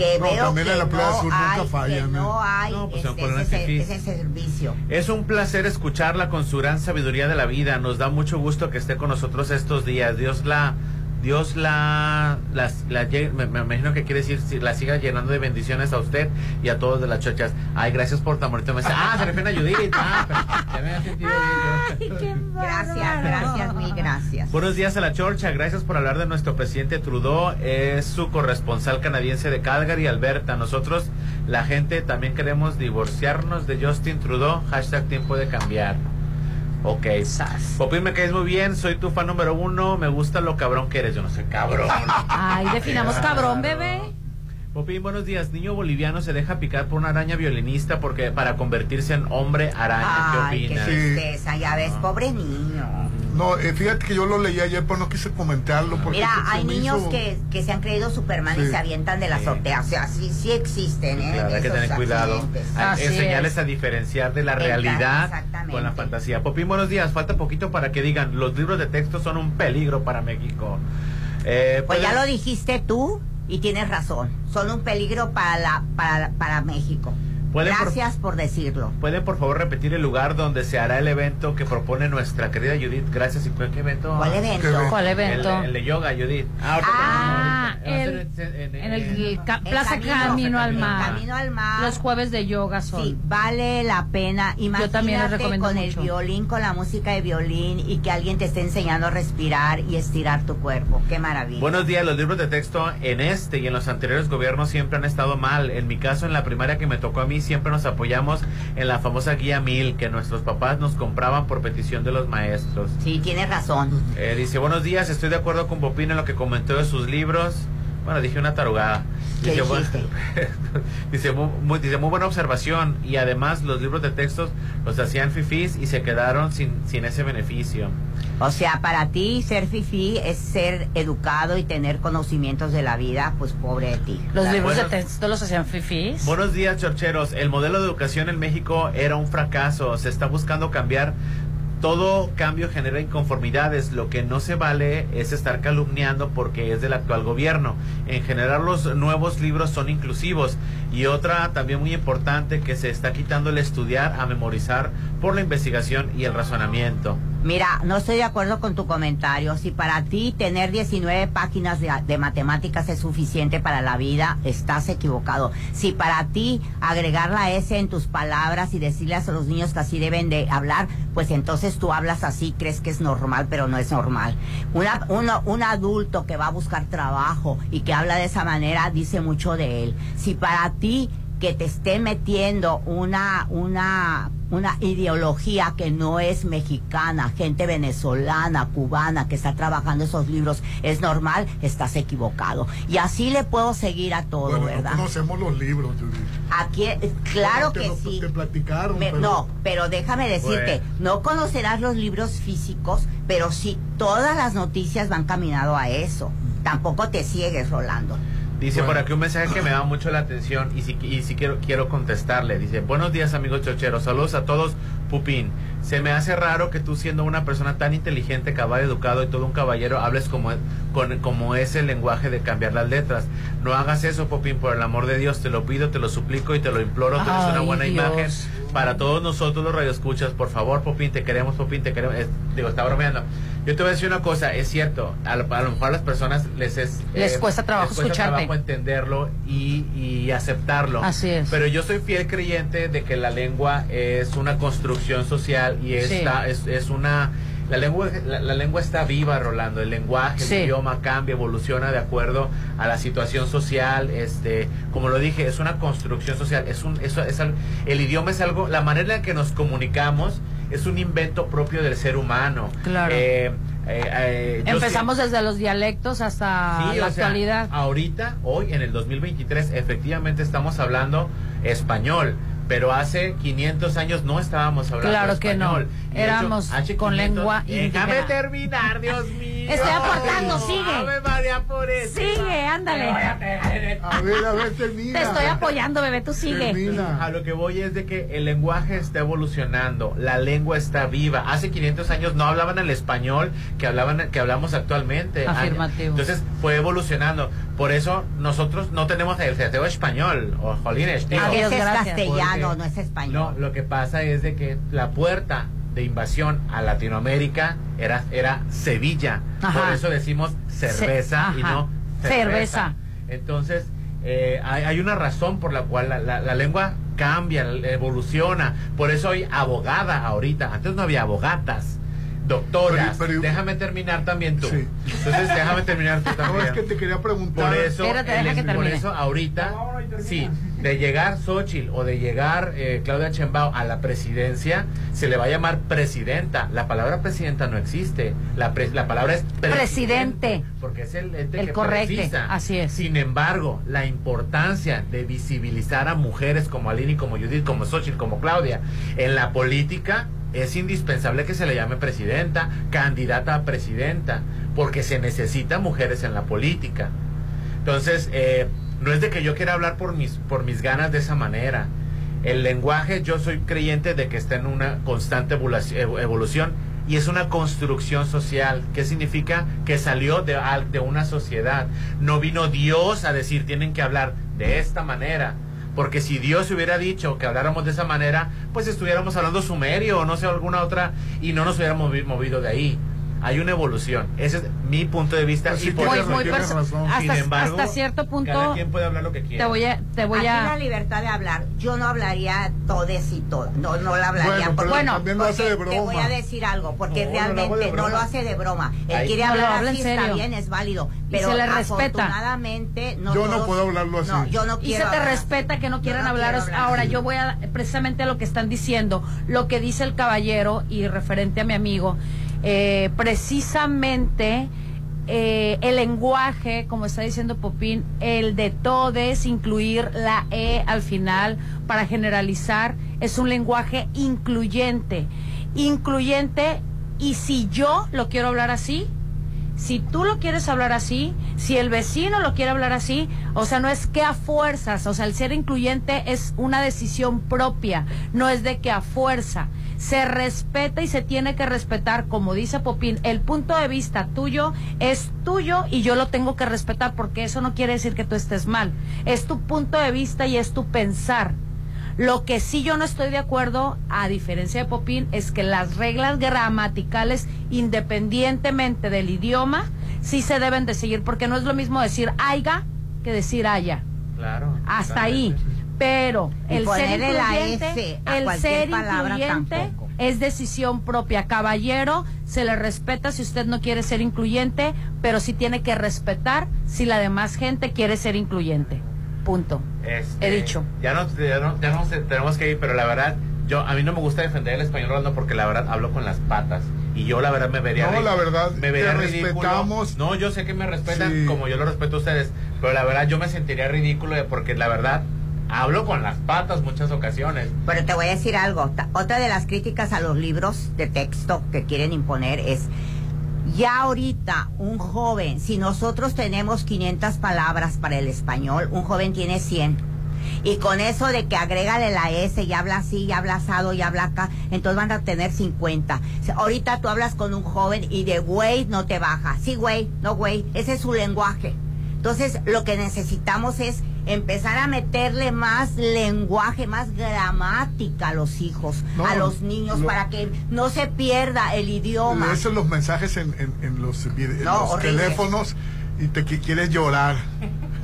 que No, veo que la Plaza no Sur nunca hay, que fallan, no hay No, pues, este, ese servicio. Es un placer escucharla con su gran sabiduría de la vida. Nos da mucho gusto que esté con nosotros estos días. Dios la, Dios la, la lle- me, me imagino que quiere decir la siga llenando de bendiciones a usted y a todos de las chochas. Ay, gracias por tan bonito mensaje. Ah, se refiere a Judith. Ah, pero ya me había sentido bien yo. Gracias, gracias, mil gracias. Buenos días a la Chorcha, gracias por hablar de nuestro presidente Trudeau, es su corresponsal canadiense de Calgary, Alberta. Nosotros, la gente, también queremos divorciarnos de Justin Trudeau, hashtag tiempo de cambiar. Ok. Popín, me caes muy bien, soy tu fan número uno, me gusta lo cabrón que eres, yo no soy cabrón. Ay, definamos cabrón, bebé. Popín, buenos días. Niño boliviano se deja picar por una araña violinista porque para convertirse en hombre araña. Ay, ¿Qué qué opinas? tristeza, ya ves, pobre niño. No, eh, fíjate que yo lo leí ayer, pero no quise comentarlo. Porque Mira, se hay niños hizo- que, que se han creído Superman y Sí. se avientan de la azotea. O sea, sí, sí existen, ¿eh? Claro, hay que tener cuidado. Hay- enseñarles a diferenciar de la realidad con la fantasía. Popín, buenos días. Falta poquito para que digan, los libros de texto son un peligro para México. Eh, Pues ya pueden- lo dijiste tú y tienes razón. Son un peligro para, la, para, para México. Por- Gracias por decirlo. ¿Pueden por favor repetir el lugar donde se hará el evento que propone nuestra querida Judith? Gracias. ¿Y cuál- qué evento? ¿Cuál evento? ¿Cuál evento? El, el de yoga, Judith. Ah, Ah, ahorita- el, ahorita- en- en el, en- ca- El Plaza camino- Camino, al Mar. Camino al Mar. Los jueves de yoga son. Sí, vale la pena. Imagínate también les recomiendo con mucho. el violín, con la música de violín y que alguien te esté enseñando a respirar y estirar tu cuerpo. Qué maravilla. Buenos días, los libros de texto en este y en los anteriores gobiernos siempre han estado mal. En mi caso, en la primaria que me tocó a mí, siempre nos apoyamos en la famosa guía 1000 que nuestros papás nos compraban por petición de los maestros. Sí, tienes razón. Eh, dice, buenos días, estoy de acuerdo con Popín en lo que comentó de sus libros. Bueno, dije una tarugada. ¿Qué Dice, dice, muy, muy- dice, muy buena observación. Y además los libros de textos los hacían fifís y se quedaron sin, sin ese beneficio. O sea, para ti ser fifi es ser educado y tener conocimientos de la vida, pues pobre de ti. Los libros Bueno. de texto los hacían fifís. Buenos días, chorcheros. El modelo de educación en México era un fracaso. Se está buscando cambiar. Todo cambio genera inconformidades. Lo que no se vale es estar calumniando porque es del actual gobierno. En general, los nuevos libros son inclusivos. Y otra también muy importante que se está quitando el estudiar a memorizar por la investigación y el razonamiento. Mira, no estoy de acuerdo con tu comentario. Si para ti tener 19 páginas de, matemáticas es suficiente para la vida, estás equivocado. Si para ti agregar la S en tus palabras y decirles a los niños que así deben de hablar, pues entonces tú hablas así, crees que es normal, pero no es normal. Un adulto que va a buscar trabajo y que habla de esa manera dice mucho de él. Si para ti que te esté metiendo una, una, una ideología que no es mexicana, gente venezolana, cubana que está trabajando esos libros, es normal, estás equivocado. Y así le puedo seguir a todo, Bueno, no ¿verdad? conocemos los libros, Judith. Aquí, eh, claro que sí. Te platicaron. Me- pero- No, pero déjame decirte, no conocerás los libros físicos, pero sí todas las noticias van caminado a eso. Tampoco te ciegues, Rolando. Dice por aquí un mensaje que me da mucho la atención y si, y si quiero, quiero contestarle. Dice, buenos días amigos chocheros, saludos a todos, Pupín. Se me hace raro que tú siendo una persona tan inteligente, cabal, educado y todo un caballero, hables como, con, como es el lenguaje de cambiar las letras. No hagas eso, Popín, por el amor de Dios, te lo pido, te lo suplico y te lo imploro. Tú eres una buena Dios. imagen para todos nosotros los radioescuchas. Por favor, Popín, te queremos, Popín, te queremos. Es- digo, está bromeando. Yo te voy a decir una cosa, es cierto, a lo, a lo mejor a las personas les es... eh, Les cuesta trabajo les cuesta escucharte. trabajo entenderlo y, y aceptarlo. Así es. Pero yo soy fiel creyente de que la lengua es una construcción social y Sí. está, es, es una... La lengua, la, la lengua está viva, Rolando. El lenguaje, Sí. el idioma cambia, evoluciona de acuerdo a la situación social. Este, como lo dije, es una construcción social. Es un, eso es el idioma es algo, la manera en que nos comunicamos es un invento propio del ser humano. Claro. Eh, eh, eh, Empezamos desde los dialectos hasta Sí, la sea, actualidad. ahorita, hoy en el 2023, efectivamente estamos hablando español, pero hace 500 años no estábamos hablando Claro que no. español. Y de Éramos hecho, hace con 500 lengua Déjame indígena. terminar, Dios mío. Estoy aportando, sigue. Ave María Purísima. Sigue, ándale. A ver, a ver, termina. Te estoy apoyando, bebé, tú sigue. A lo que voy es de que el lenguaje está evolucionando, la lengua está viva. Hace 500 años no hablaban el español que hablaban que hablamos actualmente. Afirmativo. Entonces fue evolucionando. Por eso nosotros no tenemos el seteo español o jolines. es gracias. castellano, Porque- no es español. No, lo que pasa es de que la puerta de invasión a Latinoamérica era, era Sevilla. Ajá. Por eso decimos cerveza Ce- y no Cerveza. cerveza. Entonces, eh, hay, hay una razón por la cual la, la- la lengua cambia, evoluciona. Por eso hay abogada ahorita. Antes no había abogatas, doctoras. Pero- pero- déjame terminar también tú. Sí. Entonces, déjame terminar tú No, también. es que te quería preguntar. Por eso, Espérate, el- deja que por eso ahorita, sí, de llegar Xochitl o de llegar eh, Claudia Chembao a la presidencia, se le va a llamar presidenta. La palabra presidenta no existe. La, pre- la palabra es Presidente. Porque es el que precisa. así es. Sin embargo, la importancia de visibilizar a mujeres como Aline, como Judith, como Xochitl, como Claudia, en la política es indispensable que se le llame presidenta, candidata a presidenta, porque se necesitan mujeres en la política. Entonces, eh, no es de que yo quiera hablar por mis, por mis ganas de esa manera. El lenguaje, yo soy creyente de que está en una constante evolu- ev- evolución y es una construcción social. ¿Qué significa? Que salió de, de una sociedad. No vino Dios a decir tienen que hablar de esta manera. Porque si Dios hubiera dicho que habláramos de esa manera, pues estuviéramos hablando sumerio o no sé, alguna otra, y no nos hubiéramos movi- movido de ahí. Hay una evolución. Ese es mi punto de vista. Pues y sí, por eso- muy razón. sin hasta, embargo, hasta cierto punto cada quien puede hablar lo que quiera. te voy a te voy Aquí la a libertad de hablar. Yo no hablaría todes y todas. No, no la hablaría. Bueno, pero porque, también lo hace de porque Te voy a decir algo, porque No, no lo hago de realmente no, lo hace de broma. Él Ahí- quiere hablar así, está bien, es válido. Y Pero se le respeta. afortunadamente no Yo no todos- puedo hablarlo así. No, yo no y quiero se te respeta así. que no quieran no hablar. Ahora así. yo voy a precisamente a lo que están diciendo, lo que dice el caballero y referente a mi amigo, eh, precisamente eh, el lenguaje, como está diciendo Popín, el de todes, incluir la E al final para generalizar, es un lenguaje incluyente. Incluyente, y si yo lo quiero hablar así, si tú lo quieres hablar así, si el vecino lo quiere hablar así, o sea, no es que a fuerzas, o sea, el ser incluyente es una decisión propia, no es de que a fuerza. Se respeta y se tiene que respetar, como dice Popín, el punto de vista tuyo es tuyo y yo lo tengo que respetar porque eso no quiere decir que tú estés mal. Es tu punto de vista y es tu pensar. Lo que sí yo no estoy de acuerdo, a diferencia de Popín, es que las reglas gramaticales, independientemente del idioma, sí se deben de seguir, porque no es lo mismo decir aiga que decir haya. Claro. Hasta ahí. Pero el ser la incluyente, S a el cualquier ser palabra incluyente tampoco. es decisión propia. Caballero, se le respeta si usted no quiere ser incluyente, pero sí tiene que respetar si la demás gente quiere ser incluyente. Punto. Este, He dicho. Ya no, ya no, ya no sé, tenemos que ir, pero la verdad, yo a mí no me gusta defender el español Rolando, porque la verdad hablo con las patas. Y yo la verdad me vería No, la verdad, me vería te ridículo. respetamos. No, yo sé que me respetan Sí. como yo lo respeto a ustedes, pero la verdad yo me sentiría ridículo porque la verdad hablo con las patas muchas ocasiones. Pero te voy a decir algo. Otra de las críticas a los libros de texto que quieren imponer es, ya ahorita un joven, si nosotros tenemos 500 palabras para el español, un joven tiene 100. Y con eso de que agrégale la S y habla así, y habla asado, y habla acá, entonces van a tener 50. O sea, ahorita tú hablas con un joven y de güey no te baja. Sí, güey, no güey, ese es su lenguaje. Entonces, lo que necesitamos es empezar a meterle más lenguaje, más gramática a los hijos, No, a los niños, lo- para que no se pierda el idioma. Lees los mensajes en, en- en los, en No, los teléfonos y te qui- quieres llorar.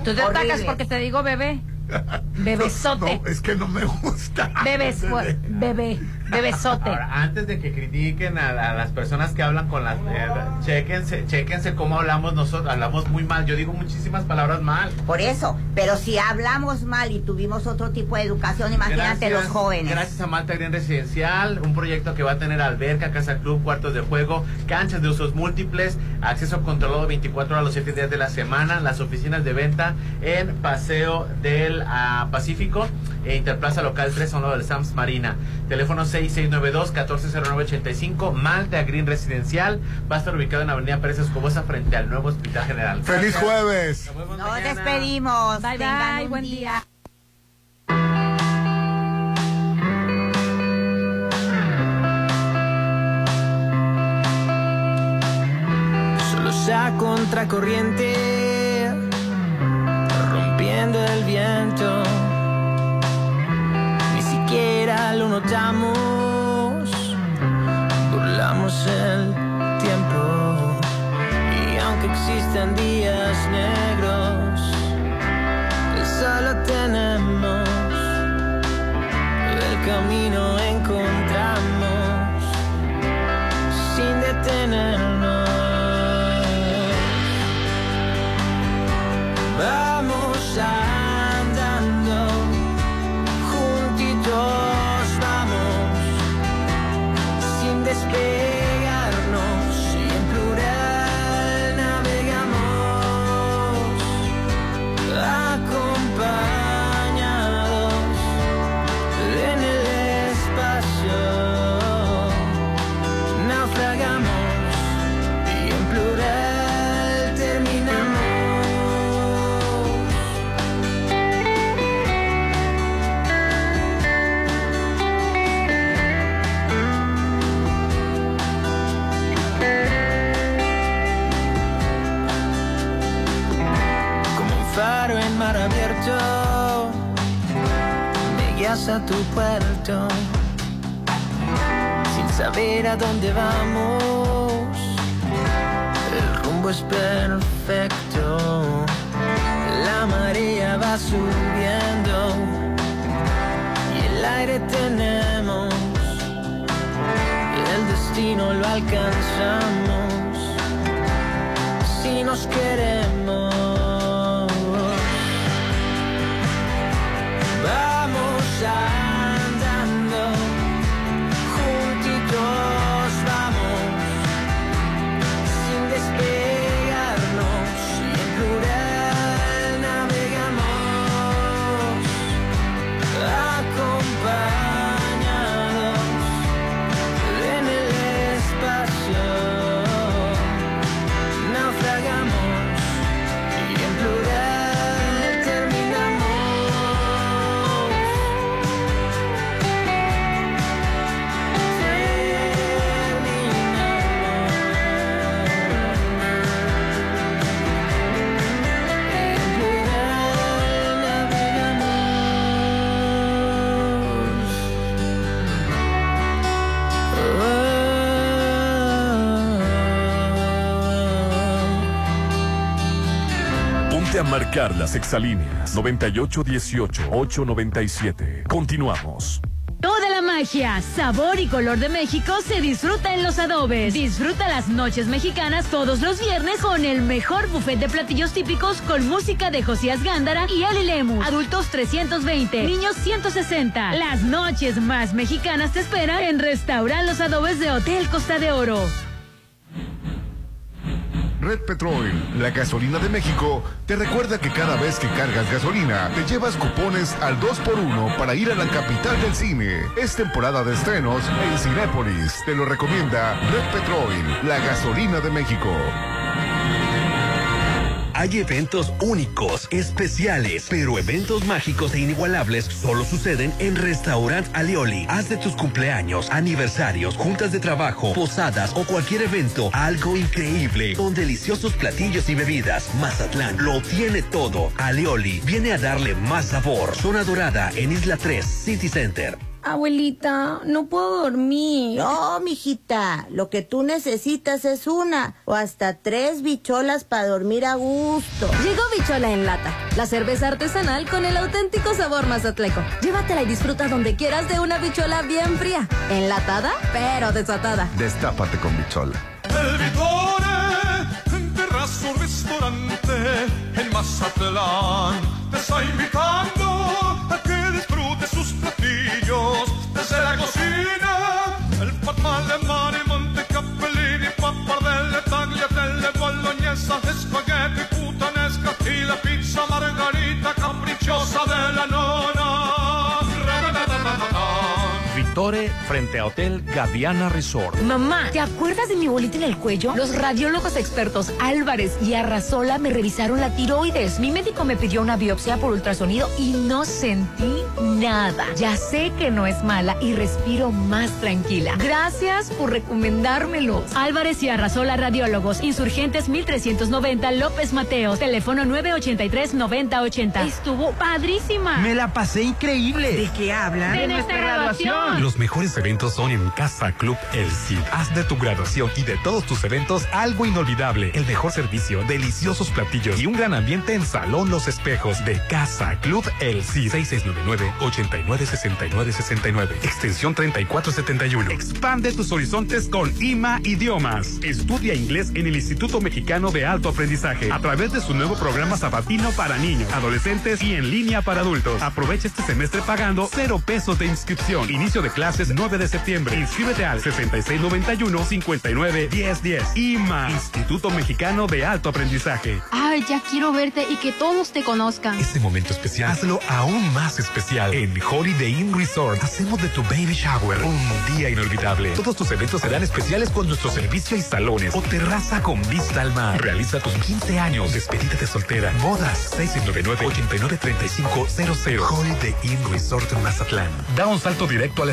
Tú te atacas Horrible. porque te digo bebé. Bebesote. No, es que no me gusta. Bebes, bebé, bebesote. Ahora, antes de que critiquen a, a las personas que hablan con las... eh, chéquense, chéquense cómo hablamos nosotros. Hablamos muy mal. Yo digo muchísimas palabras mal. Por eso, pero si hablamos mal y tuvimos otro tipo de educación, imagínate los jóvenes. Gracias a Malta Green Residencial, un proyecto que va a tener alberca, casa club, cuartos de juego, canchas de usos múltiples, acceso controlado 24 horas los 7 días de la semana, las oficinas de venta en Paseo del ah, Pacífico e Interplaza Local 3 a un lado del Sams Marina. Teléfono 6692-140985, Malta Green Residencial, va a estar ubicado en Avenida Pérez Escobosa frente al nuevo Hospital General. ¡Feliz jueves! Nos despedimos. Bye, bye, un buen día. Solo sea contracorriente, notamos, burlamos el tiempo. Y aunque existen días negros, que solo tenemos el camino encontramos sin detenernos. A tu puerto, sin saber a dónde vamos, el rumbo es perfecto, la marea va subiendo y el aire tenemos, el destino lo alcanzamos si nos queremos. Marcar las exalíneas 9818-897. Continuamos. Toda la magia, sabor y color de México se disfruta en los adobes. Disfruta las noches mexicanas todos los viernes con el mejor buffet de platillos típicos con música de Josías Gándara y Ali Lemus. Adultos 320, niños 160. Las noches más mexicanas te esperan en Restaurant Los Adobes de Hotel Costa de Oro. Red Petrol, la gasolina de México, te recuerda que cada vez que cargas gasolina, te llevas cupones al 2x1 para ir a la capital del cine. Es temporada de estrenos en Cinépolis. Te lo recomienda Red Petrol, la gasolina de México. Hay eventos únicos, especiales, pero eventos mágicos e inigualables solo suceden en Restaurant Alioli. Haz de tus cumpleaños, aniversarios, juntas de trabajo, posadas o cualquier evento algo increíble con deliciosos platillos y bebidas. Mazatlán lo tiene todo. Alioli viene a darle más sabor. Zona Dorada en Isla 3, City Center. Abuelita, no puedo dormir. No, mijita, lo que tú necesitas es una o hasta tres bicholas para dormir a gusto. Llegó Bichola en lata, la cerveza artesanal con el auténtico sabor mazatleco. Llévatela y disfruta donde quieras de una bichola bien fría, enlatada pero desatada. Destápate con bichola. El Vitore, en terrazo restaurante en Mazatlán, te está invitando frente a Hotel Gaviana Resort. Mamá, ¿te acuerdas de mi bolita en el cuello? Los radiólogos expertos Álvarez y Arrasola me revisaron la tiroides. Mi médico me pidió una biopsia por ultrasonido y no sentí nada. Ya sé que no es mala y respiro más tranquila. Gracias por recomendármelo. Álvarez y Arrasola Radiólogos, Insurgentes 1390 López Mateos, teléfono 983-9080. Estuvo padrísima. Me la pasé increíble. ¿De qué hablan? De nuestra graduación. Los mejores eventos son en Casa Club El Cid. Haz de tu graduación y de todos tus eventos algo inolvidable. El mejor servicio, deliciosos platillos y un gran ambiente en Salón Los Espejos de Casa Club El Cid. 6699-896969. Extensión 3471. Expande tus horizontes con IMA Idiomas. Estudia inglés en el Instituto Mexicano de Alto Aprendizaje a través de su nuevo programa sabatino para niños, adolescentes y en línea para adultos. Aprovecha este semestre pagando cero pesos de inscripción. Inicio de clases 9 de septiembre. Inscríbete al 6691-591010. IMA, Instituto Mexicano de Alto Aprendizaje. Ay, ya quiero verte y que todos te conozcan. Este momento especial, hazlo aún más especial. En Holiday Inn Resort, hacemos de tu baby shower un día inolvidable. Todos tus eventos serán especiales con nuestro servicio y salones o terraza con vista al mar. Realiza tus 15 años, despedida de soltera, bodas 699-893500. Holiday Inn Resort en Mazatlán. Da un salto directo a la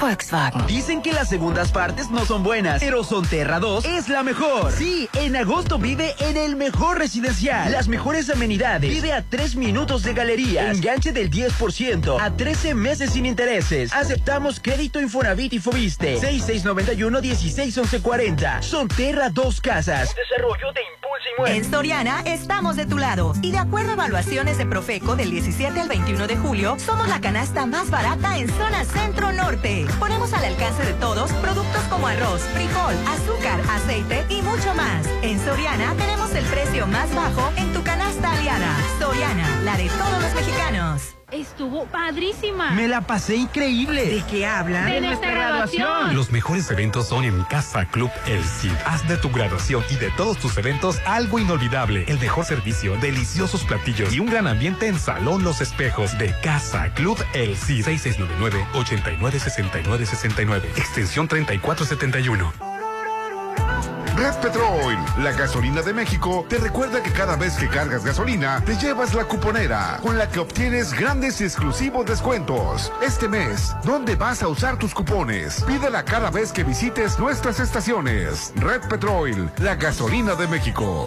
Volkswagen. Dicen que las segundas partes no son buenas, pero Sonterra 2 es la mejor. Sí, en agosto vive en el mejor residencial. Las mejores amenidades. Vive a 3 minutos de galería. Enganche del 10% a 13 meses sin intereses. Aceptamos crédito Infonavit y Fobiste. 6691-161140. Sonterra 2 Casas. Desarrollo de. En Soriana estamos de tu lado y de acuerdo a evaluaciones de Profeco del 17 al 21 de julio, somos la canasta más barata en zona centro norte. Ponemos al alcance de todos productos como arroz, frijol, azúcar, aceite y mucho más. En Soriana tenemos el precio más bajo en tu canasta aliada. Soriana, la de todos los mexicanos. Estuvo padrísima. Me la pasé increíble. ¿De qué hablan? De nuestra graduación. Los mejores eventos son en Casa Club El Cid. Haz de tu graduación y de todos tus eventos algo inolvidable. El mejor servicio, deliciosos platillos y un gran ambiente en Salón Los Espejos de Casa Club El Cid. 6699-896969. Extensión 3471. Red Petrol, la gasolina de México, te recuerda que cada vez que cargas gasolina, te llevas la cuponera, con la que obtienes grandes y exclusivos descuentos. Este mes, ¿dónde vas a usar tus cupones? Pídela cada vez que visites nuestras estaciones. Red Petrol, la gasolina de México.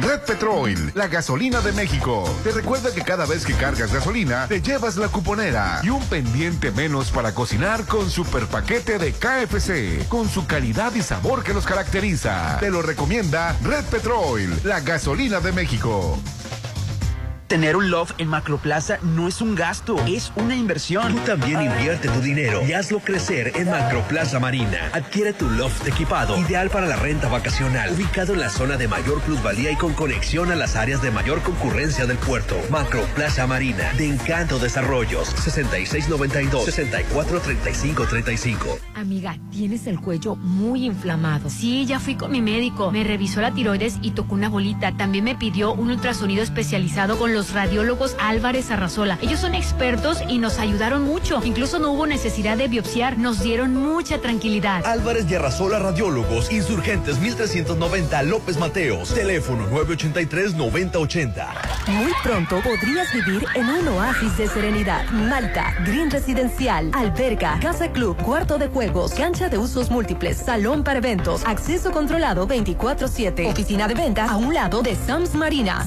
Red Petrol, la gasolina de México. Te recuerda que cada vez que cargas gasolina, te llevas la cuponera y un pendiente menos para cocinar con super paquete de KFC, con su calidad y sabor que los caracteriza. Te lo recomienda Red Petrol, la gasolina de México. Tener un loft en Macroplaza no es un gasto, es una inversión. Tú también invierte tu dinero y hazlo crecer en Macroplaza Marina. Adquiere tu loft equipado, ideal para la renta vacacional, ubicado en la zona de mayor plusvalía y con conexión a las áreas de mayor concurrencia del puerto. Macroplaza Marina, de Encanto Desarrollos, 6692-643535. Amiga, tienes el cuello muy inflamado. Sí, ya fui con mi médico. Me revisó la tiroides y tocó una bolita. También me pidió un ultrasonido especializado con los radiólogos Álvarez Arrazola. Ellos son expertos y nos ayudaron mucho. Incluso no hubo necesidad de biopsiar. Nos dieron mucha tranquilidad. Álvarez y Arrasola Radiólogos, Insurgentes 1390 López Mateos, teléfono 983-9080. Muy pronto podrías vivir en un oasis de serenidad. Malta, Green Residencial, alberga, casa club, cuarto de juegos, cancha de usos múltiples, salón para eventos, acceso controlado 24-7, oficina de venta a un lado de Sams Marina,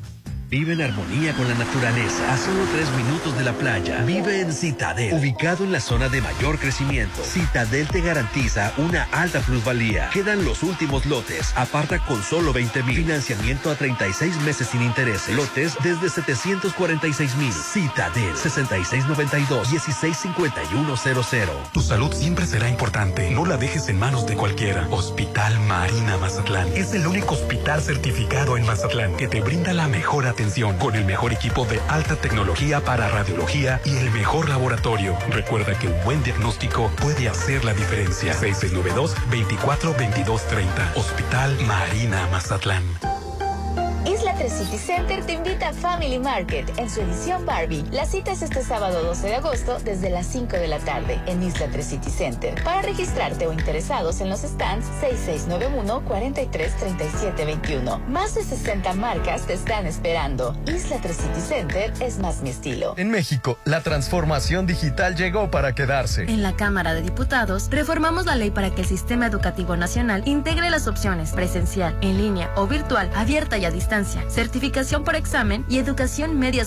Vive en armonía con la naturaleza, a solo tres minutos de la playa. Vive en Citadel, ubicado en la zona de mayor crecimiento. Citadel te garantiza una alta plusvalía. Quedan los últimos lotes. Aparta con solo 20 mil. Financiamiento a 36 meses sin intereses. Lotes desde 746 mil. Citadel, 6692-165100. Tu salud siempre será importante. No la dejes en manos de cualquiera. Hospital Marina Mazatlán es el único hospital certificado en Mazatlán que te brinda la mejor atención con el mejor equipo de alta tecnología para radiología y el mejor laboratorio. Recuerda que un buen diagnóstico puede hacer la diferencia. 6692-242230. Hospital Marina Mazatlán. Isla 3 City Center te invita a Family Market en su edición Barbie. La cita es este sábado 12 de agosto desde las 5 de la tarde en Isla 3 City Center. Para registrarte o interesados en los stands 6691-433721. Más de 60 marcas te están esperando. Isla 3 City Center es más mi estilo. En México, la transformación digital llegó para quedarse. En la Cámara de Diputados, reformamos la ley para que el Sistema Educativo Nacional integre las opciones presencial, en línea o virtual, abierta y a distancia, certificación por examen y educación media